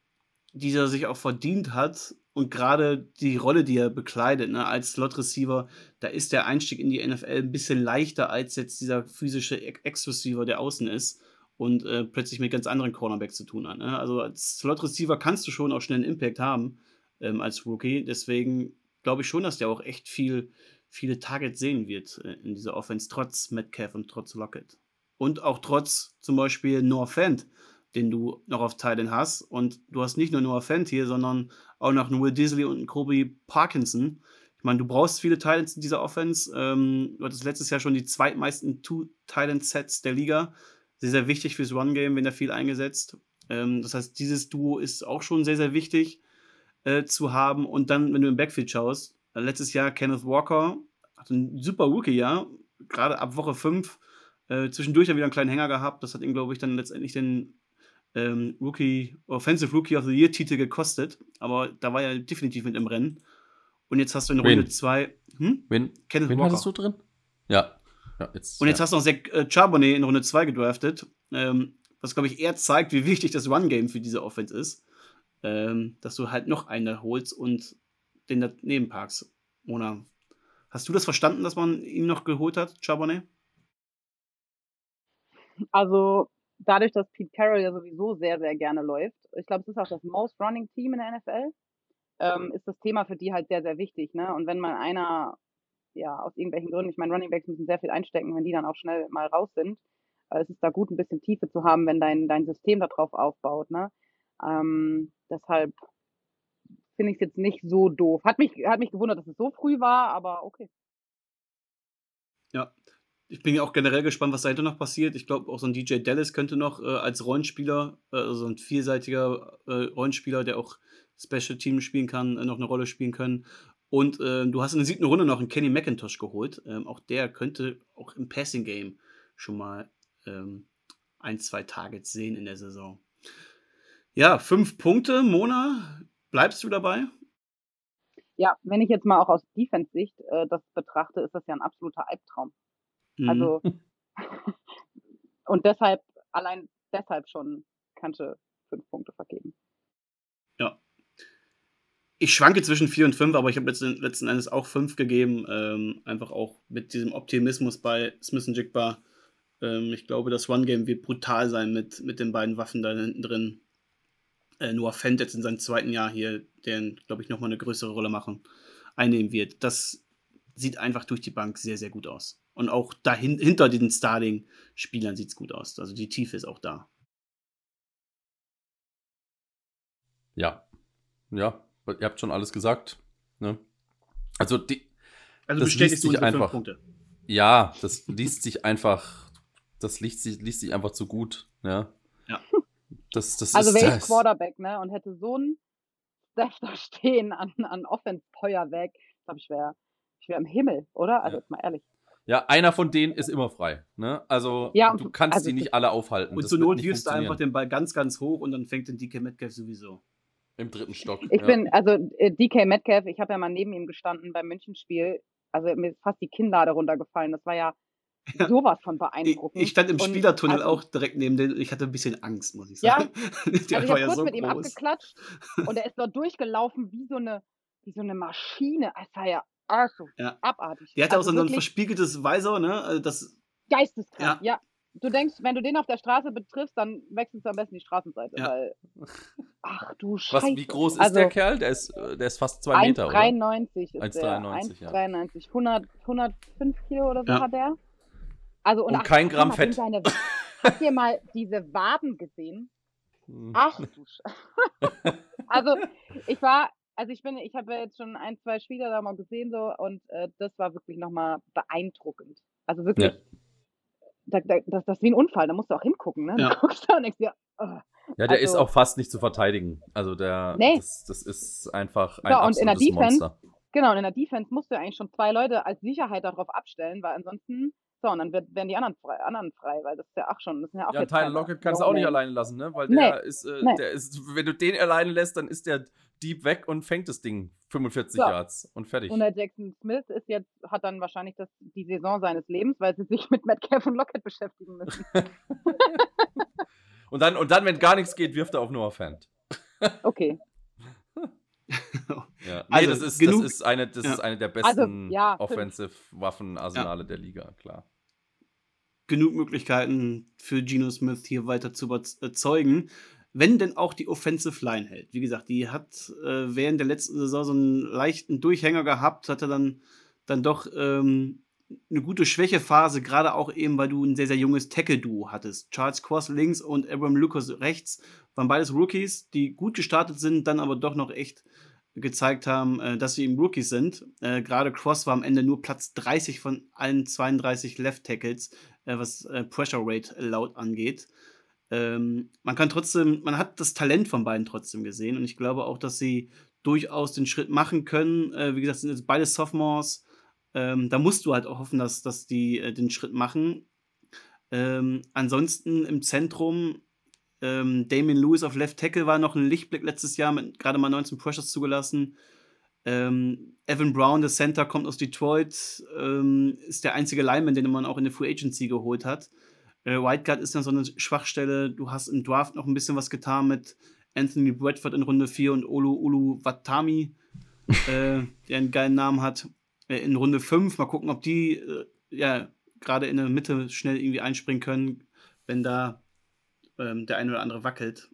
die er sich auch verdient hat und gerade die Rolle, die er bekleidet, ne, als Slot-Receiver, da ist der Einstieg in die NFL ein bisschen leichter als jetzt dieser physische Ex-Receiver, der außen ist und äh, plötzlich mit ganz anderen Cornerbacks zu tun hat. Ne? Also als Slot-Receiver kannst du schon auch schnell einen Impact haben ähm, als Rookie. Deswegen glaube ich schon, dass der auch echt viel, viele Targets sehen wird äh, in dieser Offense, trotz Metcalf und trotz Lockett. Und auch trotz zum Beispiel Noah Fent, den du noch auf Teilen hast. Und du hast nicht nur Noah Fent hier, sondern auch noch einen Will Disley und einen Kobe Parkinson. Ich meine, du brauchst viele Titans in dieser Offense. Ähm, du hattest letztes Jahr schon die zweitmeisten Two-Titan-Sets der Liga. Sehr, sehr wichtig fürs Run-Game, wenn er viel eingesetzt. Ähm, das heißt, dieses Duo ist auch schon sehr, sehr wichtig äh, zu haben. Und dann, wenn du im Backfield schaust, äh, letztes Jahr Kenneth Walker hat ein super Rookie-Jahr, gerade ab Woche 5. Äh, zwischendurch hat er wieder einen kleinen Hänger gehabt. Das hat ihn, glaube ich, dann letztendlich den ähm, Rookie, Offensive Rookie of the Year Titel gekostet, aber da war er definitiv mit im Rennen. Und jetzt hast du in Runde 2. Hm? Wen, Kenneth wen Walker. hattest du drin? Ja. ja jetzt, und jetzt ja. hast du noch Zach äh, Charbonnet in Runde 2 gedraftet, ähm, was, glaube ich, eher zeigt, wie wichtig das Run-Game für diese Offense ist. Ähm, dass du halt noch einen holst und den daneben parkst. Mona, hast du das verstanden, dass man ihn noch geholt hat, Charbonnet? Also, dadurch, dass Pete Carroll ja sowieso sehr, sehr gerne läuft, ich glaube, es ist auch das Most Running Team in der NFL, ähm, ist das Thema für die halt sehr, sehr wichtig. Ne? Und wenn mal einer, ja, aus irgendwelchen Gründen, ich meine, Running Backs müssen sehr viel einstecken, wenn die dann auch schnell mal raus sind, äh, es ist da gut, ein bisschen Tiefe zu haben, wenn dein, dein System darauf aufbaut. Ne? Ähm, deshalb finde ich es jetzt nicht so doof. Hat mich, hat mich gewundert, dass es so früh war, aber okay. Ja, ich bin ja auch generell gespannt, was dahinter noch passiert. Ich glaube, auch so ein DJ Dallas könnte noch äh, als Rollenspieler, äh, also ein vielseitiger äh, Rollenspieler, der auch Special Team spielen kann, äh, noch eine Rolle spielen können. Und äh, du hast in der siebten Runde noch einen Kenny McIntosh geholt. Ähm, auch der könnte auch im Passing Game schon mal ähm, ein, zwei Targets sehen in der Saison. Ja, fünf Punkte. Mona, bleibst du dabei? Ja, wenn ich jetzt mal auch aus Defense-Sicht äh, das betrachte, ist das ja ein absoluter Albtraum. Mhm. Also, und deshalb, allein deshalb schon könnte fünf Punkte vergeben. Ja. Ich schwanke zwischen vier und fünf, aber ich habe letzten, letzten Endes auch fünf gegeben. Ähm, einfach auch mit diesem Optimismus bei Smith und Jigba. Ähm, ich glaube, das One-Game wird brutal sein mit, mit den beiden Waffen da hinten drin. Äh, Noah Fent jetzt in seinem zweiten Jahr hier, der, glaube ich, nochmal eine größere Rolle machen, einnehmen wird. Das sieht einfach durch die Bank sehr, sehr gut aus. Und auch dahin, hinter den Starting-Spielern sieht es gut aus. Also die Tiefe ist auch da. Ja. Ja, ihr habt schon alles gesagt. Ne? Also die. Also das liest sich einfach. Ja, das liest sich einfach. Das liest sich, liest sich einfach zu gut. Ja. Ja. Das, das also wäre ich Quarterback, ne? Und hätte so ein Staff da stehen an, an Offense-Feuerwerk, ich glaube, ich wäre ich wär im Himmel, oder? Also ja. jetzt mal ehrlich. Ja, einer von denen ist immer frei. Ne? Also ja, du kannst also die nicht alle aufhalten. Und zur Not wirfst du einfach den Ball ganz, ganz hoch und dann fängt den DK Metcalf sowieso. Im dritten Stock. Ich ja. bin, also äh, DK Metcalf, ich habe ja mal neben ihm gestanden beim Münchenspiel. Also mir ist fast die Kinnlade runtergefallen. Das war ja sowas von beeindruckend. Ich, ich stand im Spielertunnel also, auch direkt neben dem. Ich hatte ein bisschen Angst, muss ich sagen. Ja, also ich habe ja kurz so mit groß. ihm abgeklatscht und er ist dort durchgelaufen wie so eine, wie so eine Maschine. Es war ja also, ja. abartig. Der hat also auch so ein verspiegeltes Visor, ne? Also das, Geisteskrank, ja. ja. Du denkst, wenn du den auf der Straße betriffst, dann wechselst du am besten die Straßenseite. Ja. Weil, ach du Scheiße. Was, wie groß ist also, der Kerl? Der ist, der ist fast zwei Meter, 1,93 oder? 1,93 ja. 1,93. 100, 105 Kilo oder so ja. hat er. Also, und, und ach, kein Gramm Fett. Seine, habt ihr mal diese Waden gesehen? Hm. Ach du Scheiße. also, ich war also ich bin, ich habe ja jetzt schon ein, zwei Spiele da mal gesehen so und äh, das war wirklich nochmal beeindruckend. Also wirklich, ja. da, da, das, das ist wie ein Unfall, da musst du auch hingucken, ne? Ja. Du guckst da und denkst dir, oh. Ja, der also, ist auch fast nicht zu verteidigen. Also der, nee. das, das ist einfach ein so, und in der Defense, Monster. Genau, und in der Defense musst du eigentlich schon zwei Leute als Sicherheit darauf abstellen, weil ansonsten so, und dann werden die anderen frei, anderen frei, weil das ist ja auch schon, das sind ja auch Ja, Tyler Lockett kannst du auch nicht alleine lassen, ne? Weil der nee. ist, äh, nee. der ist, wenn du den alleine lässt, dann ist der Deep weg und fängt das Ding 45 so. Yards und fertig. Und der Jackson Smith ist jetzt, hat dann wahrscheinlich das, die Saison seines Lebens, weil sie sich mit Metcalf und Lockett beschäftigen müssen. und, dann, und dann, wenn gar nichts geht, wirft er auf Noah Fant. okay. ja. Nee, also, das, ist, genug, das, ist eine, das ja. ist eine der besten also, ja, Offensive-Waffenarsenale ja. der Liga, klar. Genug Möglichkeiten für Geno Smith hier weiter zu überzeugen wenn denn auch die Offensive Line hält. Wie gesagt, die hat äh, während der letzten Saison so einen leichten Durchhänger gehabt, hatte dann, dann doch ähm, eine gute Schwächephase, gerade auch eben, weil du ein sehr, sehr junges Tackle-Duo hattest. Charles Cross links und Abram Lucas rechts waren beides Rookies, die gut gestartet sind, dann aber doch noch echt gezeigt haben, äh, dass sie eben Rookies sind. Äh, gerade Cross war am Ende nur Platz 30 von allen 32 Left Tackles, äh, was äh, Pressure Rate laut angeht ähm, man kann trotzdem, man hat das Talent von beiden trotzdem gesehen und ich glaube auch, dass sie durchaus den Schritt machen können. Äh, wie gesagt, sind jetzt beide Sophomores. Ähm, da musst du halt auch hoffen, dass, dass die äh, den Schritt machen. Ähm, ansonsten im Zentrum Ähm, Damien Lewis auf Left Tackle war noch ein Lichtblick letztes Jahr, mit gerade mal 19 Pressures zugelassen. Ähm, Evan Brown, der Center, kommt aus Detroit, ähm, ist der einzige Lineman, den man auch in der Free Agency geholt hat. Äh, Whiteguard ist dann so eine Schwachstelle. Du hast im Draft noch ein bisschen was getan mit Anthony Bradford in Runde 4 und Olu Ulu Watami, äh, der einen geilen Namen hat, äh, in Runde 5. Mal gucken, ob die äh, ja gerade in der Mitte schnell irgendwie einspringen können, wenn da ähm, der eine oder andere wackelt.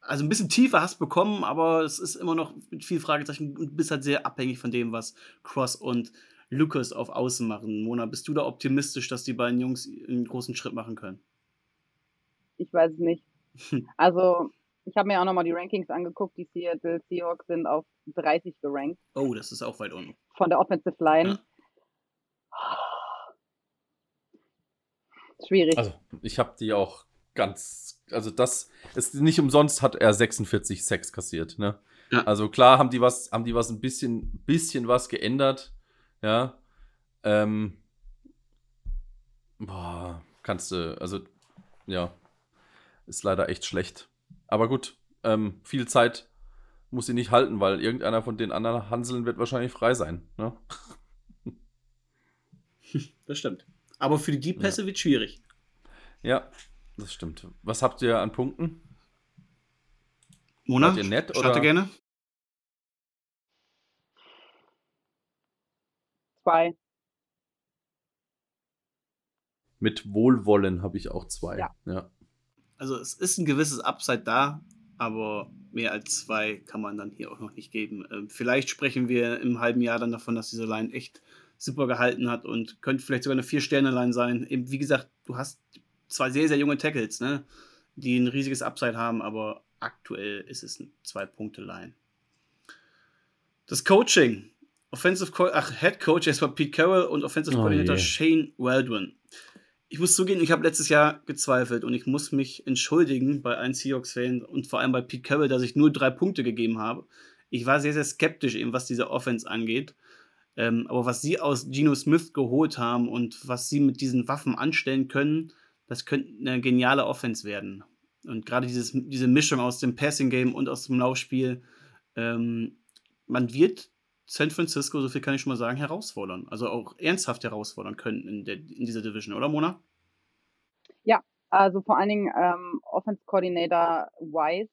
Also ein bisschen tiefer hast bekommen, aber es ist immer noch mit viel Fragezeichen und bist halt sehr abhängig von dem, was Cross und Lucas auf Außen machen. Mona, bist du da optimistisch, dass die beiden Jungs einen großen Schritt machen können? Ich weiß es nicht. Also, ich habe mir auch nochmal die Rankings angeguckt. Die Seattle Seahawks sind auf 30 gerankt. Oh, das ist auch weit unten. Von der Offensive Line. Ja. Schwierig. Also, ich habe die auch ganz, also das ist nicht umsonst hat er 46 Sex kassiert, ne? Ja. Also klar haben die was, haben die was ein bisschen, bisschen was geändert, ja. Ähm, boah, kannst du, also, ja, ist leider echt schlecht. Aber gut, ähm, viel Zeit muss sie nicht halten, weil irgendeiner von den anderen Hanseln wird wahrscheinlich frei sein, ne? Das stimmt. Aber für die Pässe ja. wird schwierig. Ja, das stimmt. Was habt ihr an Punkten? Mona, ihr nett, starte oder? gerne. Zwei. Mit Wohlwollen habe ich auch zwei. Ja. ja. Also es ist ein gewisses Upside da, aber mehr als zwei kann man dann hier auch noch nicht geben. Ähm, vielleicht sprechen wir im halben Jahr dann davon, dass diese Line echt super gehalten hat und könnte vielleicht sogar eine Vier-Sterne-Line sein. Eben, wie gesagt, du hast zwei sehr, sehr junge Tackles, ne? die ein riesiges Upside haben, aber aktuell ist es ein Zwei-Punkte-Line. Das Coaching. Offensive Co ach, Head Coach erstmal Pete Carroll und Offensive oh Coordinator je. Shane Waldron. Ich muss zugeben, ich habe letztes Jahr gezweifelt und ich muss mich entschuldigen bei allen Seahawks-Fans und vor allem bei Pete Carroll, dass ich nur drei Punkte gegeben habe. Ich war sehr, sehr skeptisch, eben was diese Offense angeht. Ähm, aber was sie aus Geno Smith geholt haben und was sie mit diesen Waffen anstellen können, das könnte eine geniale Offense werden. Und gerade dieses, diese Mischung aus dem Passing Game und aus dem Laufspiel, ähm, man wird San Francisco, so viel kann ich schon mal sagen, herausfordern. Also auch ernsthaft herausfordern können in, der, in dieser Division, oder Mona? Ja, also vor allen Dingen ähm, Offense Coordinator Wise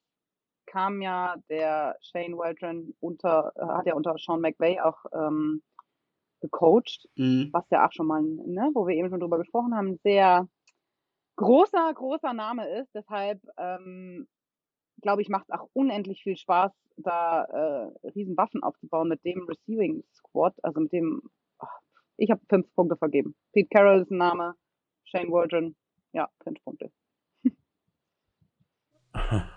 kam ja der Shane Waldron unter, äh, hat ja unter Sean McVay auch ähm, gecoacht, mhm. was ja auch schon mal, ne, wo wir eben schon drüber gesprochen haben, sehr großer, großer Name ist. Deshalb ähm, glaube ich, macht es auch unendlich viel Spaß, da äh, riesen Waffen aufzubauen mit dem Receiving Squad, also mit dem, ach, ich habe fünf Punkte vergeben. Pete Carroll ist ein Name, Shane Waldron, ja, fünf Punkte.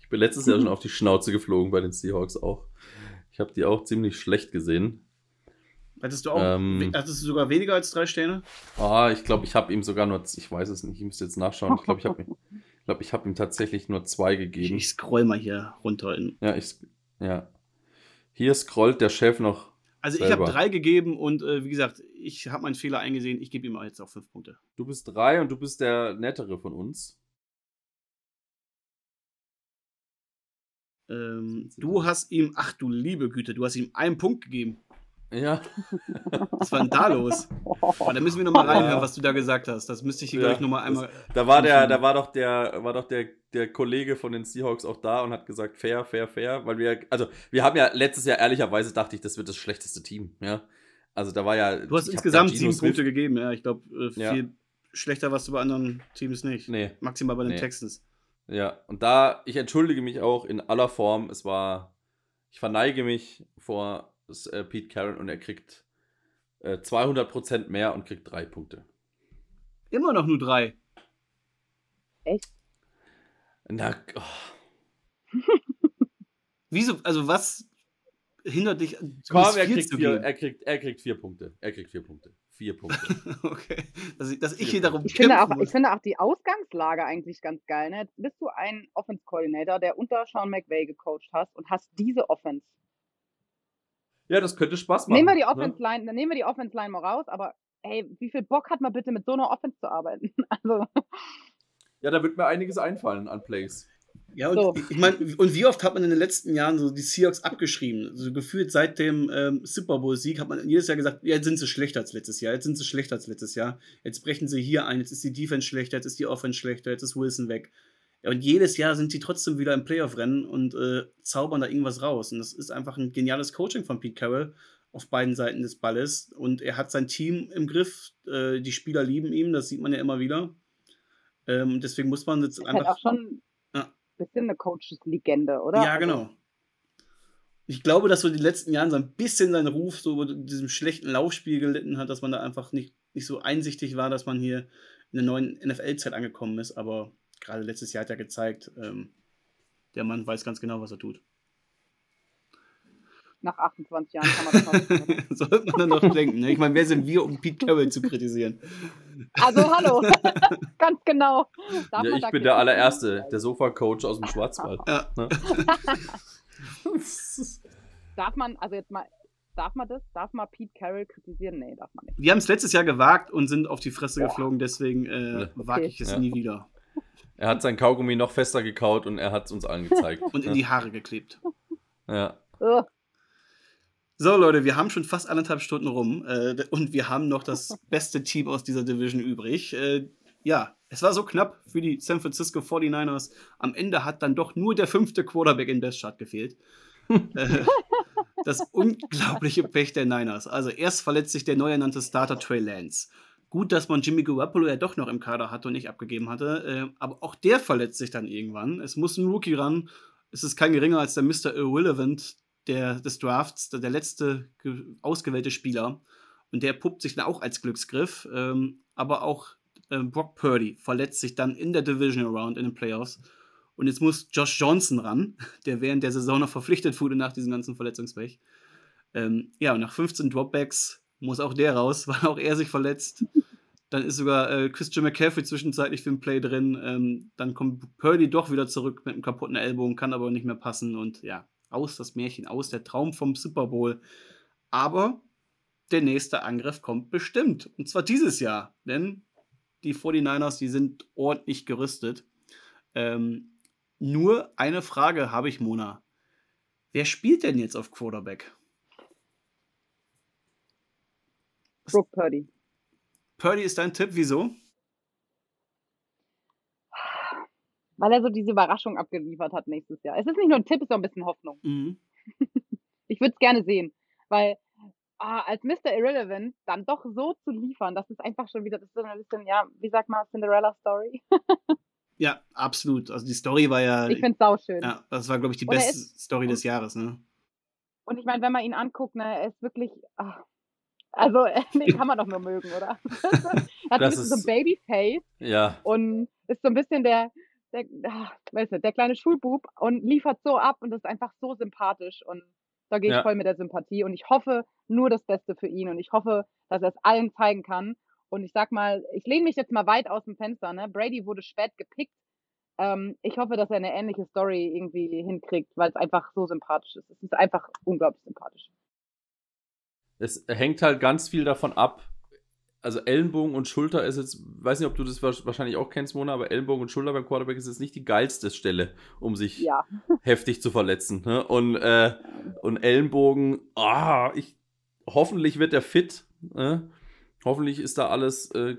Ich bin letztes Jahr schon auf die Schnauze geflogen bei den Seahawks auch. Ich habe die auch ziemlich schlecht gesehen. Hattest du auch, ähm, hattest du sogar weniger als drei Sterne? Ah, ich glaube, ich habe ihm sogar nur, ich weiß es nicht, ich müsste jetzt nachschauen. Ich glaube, ich habe glaub, hab ihm tatsächlich nur zwei gegeben. Ich scroll mal hier runter. Ja, ich, ja. Hier scrollt der Chef noch. Also selber. ich habe drei gegeben und äh, wie gesagt, ich habe meinen Fehler eingesehen. Ich gebe ihm jetzt auch fünf Punkte. Du bist drei und du bist der nettere von uns. Ähm, du hast ihm, ach du liebe Güte, du hast ihm einen Punkt gegeben. Ja. Was war denn da los? Oh, da müssen wir nochmal reinhören, was du da gesagt hast. Das müsste ich hier ja, gleich nochmal einmal. Da war der, da war doch der, war doch der, der Kollege von den Seahawks auch da und hat gesagt, fair, fair, fair. Weil wir, also wir haben ja letztes Jahr ehrlicherweise dachte ich, das wird das schlechteste Team, ja. Also da war ja. Du hast insgesamt sieben Smith. Punkte gegeben, ja. Ich glaube, äh, viel ja. schlechter warst du bei anderen Teams nicht. Nee. Maximal bei den nee. Texans. Ja, und da, ich entschuldige mich auch in aller Form. Es war, ich verneige mich vor ist äh, Pete Carroll und er kriegt äh, 200% mehr und kriegt drei Punkte. Immer noch nur drei. Echt? Na, oh. Wieso, also was hindert dich? Komm, er kriegt, vier, er, kriegt, er kriegt vier Punkte. Er kriegt vier Punkte. Vier Punkte. okay. Dass ich, dass ich hier darum ich finde, auch, ich finde auch die Ausgangslage eigentlich ganz geil. Ne? Jetzt bist du ein Offense Coordinator, der unter Sean McVay gecoacht hast und hast diese Offense. Ja, das könnte Spaß machen. Nehmen wir die ne? Offense Line, ne? nehmen wir die Offense Line mal raus, aber hey, wie viel Bock hat man bitte mit so einer Offense zu arbeiten? Also. Ja, da wird mir einiges einfallen an Plays. Ja, und so. ich meine, und wie oft hat man in den letzten Jahren so die Seahawks abgeschrieben? So gefühlt seit dem ähm, Super Bowl-Sieg hat man jedes Jahr gesagt, ja, jetzt sind sie schlechter als letztes Jahr, jetzt sind sie schlechter als letztes Jahr, jetzt brechen sie hier ein, jetzt ist die Defense schlechter, jetzt ist die Offense schlechter, jetzt ist Wilson weg. Ja, und jedes Jahr sind sie trotzdem wieder im Playoff-Rennen und äh, zaubern da irgendwas raus. Und das ist einfach ein geniales Coaching von Pete Carroll auf beiden Seiten des Balles. Und er hat sein Team im Griff. Äh, die Spieler lieben ihn, das sieht man ja immer wieder. Ähm, deswegen muss man jetzt einfach. Halt auch schon bisschen eine Coaches-Legende, oder? Ja, also genau. Ich glaube, dass so die letzten Jahre so ein bisschen sein Ruf so über diesem schlechten Laufspiel gelitten hat, dass man da einfach nicht, nicht so einsichtig war, dass man hier in der neuen NFL-Zeit angekommen ist. Aber gerade letztes Jahr hat er gezeigt, ähm, der Mann weiß ganz genau, was er tut. Nach 28 Jahren kann man das noch. Sollte man dann noch denken. Ne? Ich meine, wer sind wir, um Pete Carroll zu kritisieren? Also, hallo. ganz genau. ja, ich bin der allererste, der Sofa-Coach aus dem Schwarzwald. Ja. Ne? darf man, also jetzt mal, darf man das? Darf man Pete Carroll kritisieren? Nee, darf man nicht. Wir haben es letztes Jahr gewagt und sind auf die Fresse Boah. geflogen, deswegen äh, okay. wage ich es ja. nie wieder. Er hat sein Kaugummi noch fester gekaut und er hat es uns allen gezeigt. und in die Haare geklebt. Ja. So, Leute, wir haben schon fast anderthalb Stunden rum äh, und wir haben noch das beste Team aus dieser Division übrig. Äh, ja, es war so knapp für die San Francisco 49ers. Am Ende hat dann doch nur der fünfte Quarterback in Best Chart gefehlt. äh, das unglaubliche Pech der Niners. Also erst verletzt sich der neu ernannte Starter Trey Lance. Gut, dass man Jimmy Garoppolo ja doch noch im Kader hatte und nicht abgegeben hatte. Äh, aber auch der verletzt sich dann irgendwann. Es muss ein Rookie ran. Es ist kein geringer als der Mr. Irrelevant, der, des Drafts, der letzte ausgewählte Spieler. Und der puppt sich dann auch als Glücksgriff. Ähm, aber auch äh, Brock Purdy verletzt sich dann in der Division Round in den Playoffs. Und jetzt muss Josh Johnson ran, der während der Saison noch verpflichtet wurde nach diesem ganzen Verletzungspech. Ähm, ja, und nach 15 Dropbacks muss auch der raus, weil auch er sich verletzt. Dann ist sogar äh, Christian McCaffrey zwischenzeitlich für ein Play drin. Ähm, dann kommt Purdy doch wieder zurück mit einem kaputten Ellbogen, kann aber nicht mehr passen. Und ja, aus das Märchen, aus der Traum vom Super Bowl. Aber der nächste Angriff kommt bestimmt. Und zwar dieses Jahr. Denn die 49ers, die sind ordentlich gerüstet. Ähm, nur eine Frage habe ich, Mona. Wer spielt denn jetzt auf Quarterback? Brooke Purdy. Purdy ist dein Tipp, wieso? weil er so diese Überraschung abgeliefert hat nächstes Jahr. Es ist nicht nur ein Tipp, es ist auch ein bisschen Hoffnung. Mhm. ich würde es gerne sehen, weil ah, als Mr. Irrelevant dann doch so zu liefern, das ist einfach schon wieder, das ist so ein bisschen, ja, wie sagt man, Cinderella-Story. ja, absolut. Also die Story war ja. Ich finde es sauschön. Ja, das war, glaube ich, die beste ist, Story des Jahres, ne? Und ich meine, wenn man ihn anguckt, ne, er ist wirklich. Ach, also, den kann man doch nur mögen, oder? er hat das ist, so ein Babyface. Ja. Und ist so ein bisschen der, der, weißt du, der kleine Schulbub und liefert so ab und ist einfach so sympathisch und da gehe ich ja. voll mit der Sympathie und ich hoffe nur das Beste für ihn und ich hoffe, dass er es allen zeigen kann. Und ich sag mal, ich lehne mich jetzt mal weit aus dem Fenster. Ne? Brady wurde spät gepickt. Ähm, ich hoffe, dass er eine ähnliche Story irgendwie hinkriegt, weil es einfach so sympathisch ist. Es ist einfach unglaublich sympathisch. Es hängt halt ganz viel davon ab, also Ellenbogen und Schulter ist jetzt, weiß nicht, ob du das wahrscheinlich auch kennst, Mona, aber Ellenbogen und Schulter beim Quarterback ist jetzt nicht die geilste Stelle, um sich ja. heftig zu verletzen. Ne? Und, äh, und Ellenbogen, ah, ich, hoffentlich wird er fit. Ne? Hoffentlich ist da alles äh,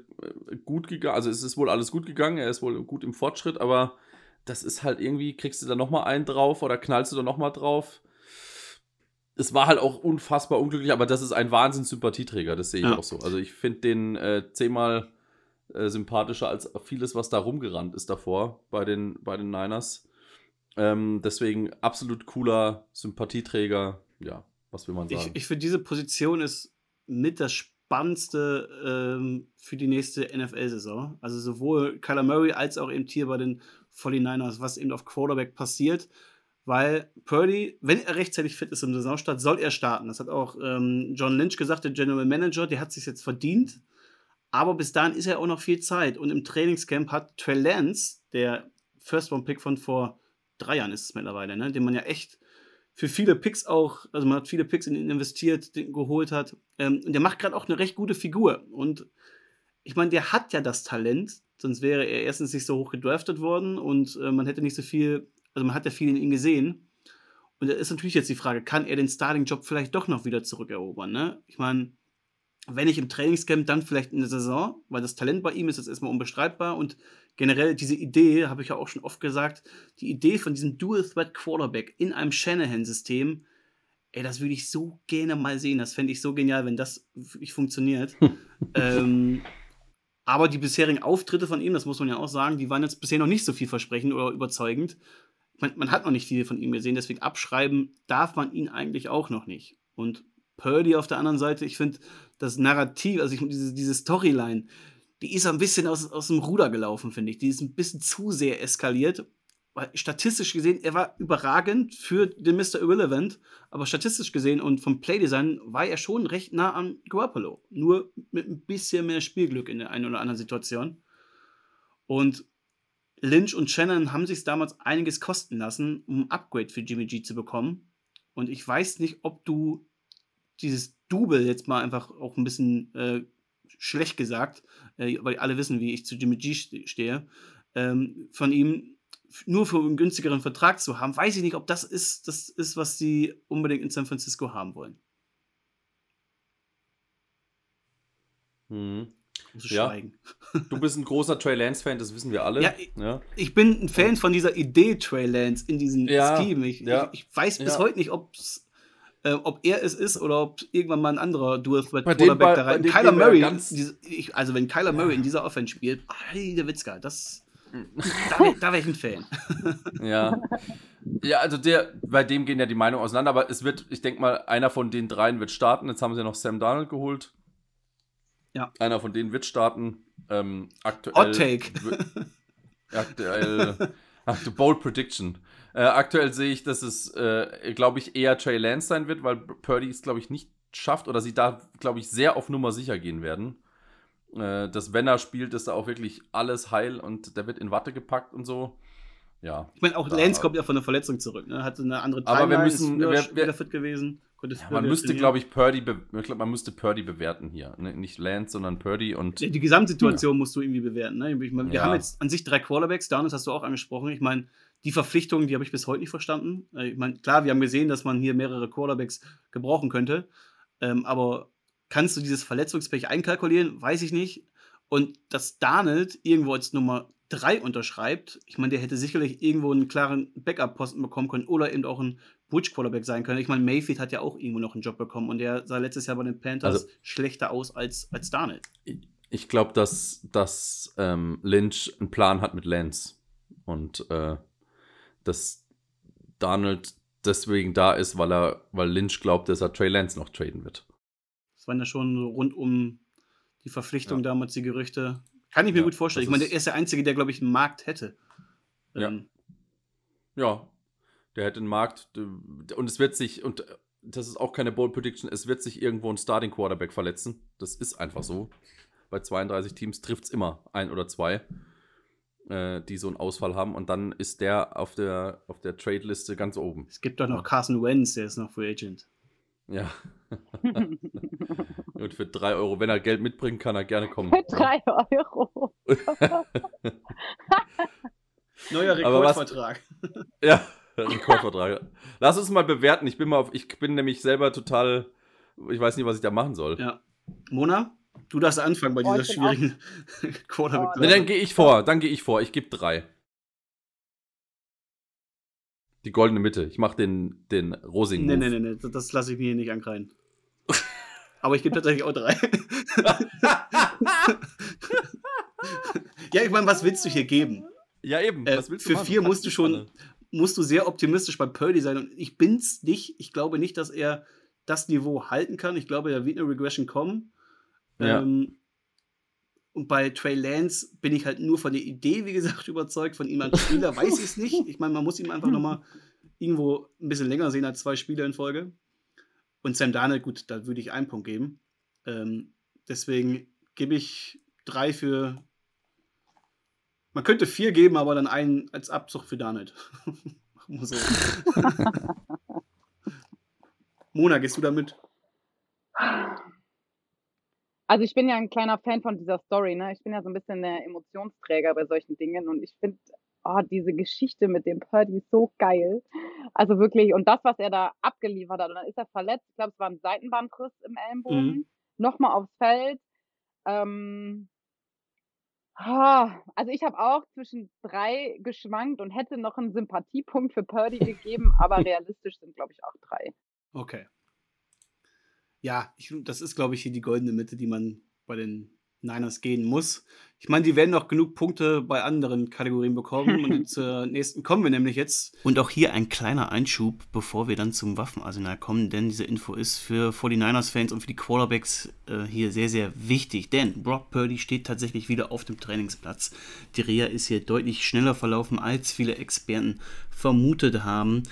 gut gegangen. Also es ist wohl alles gut gegangen, er ist wohl gut im Fortschritt, aber das ist halt irgendwie, kriegst du da nochmal einen drauf oder knallst du da nochmal drauf? Es war halt auch unfassbar unglücklich, aber das ist ein Wahnsinns-Sympathieträger, das sehe ich ja. auch so. Also ich finde den äh, zehnmal äh, sympathischer als vieles, was da rumgerannt ist davor bei den, bei den Niners. Ähm, deswegen absolut cooler Sympathieträger. Ja, was will man sagen? Ich, ich finde, diese Position ist mit das Spannendste ähm, für die nächste NFL-Saison. Also sowohl Kyler Murray als auch eben hier bei den 49ers, was eben auf Quarterback passiert weil Purdy, wenn er rechtzeitig fit ist im Saisonstart, soll er starten. Das hat auch ähm, John Lynch gesagt, der General Manager, der hat sich jetzt verdient. Aber bis dahin ist ja auch noch viel Zeit. Und im Trainingscamp hat Trey Lance, der First-Round-Pick von vor drei Jahren ist es mittlerweile, ne, den man ja echt für viele Picks auch, also man hat viele Picks in ihn investiert, den geholt hat. Ähm, und der macht gerade auch eine recht gute Figur. Und ich meine, der hat ja das Talent, sonst wäre er erstens nicht so hoch gedraftet worden und äh, man hätte nicht so viel, also man hat ja viel in ihm gesehen. Und da ist natürlich jetzt die Frage, kann er den Starting-Job vielleicht doch noch wieder zurückerobern? Ne? Ich meine, wenn nicht im Trainingscamp, dann vielleicht in der Saison, weil das Talent bei ihm ist jetzt erstmal unbestreitbar und generell diese Idee, habe ich ja auch schon oft gesagt, die Idee von diesem Dual-Threat-Quarterback in einem Shanahan-System, ey, das würde ich so gerne mal sehen. Das fände ich so genial, wenn das wirklich funktioniert. ähm, aber die bisherigen Auftritte von ihm, das muss man ja auch sagen, die waren jetzt bisher noch nicht so vielversprechend oder überzeugend. Man, man hat noch nicht viel von ihm gesehen, deswegen abschreiben darf man ihn eigentlich auch noch nicht. Und Purdy auf der anderen Seite, ich finde das Narrativ, also ich, diese, diese Storyline, die ist ein bisschen aus, aus dem Ruder gelaufen, finde ich. Die ist ein bisschen zu sehr eskaliert statistisch gesehen, er war überragend für den Mr. Irrelevant, aber statistisch gesehen und vom Playdesign war er schon recht nah an Garoppolo. Nur mit ein bisschen mehr Spielglück in der einen oder anderen Situation. Und Lynch und Shannon haben sich damals einiges kosten lassen, um ein Upgrade für Jimmy G zu bekommen. Und ich weiß nicht, ob du dieses Double jetzt mal einfach auch ein bisschen äh, schlecht gesagt, äh, weil alle wissen, wie ich zu Jimmy G stehe, ähm, von ihm nur für einen günstigeren Vertrag zu haben, weiß ich nicht, ob das ist, das ist, was sie unbedingt in San Francisco haben wollen. Hm. Ja. Du bist ein großer Trey Lance-Fan, das wissen wir alle. Ja, ich, ja. ich bin ein Fan von dieser Idee Trey Lance in diesem ja, Scheme. Ich, ja. ich, ich weiß bis heute nicht, ob's, äh, ob er es ist oder ob irgendwann mal ein anderer Dual Threat Quarterback da rein. Kyler Murray, diese, ich, also wenn Kyler Murray in dieser Offense spielt, der Witzka, das da wäre wär ich ein Fan. ja. Ja, also der, bei dem gehen ja die Meinungen auseinander, aber es wird, ich denke mal, einer von den dreien wird starten. Jetzt haben sie noch Sam Darnold geholt. Ja. Einer von denen wird starten. Ähm, aktuell. Hot Take. aktuell. ach, Bold Prediction. Äh, aktuell sehe ich, dass es, äh, glaube ich, eher Trey Lance sein wird, weil Purdy es, glaube ich, nicht schafft oder sie da, glaube ich, sehr auf Nummer sicher gehen werden äh, dass wenn er spielt, ist da auch wirklich alles heil und der wird in Watte gepackt und so. Ja. Ich meine, auch Lance kommt ja von der Verletzung zurück, ne? Hatte eine andere Timeline, Aber wir müssen, ist wer, wer, fit gewesen. Ja, man müsste, glaube ich, Purdy, ich glaube, man müsste Purdy bewerten hier. Ne? Nicht Lance, sondern Purdy und. Die, die Gesamtsituation ja. musst du irgendwie bewerten. Ne? Ich mein, wir ja. haben jetzt an sich drei Quarterbacks, das hast du auch angesprochen. Ich meine, die Verpflichtungen, die habe ich bis heute nicht verstanden. Äh, ich meine, klar, wir haben gesehen, dass man hier mehrere Quarterbacks gebrauchen könnte. Ähm, aber kannst du dieses Verletzungspech einkalkulieren? Weiß ich nicht. Und dass Darnold irgendwo als Nummer 3 unterschreibt, ich meine, der hätte sicherlich irgendwo einen klaren Backup-Posten bekommen können oder eben auch ein Bridge-Quarterback sein können. Ich meine, Mayfield hat ja auch irgendwo noch einen Job bekommen und der sah letztes Jahr bei den Panthers also, schlechter aus als, als Darnold. Ich glaube, dass, dass ähm, Lynch einen Plan hat mit Lance und äh, dass Darnold deswegen da ist, weil er, weil Lynch glaubt, dass er Trey Lance noch traden wird. Das waren ja schon so rund um die Verpflichtung ja. damals, die Gerüchte. Kann ich mir ja, gut vorstellen. Ich meine, er ist der Einzige, der, glaube ich, einen Markt hätte. Ja. Ähm. ja, der hätte einen Markt. Und es wird sich, und das ist auch keine Bold Prediction, es wird sich irgendwo ein Starting Quarterback verletzen. Das ist einfach so. Bei 32 Teams trifft es immer ein oder zwei, äh, die so einen Ausfall haben. Und dann ist der auf der, auf der Trade-Liste ganz oben. Es gibt doch noch Carson Wentz, der ist noch Free Agent. Ja. Und für 3 Euro, wenn er Geld mitbringen kann, er gerne kommen. Für 3 Euro. Neuer Rekordvertrag. ja, Rekordvertrag. Lass uns mal bewerten. Ich bin mal auf, ich bin nämlich selber total, ich weiß nicht, was ich da machen soll. Ja. Mona, du darfst anfangen bei oh, dieser schwierigen Quarterback. Oh, dann gehe ich vor, dann gehe ich vor. Ich gebe 3. Die goldene Mitte. Ich mache den, den rosigen. Nee, nee, nee, nee, das lasse ich mir hier nicht ankreiden. Aber ich gebe tatsächlich auch drei. ja, ich meine, was willst du hier geben? Ja, eben. Äh, für machen? vier musst du schon musst du sehr optimistisch bei Purdy sein. Und ich bin's nicht. Ich glaube nicht, dass er das Niveau halten kann. Ich glaube, da wird eine Regression kommen. Ja. Ähm, und bei Trey Lance bin ich halt nur von der Idee, wie gesagt, überzeugt. Von ihm als Spieler weiß ich es nicht. Ich meine, man muss ihm einfach nochmal irgendwo ein bisschen länger sehen als zwei Spiele in Folge. Und Sam Darnold, gut, da würde ich einen Punkt geben. Ähm, deswegen gebe ich drei für. Man könnte vier geben, aber dann einen als Abzug für Darnold. Machen wir so. Mona, gehst du damit? Also ich bin ja ein kleiner Fan von dieser Story, ne? Ich bin ja so ein bisschen der Emotionsträger bei solchen Dingen und ich finde oh, diese Geschichte mit dem Purdy so geil. Also wirklich, und das, was er da abgeliefert hat, und dann ist er verletzt, ich glaube, es war ein Seitenbandriss im Ellenbogen, mhm. nochmal aufs Feld. Ähm, oh, also ich habe auch zwischen drei geschwankt und hätte noch einen Sympathiepunkt für Purdy gegeben, aber realistisch sind, glaube ich, auch drei. Okay ja, ich, das ist, glaube ich, hier die goldene Mitte, die man bei den Niners gehen muss. Ich meine, die werden noch genug Punkte bei anderen Kategorien bekommen. und zur nächsten kommen wir nämlich jetzt. Und auch hier ein kleiner Einschub, bevor wir dann zum Waffenarsenal kommen, denn diese Info ist für 49ers-Fans und für die Quarterbacks äh, hier sehr, sehr wichtig. Denn Brock Purdy steht tatsächlich wieder auf dem Trainingsplatz. Die Reha ist hier deutlich schneller verlaufen, als viele Experten vermutet haben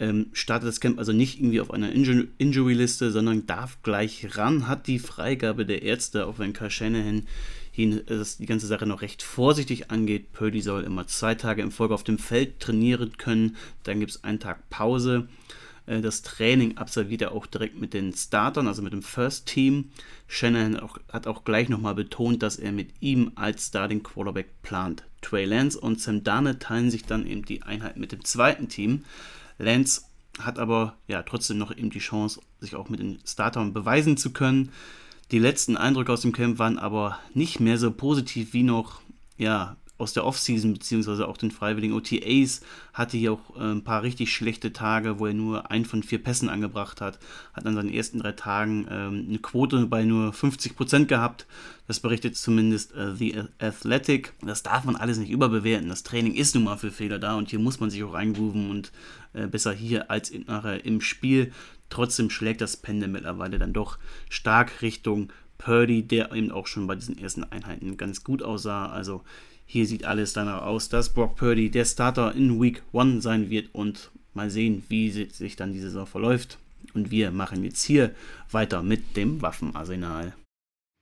ähm, startet das Camp also nicht irgendwie auf einer Inju Injury-Liste, sondern darf gleich ran, hat die Freigabe der Ärzte, auch wenn Kyle Shanahan hin, das die ganze Sache noch recht vorsichtig angeht. Purdy soll immer zwei Tage im Folge auf dem Feld trainieren können, dann gibt es einen Tag Pause. Äh, das Training absolviert er auch direkt mit den Startern, also mit dem First Team. Shanahan auch, hat auch gleich nochmal betont, dass er mit ihm als Starting Quarterback plant. Trey Lance und Sam Darnett teilen sich dann eben die Einheit mit dem zweiten Team. Lance hat aber ja trotzdem noch eben die Chance, sich auch mit den Startern beweisen zu können. Die letzten Eindrücke aus dem Camp waren aber nicht mehr so positiv wie noch ja, aus der Offseason beziehungsweise auch den freiwilligen OTAs hatte hier auch äh, ein paar richtig schlechte Tage, wo er nur ein von vier Pässen angebracht hat. Hat an seinen ersten drei Tagen ähm, eine Quote bei nur 50% gehabt. Das berichtet zumindest äh, The Athletic. Das darf man alles nicht überbewerten. Das Training ist nun mal für Fehler da und hier muss man sich auch eingrooven und äh, besser hier als nachher im Spiel. Trotzdem schlägt das Pendel mittlerweile dann doch stark Richtung Purdy, der eben auch schon bei diesen ersten Einheiten ganz gut aussah. Also hier sieht alles danach aus, dass Brock Purdy der Starter in Week 1 sein wird und mal sehen, wie sich dann die Saison verläuft. Und wir machen jetzt hier weiter mit dem Waffenarsenal.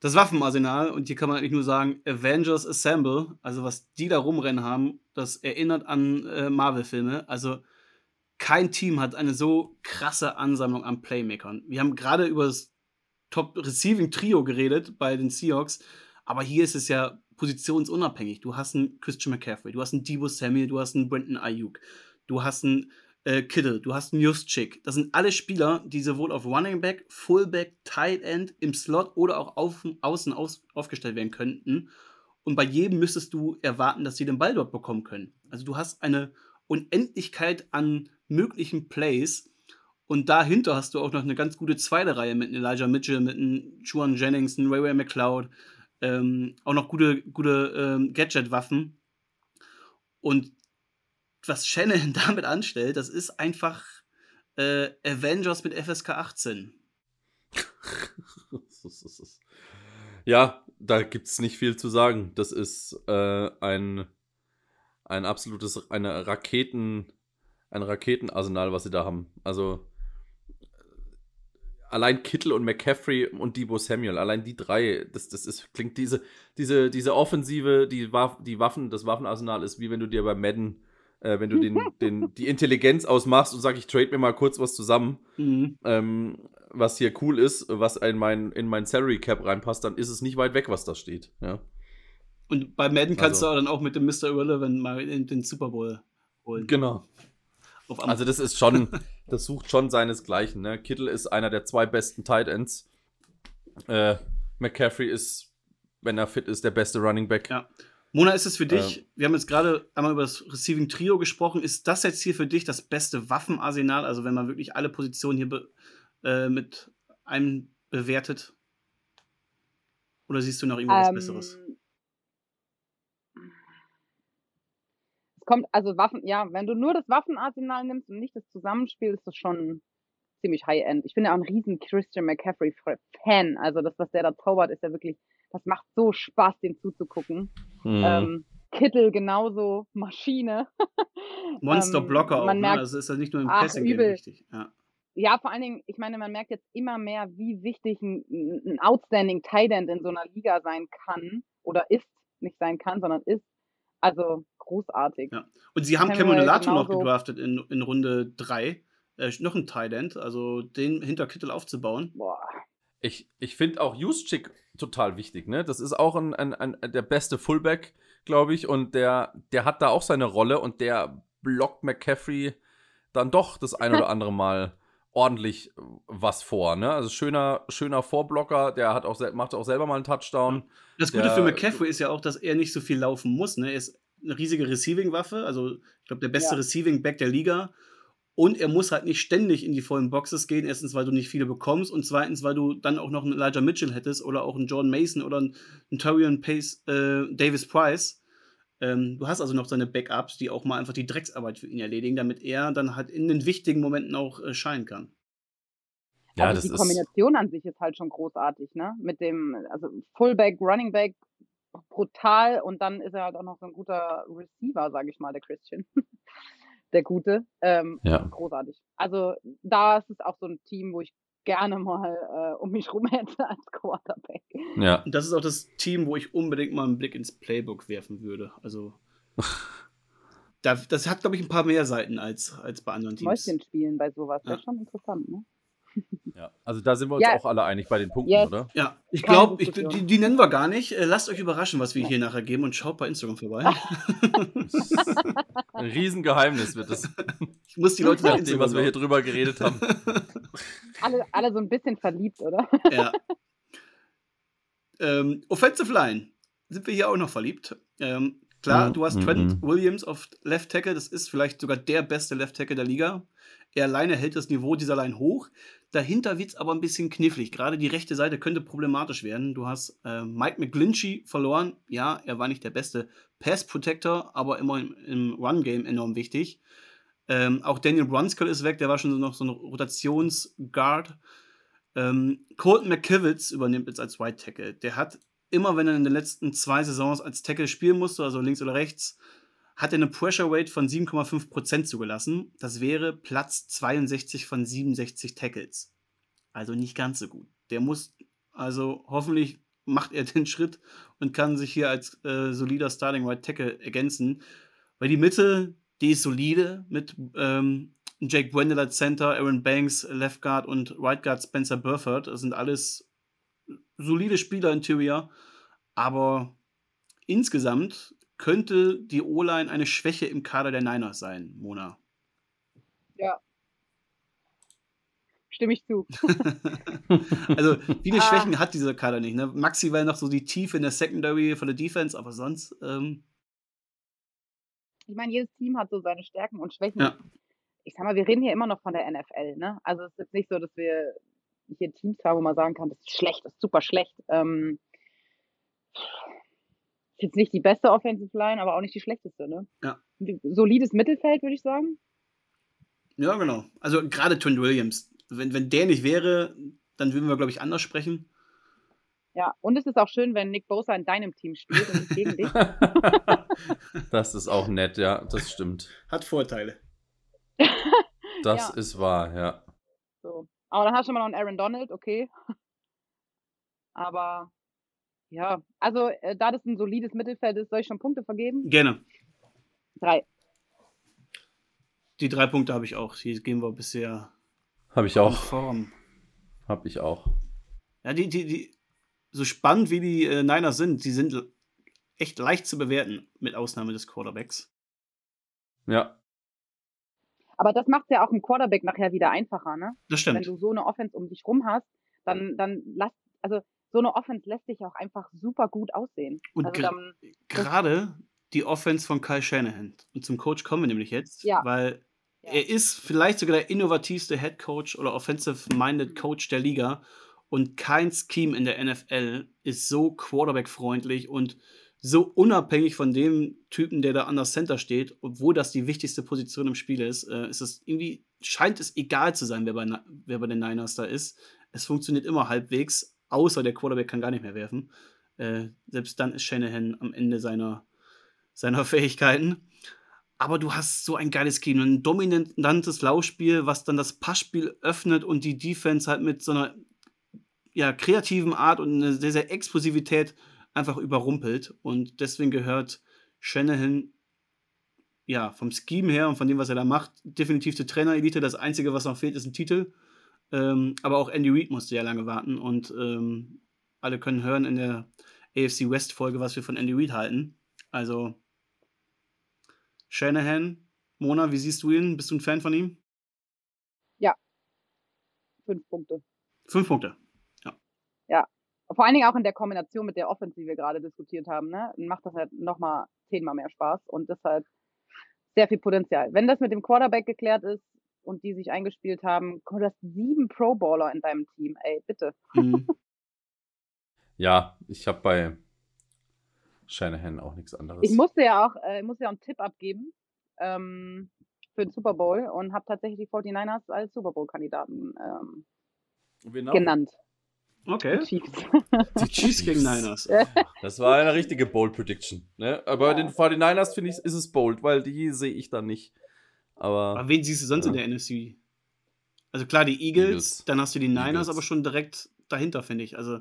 Das Waffenarsenal, und hier kann man eigentlich nur sagen, Avengers Assemble, also was die da rumrennen haben, das erinnert an äh, Marvel-Filme. Also kein Team hat eine so krasse Ansammlung an Playmakern. Wir haben gerade über das Top-Receiving-Trio geredet bei den Seahawks, aber hier ist es ja positionsunabhängig. Du hast einen Christian McCaffrey, du hast einen Debo Samuel, du hast einen Brenton Ayuk, du hast einen äh, Kittle, du hast einen Juszczyk. Das sind alle Spieler, die sowohl auf Running Back, Fullback, Tight End, im Slot oder auch auf, außen aus, aufgestellt werden könnten. Und bei jedem müsstest du erwarten, dass sie den Ball dort bekommen können. Also du hast eine Unendlichkeit an möglichen Plays. Und dahinter hast du auch noch eine ganz gute zweite Reihe mit Elijah Mitchell, mit Juan Jennings, einem Ray Ray McLeod, ähm, auch noch gute, gute ähm, Gadget-Waffen. Und was Shannon damit anstellt, das ist einfach äh, Avengers mit FSK 18. ja, da gibt es nicht viel zu sagen. Das ist äh, ein, ein absolutes, eine Raketen, ein Raketenarsenal, was sie da haben. Also allein Kittel und McCaffrey und Debo Samuel, allein die drei, das, das ist, klingt diese, diese, diese Offensive, die, Waff, die Waffen, das Waffenarsenal ist wie wenn du dir bei Madden, äh, wenn du den, den, die Intelligenz ausmachst und sagst, ich trade mir mal kurz was zusammen, mhm. ähm, was hier cool ist, was in mein, in mein Salary Cap reinpasst, dann ist es nicht weit weg, was da steht. Ja. Und bei Madden kannst also, du dann auch mit dem Mr. Irrelevant mal in den Super Bowl holen. Genau. Also das ist schon, das sucht schon seinesgleichen. Ne? Kittel ist einer der zwei besten Tight Ends. Äh, McCaffrey ist, wenn er fit ist, der beste Running Back. Ja. Mona, ist es für dich, ähm, wir haben jetzt gerade einmal über das Receiving Trio gesprochen, ist das jetzt hier für dich das beste Waffenarsenal? Also wenn man wirklich alle Positionen hier äh, mit einem bewertet? Oder siehst du noch irgendwas ähm, Besseres? Kommt, also Waffen, ja, wenn du nur das Waffenarsenal nimmst und nicht das Zusammenspiel, ist das schon ziemlich High-End. Ich bin ja auch ein riesen Christian McCaffrey-Fan. Also das, was der da zaubert, ist ja wirklich, das macht so Spaß, dem zuzugucken. Mhm. Ähm, Kittel genauso, Maschine. Monster-Blocker ähm, auch, ne? merkt, also ist das nicht nur im Passing wichtig. Ja. ja. vor allen Dingen, ich meine, man merkt jetzt immer mehr, wie wichtig ein, ein outstanding Tight End in so einer Liga sein kann oder ist, nicht sein kann, sondern ist. Also großartig. Ja. Und sie haben Cameron Elato noch gedraftet in, in Runde 3. Äh, noch ein Tight End, also den hinter Kittel aufzubauen. Boah. Ich, ich finde auch Juszczyk total wichtig, ne? Das ist auch ein, ein, ein, der beste Fullback, glaube ich, und der, der hat da auch seine Rolle und der blockt McCaffrey dann doch das ein oder andere Mal ordentlich was vor, ne? Also schöner, schöner Vorblocker, der hat auch, macht auch selber mal einen Touchdown. Das Gute der, für McCaffrey ist ja auch, dass er nicht so viel laufen muss, ne? Er ist eine riesige Receiving-Waffe, also ich glaube, der beste ja. Receiving-Back der Liga. Und er muss halt nicht ständig in die vollen Boxes gehen. Erstens, weil du nicht viele bekommst. Und zweitens, weil du dann auch noch einen Elijah Mitchell hättest oder auch einen Jordan Mason oder einen, einen Torian Pace, äh, Davis Price. Ähm, du hast also noch seine Backups, die auch mal einfach die Drecksarbeit für ihn erledigen, damit er dann halt in den wichtigen Momenten auch äh, scheinen kann. Ja, also die Kombination an sich ist halt schon großartig, ne? Mit dem, also Fullback, Running Back, brutal und dann ist er halt auch noch so ein guter Receiver, sage ich mal, der Christian. der Gute. Ähm, ja. Großartig. Also da ist es auch so ein Team, wo ich gerne mal äh, um mich rum hätte als Quarterback. Ja. Und das ist auch das Team, wo ich unbedingt mal einen Blick ins Playbook werfen würde. Also da, das hat, glaube ich, ein paar mehr Seiten als, als bei anderen Teams. Mäuschen spielen bei sowas, ja. das ist schon interessant, ne? Ja, also da sind wir uns ja. auch alle einig bei den Punkten, yes. oder? Ja, ich glaube, die, die, nennen wir gar nicht. Äh, lasst euch überraschen, was wir hier nachher geben und schaut bei Instagram vorbei. Ein Riesengeheimnis wird es. Ich muss die Leute nachsehen, was wir hier drüber geredet haben. Alle, alle so ein bisschen verliebt, oder? Ja. Ähm, Offensive Line. Sind wir hier auch noch verliebt? Ähm, klar, mm, du hast Trent mm, Williams auf Left Tackle. Das ist vielleicht sogar der beste Left Tackle der Liga. Er alleine hält das Niveau dieser Line hoch. Dahinter wird es aber ein bisschen knifflig. Gerade die rechte Seite könnte problematisch werden. Du hast äh, Mike McGlinchey verloren. Ja, er war nicht der beste Pass Protector, aber immer im, im Run-Game enorm wichtig. Ähm, auch Daniel Brunskill ist weg, der war schon so noch so ein Rotationsguard. Ähm, Colton McKivitz übernimmt jetzt als White Tackle. Der hat immer, wenn er in den letzten zwei Saisons als Tackle spielen musste, also links oder rechts, hat er eine Pressure Rate von 7,5% zugelassen. Das wäre Platz 62 von 67 Tackles. Also nicht ganz so gut. Der muss, also hoffentlich macht er den Schritt und kann sich hier als äh, solider Starting Right Tackle ergänzen. Weil die Mitte, die ist solide mit ähm, Jake Brendel als Center, Aaron Banks, Left Guard und Right Guard Spencer Burford. Das sind alles solide Spieler interior. Aber insgesamt könnte die O-Line eine Schwäche im Kader der Niners sein, Mona? Ja. Stimme ich zu. also, viele ah. Schwächen hat dieser Kader nicht. Ne? Maximal noch so die Tiefe in der Secondary von der Defense, aber sonst. Ähm ich meine, jedes Team hat so seine Stärken und Schwächen. Ja. Ich sag mal, wir reden hier immer noch von der NFL. Ne? Also, es ist jetzt nicht so, dass wir hier Teams haben, wo man sagen kann, das ist schlecht, das ist super schlecht. Ähm, jetzt nicht die beste Offensive Line, aber auch nicht die schlechteste, ne? Ja. Solides Mittelfeld, würde ich sagen. Ja, genau. Also gerade Twin Williams. Wenn, wenn der nicht wäre, dann würden wir, glaube ich, anders sprechen. Ja, und es ist auch schön, wenn Nick Bosa in deinem Team spielt und nicht gegen dich. das ist auch nett, ja, das stimmt. Hat Vorteile. das ja. ist wahr, ja. So. Aber dann hast du schon mal noch einen Aaron Donald, okay. Aber ja, also äh, da das ein solides Mittelfeld ist, soll ich schon Punkte vergeben? Gerne. Drei. Die drei Punkte habe ich auch. Hier gehen wir bisher. Habe ich auch. Form. Habe ich auch. Ja, die, die, die, so spannend wie die äh, Niners sind, die sind echt leicht zu bewerten, mit Ausnahme des Quarterbacks. Ja. Aber das macht ja auch ein Quarterback nachher wieder einfacher, ne? Das stimmt. Wenn du so eine Offense um dich rum hast, dann, dann lass, also so eine Offense lässt sich auch einfach super gut aussehen. Und also dann, gerade die Offense von Kyle Shanahan. Und zum Coach kommen wir nämlich jetzt, ja. weil ja. er ist vielleicht sogar der innovativste Head Coach oder Offensive-Minded mhm. Coach der Liga. Und kein Scheme in der NFL ist so Quarterback-freundlich und so unabhängig von dem Typen, der da an der Center steht, obwohl das die wichtigste Position im Spiel ist, äh, ist es irgendwie, scheint es egal zu sein, wer bei, wer bei den Niners da ist. Es funktioniert immer halbwegs, außer der Quarterback kann gar nicht mehr werfen. Äh, selbst dann ist Shanahan am Ende seiner, seiner Fähigkeiten. Aber du hast so ein geiles Team, ein dominantes Laufspiel, was dann das Passspiel öffnet und die Defense halt mit so einer ja, kreativen Art und einer sehr, sehr Explosivität einfach überrumpelt. Und deswegen gehört Shanahan ja, vom Scheme her und von dem, was er da macht, definitiv zur Trainerelite. Das Einzige, was noch fehlt, ist ein Titel. Ähm, aber auch Andy Reid musste ja lange warten und ähm, alle können hören in der AFC West Folge, was wir von Andy Reid halten. Also Shanahan, Mona, wie siehst du ihn? Bist du ein Fan von ihm? Ja. Fünf Punkte. Fünf Punkte. Ja. Ja. Vor allen Dingen auch in der Kombination mit der Offense, die wir gerade diskutiert haben, ne, macht das halt nochmal zehnmal mehr Spaß und deshalb sehr viel Potenzial. Wenn das mit dem Quarterback geklärt ist und die sich eingespielt haben, du hast sieben Pro Baller in deinem Team, ey, bitte. Mhm. ja, ich habe bei Shanahan auch nichts anderes. Ich musste ja auch, äh, musste ja einen Tipp abgeben ähm, für den Super Bowl und habe tatsächlich die 49ers als Super Bowl-Kandidaten ähm, genannt. Okay. Die Chiefs. Die Chiefs gegen Niners. Das war eine richtige Bold Prediction. Ne? Aber ja. bei den 49ers finde ich, ist es bold, weil die sehe ich dann nicht. Aber, aber wen siehst du sonst ja. in der NFC? Also klar, die Eagles, Eagles. dann hast du die Niners, Eagles. aber schon direkt dahinter, finde ich. Also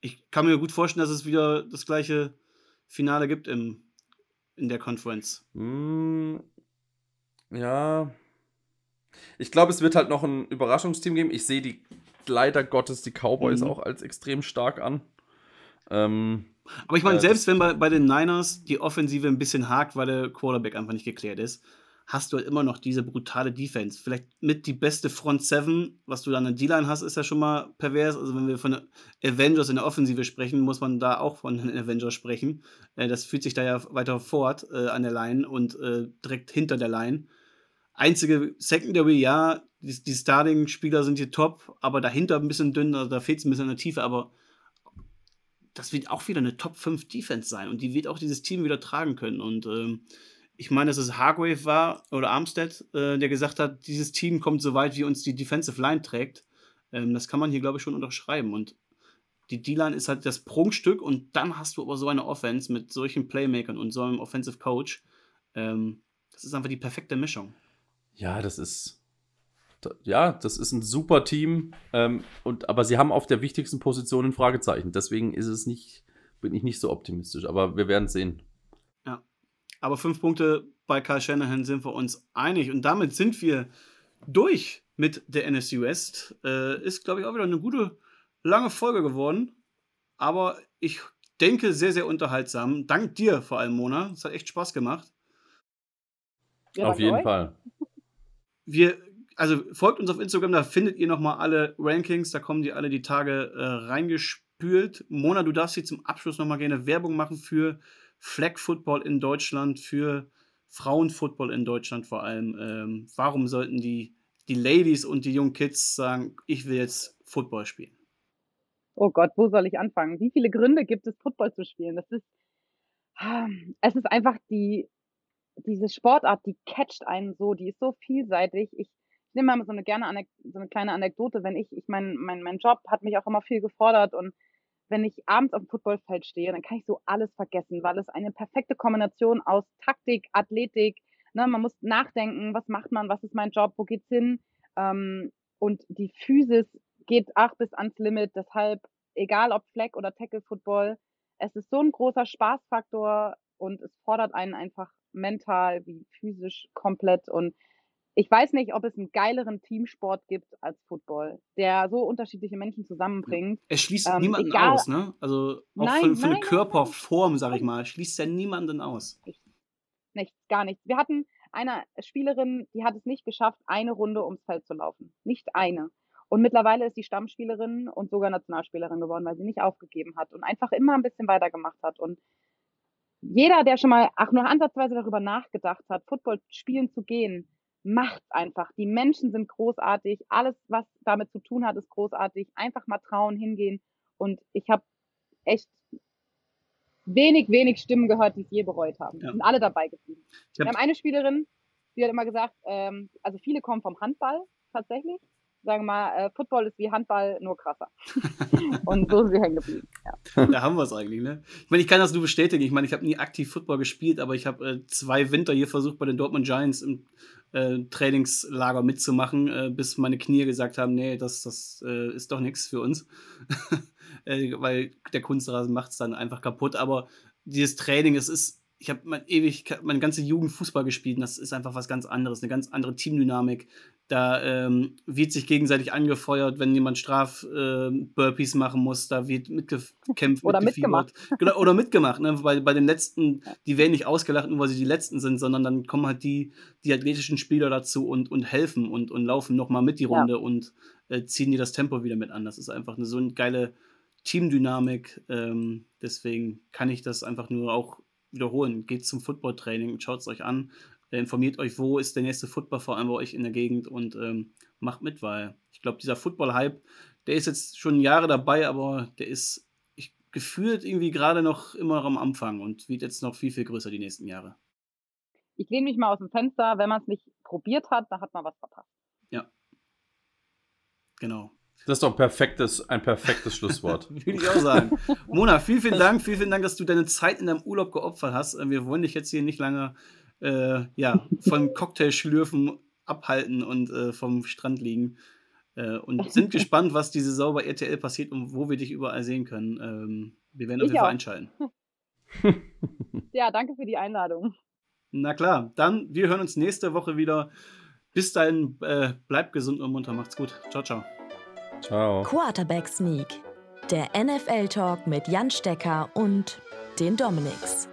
ich kann mir gut vorstellen, dass es wieder das gleiche Finale gibt im, in der Conference. Mm, ja. Ich glaube, es wird halt noch ein Überraschungsteam geben. Ich sehe die leider Gottes die Cowboys mhm. auch als extrem stark an. Ähm, aber ich meine, äh, selbst wenn bei, bei den Niners die Offensive ein bisschen hakt, weil der Quarterback einfach nicht geklärt ist, hast du halt immer noch diese brutale Defense. Vielleicht mit die beste Front Seven, was du dann in D-Line hast, ist ja schon mal pervers. Also wenn wir von Avengers in der Offensive sprechen, muss man da auch von Avengers sprechen. Äh, das fühlt sich da ja weiter fort äh, an der Line und äh, direkt hinter der Line. Einzige Secondary, ja, die, die Starting-Spieler sind hier top, aber dahinter ein bisschen dünn, also da fehlt es ein bisschen an der Tiefe, aber das wird auch wieder eine Top 5 Defense sein und die wird auch dieses Team wieder tragen können. Und ähm, ich meine, dass es Hargrave war oder Armstead, äh, der gesagt hat, dieses Team kommt so weit, wie uns die Defensive Line trägt. Ähm, das kann man hier, glaube ich, schon unterschreiben. Und die D-Line ist halt das Prunkstück und dann hast du aber so eine Offense mit solchen Playmakern und so einem Offensive Coach. Ähm, das ist einfach die perfekte Mischung. Ja, das ist ja, das ist ein super Team. Ähm, und, aber sie haben auf der wichtigsten Position ein Fragezeichen. Deswegen ist es nicht, bin ich nicht so optimistisch. Aber wir werden sehen. Aber fünf Punkte bei Kyle Shanahan sind wir uns einig. Und damit sind wir durch mit der NSU West. Äh, ist, glaube ich, auch wieder eine gute, lange Folge geworden. Aber ich denke, sehr, sehr unterhaltsam. Dank dir vor allem, Mona. Es hat echt Spaß gemacht. Ja, auf jeden euch. Fall. Wir also folgt uns auf Instagram, da findet ihr nochmal alle Rankings, da kommen die alle die Tage äh, reingespült. Mona, du darfst hier zum Abschluss nochmal gerne Werbung machen für Flag Football in Deutschland, für Frauenfootball in Deutschland vor allem. Ähm, warum sollten die, die Ladies und die jungen Kids sagen, ich will jetzt Football spielen? Oh Gott, wo soll ich anfangen? Wie viele Gründe gibt es, Football zu spielen? Das ist, ah, es ist einfach die, diese Sportart, die catcht einen so, die ist so vielseitig. Ich ich nehme mal so eine gerne so eine kleine Anekdote, wenn ich, ich mein, mein, mein Job hat mich auch immer viel gefordert und wenn ich abends auf dem Footballfeld stehe, dann kann ich so alles vergessen, weil es eine perfekte Kombination aus Taktik, Athletik, ne, man muss nachdenken, was macht man, was ist mein Job, wo geht's hin? Ähm, und die Physis geht ach bis ans Limit, deshalb, egal ob Flag oder Tackle Football, es ist so ein großer Spaßfaktor und es fordert einen einfach mental wie physisch komplett und ich weiß nicht, ob es einen geileren Teamsport gibt als Football, der so unterschiedliche Menschen zusammenbringt. Es schließt ähm, niemanden egal, aus, ne? Also auch nein, für, für nein, eine Körperform, sag ich mal, schließt ja niemanden aus. Nichts, gar nichts. Wir hatten eine Spielerin, die hat es nicht geschafft, eine Runde ums Feld zu laufen. Nicht eine. Und mittlerweile ist sie Stammspielerin und sogar Nationalspielerin geworden, weil sie nicht aufgegeben hat und einfach immer ein bisschen weitergemacht hat. Und jeder, der schon mal auch nur ansatzweise darüber nachgedacht hat, Football spielen zu gehen, macht's einfach. Die Menschen sind großartig. Alles, was damit zu tun hat, ist großartig. Einfach mal trauen, hingehen. Und ich habe echt wenig, wenig Stimmen gehört, die es je bereut haben. Ja. sind alle dabei geblieben. Wir haben eine Spielerin, die hat immer gesagt, ähm, also viele kommen vom Handball tatsächlich sagen wir mal, äh, Football ist wie Handball, nur krasser. und so sind wir hängen geblieben. Ja. Da haben wir es eigentlich, ne? Ich meine, ich kann das nur bestätigen. Ich meine, ich habe nie aktiv Football gespielt, aber ich habe äh, zwei Winter hier versucht, bei den Dortmund Giants im äh, Trainingslager mitzumachen, äh, bis meine Knie gesagt haben, nee, das, das äh, ist doch nichts für uns. Äh, weil der Kunstrasen macht es dann einfach kaputt. Aber dieses Training, es ist ich habe mein, ewig meine ganze Jugend Fußball gespielt und das ist einfach was ganz anderes, eine ganz andere Teamdynamik. Da ähm, wird sich gegenseitig angefeuert, wenn jemand Straf-Burpees äh, machen muss, da wird mitgekämpft, oder mitgemacht. Genau, oder mitgemacht. Ne? Bei, bei den letzten, die werden nicht ausgelacht, nur weil sie die letzten sind, sondern dann kommen halt die, die athletischen Spieler dazu und, und helfen und, und laufen nochmal mit die Runde ja. und äh, ziehen die das Tempo wieder mit an. Das ist einfach eine, so eine geile Teamdynamik. Ähm, deswegen kann ich das einfach nur auch wiederholen. Geht zum Football-Training, schaut es euch an, äh, informiert euch, wo ist der nächste Football-Verein bei euch in der Gegend und ähm, macht mit, weil ich glaube, dieser Football-Hype, der ist jetzt schon Jahre dabei, aber der ist ich, gefühlt irgendwie gerade noch immer am Anfang und wird jetzt noch viel, viel größer die nächsten Jahre. Ich lehne mich mal aus dem Fenster, wenn man es nicht probiert hat, dann hat man was verpasst. Ja. Genau. Das ist doch ein perfektes, ein perfektes Schlusswort. Würde ich auch sagen. Mona, vielen, vielen Dank. Vielen, vielen Dank, dass du deine Zeit in deinem Urlaub geopfert hast. Äh, wir wollen dich jetzt hier nicht lange äh, ja, von Cocktailschlürfen abhalten und äh, vom Strand liegen. Äh, und sind gespannt, was diese bei RTL passiert und wo wir dich überall sehen können. Ähm, wir werden auf jeden Fall einschalten. ja, danke für die Einladung. Na klar, dann wir hören uns nächste Woche wieder. Bis dahin, äh, bleibt gesund und munter. Macht's gut. Ciao, ciao. Ciao. Quarterback Sneak, der NFL-Talk mit Jan Stecker und den Dominics.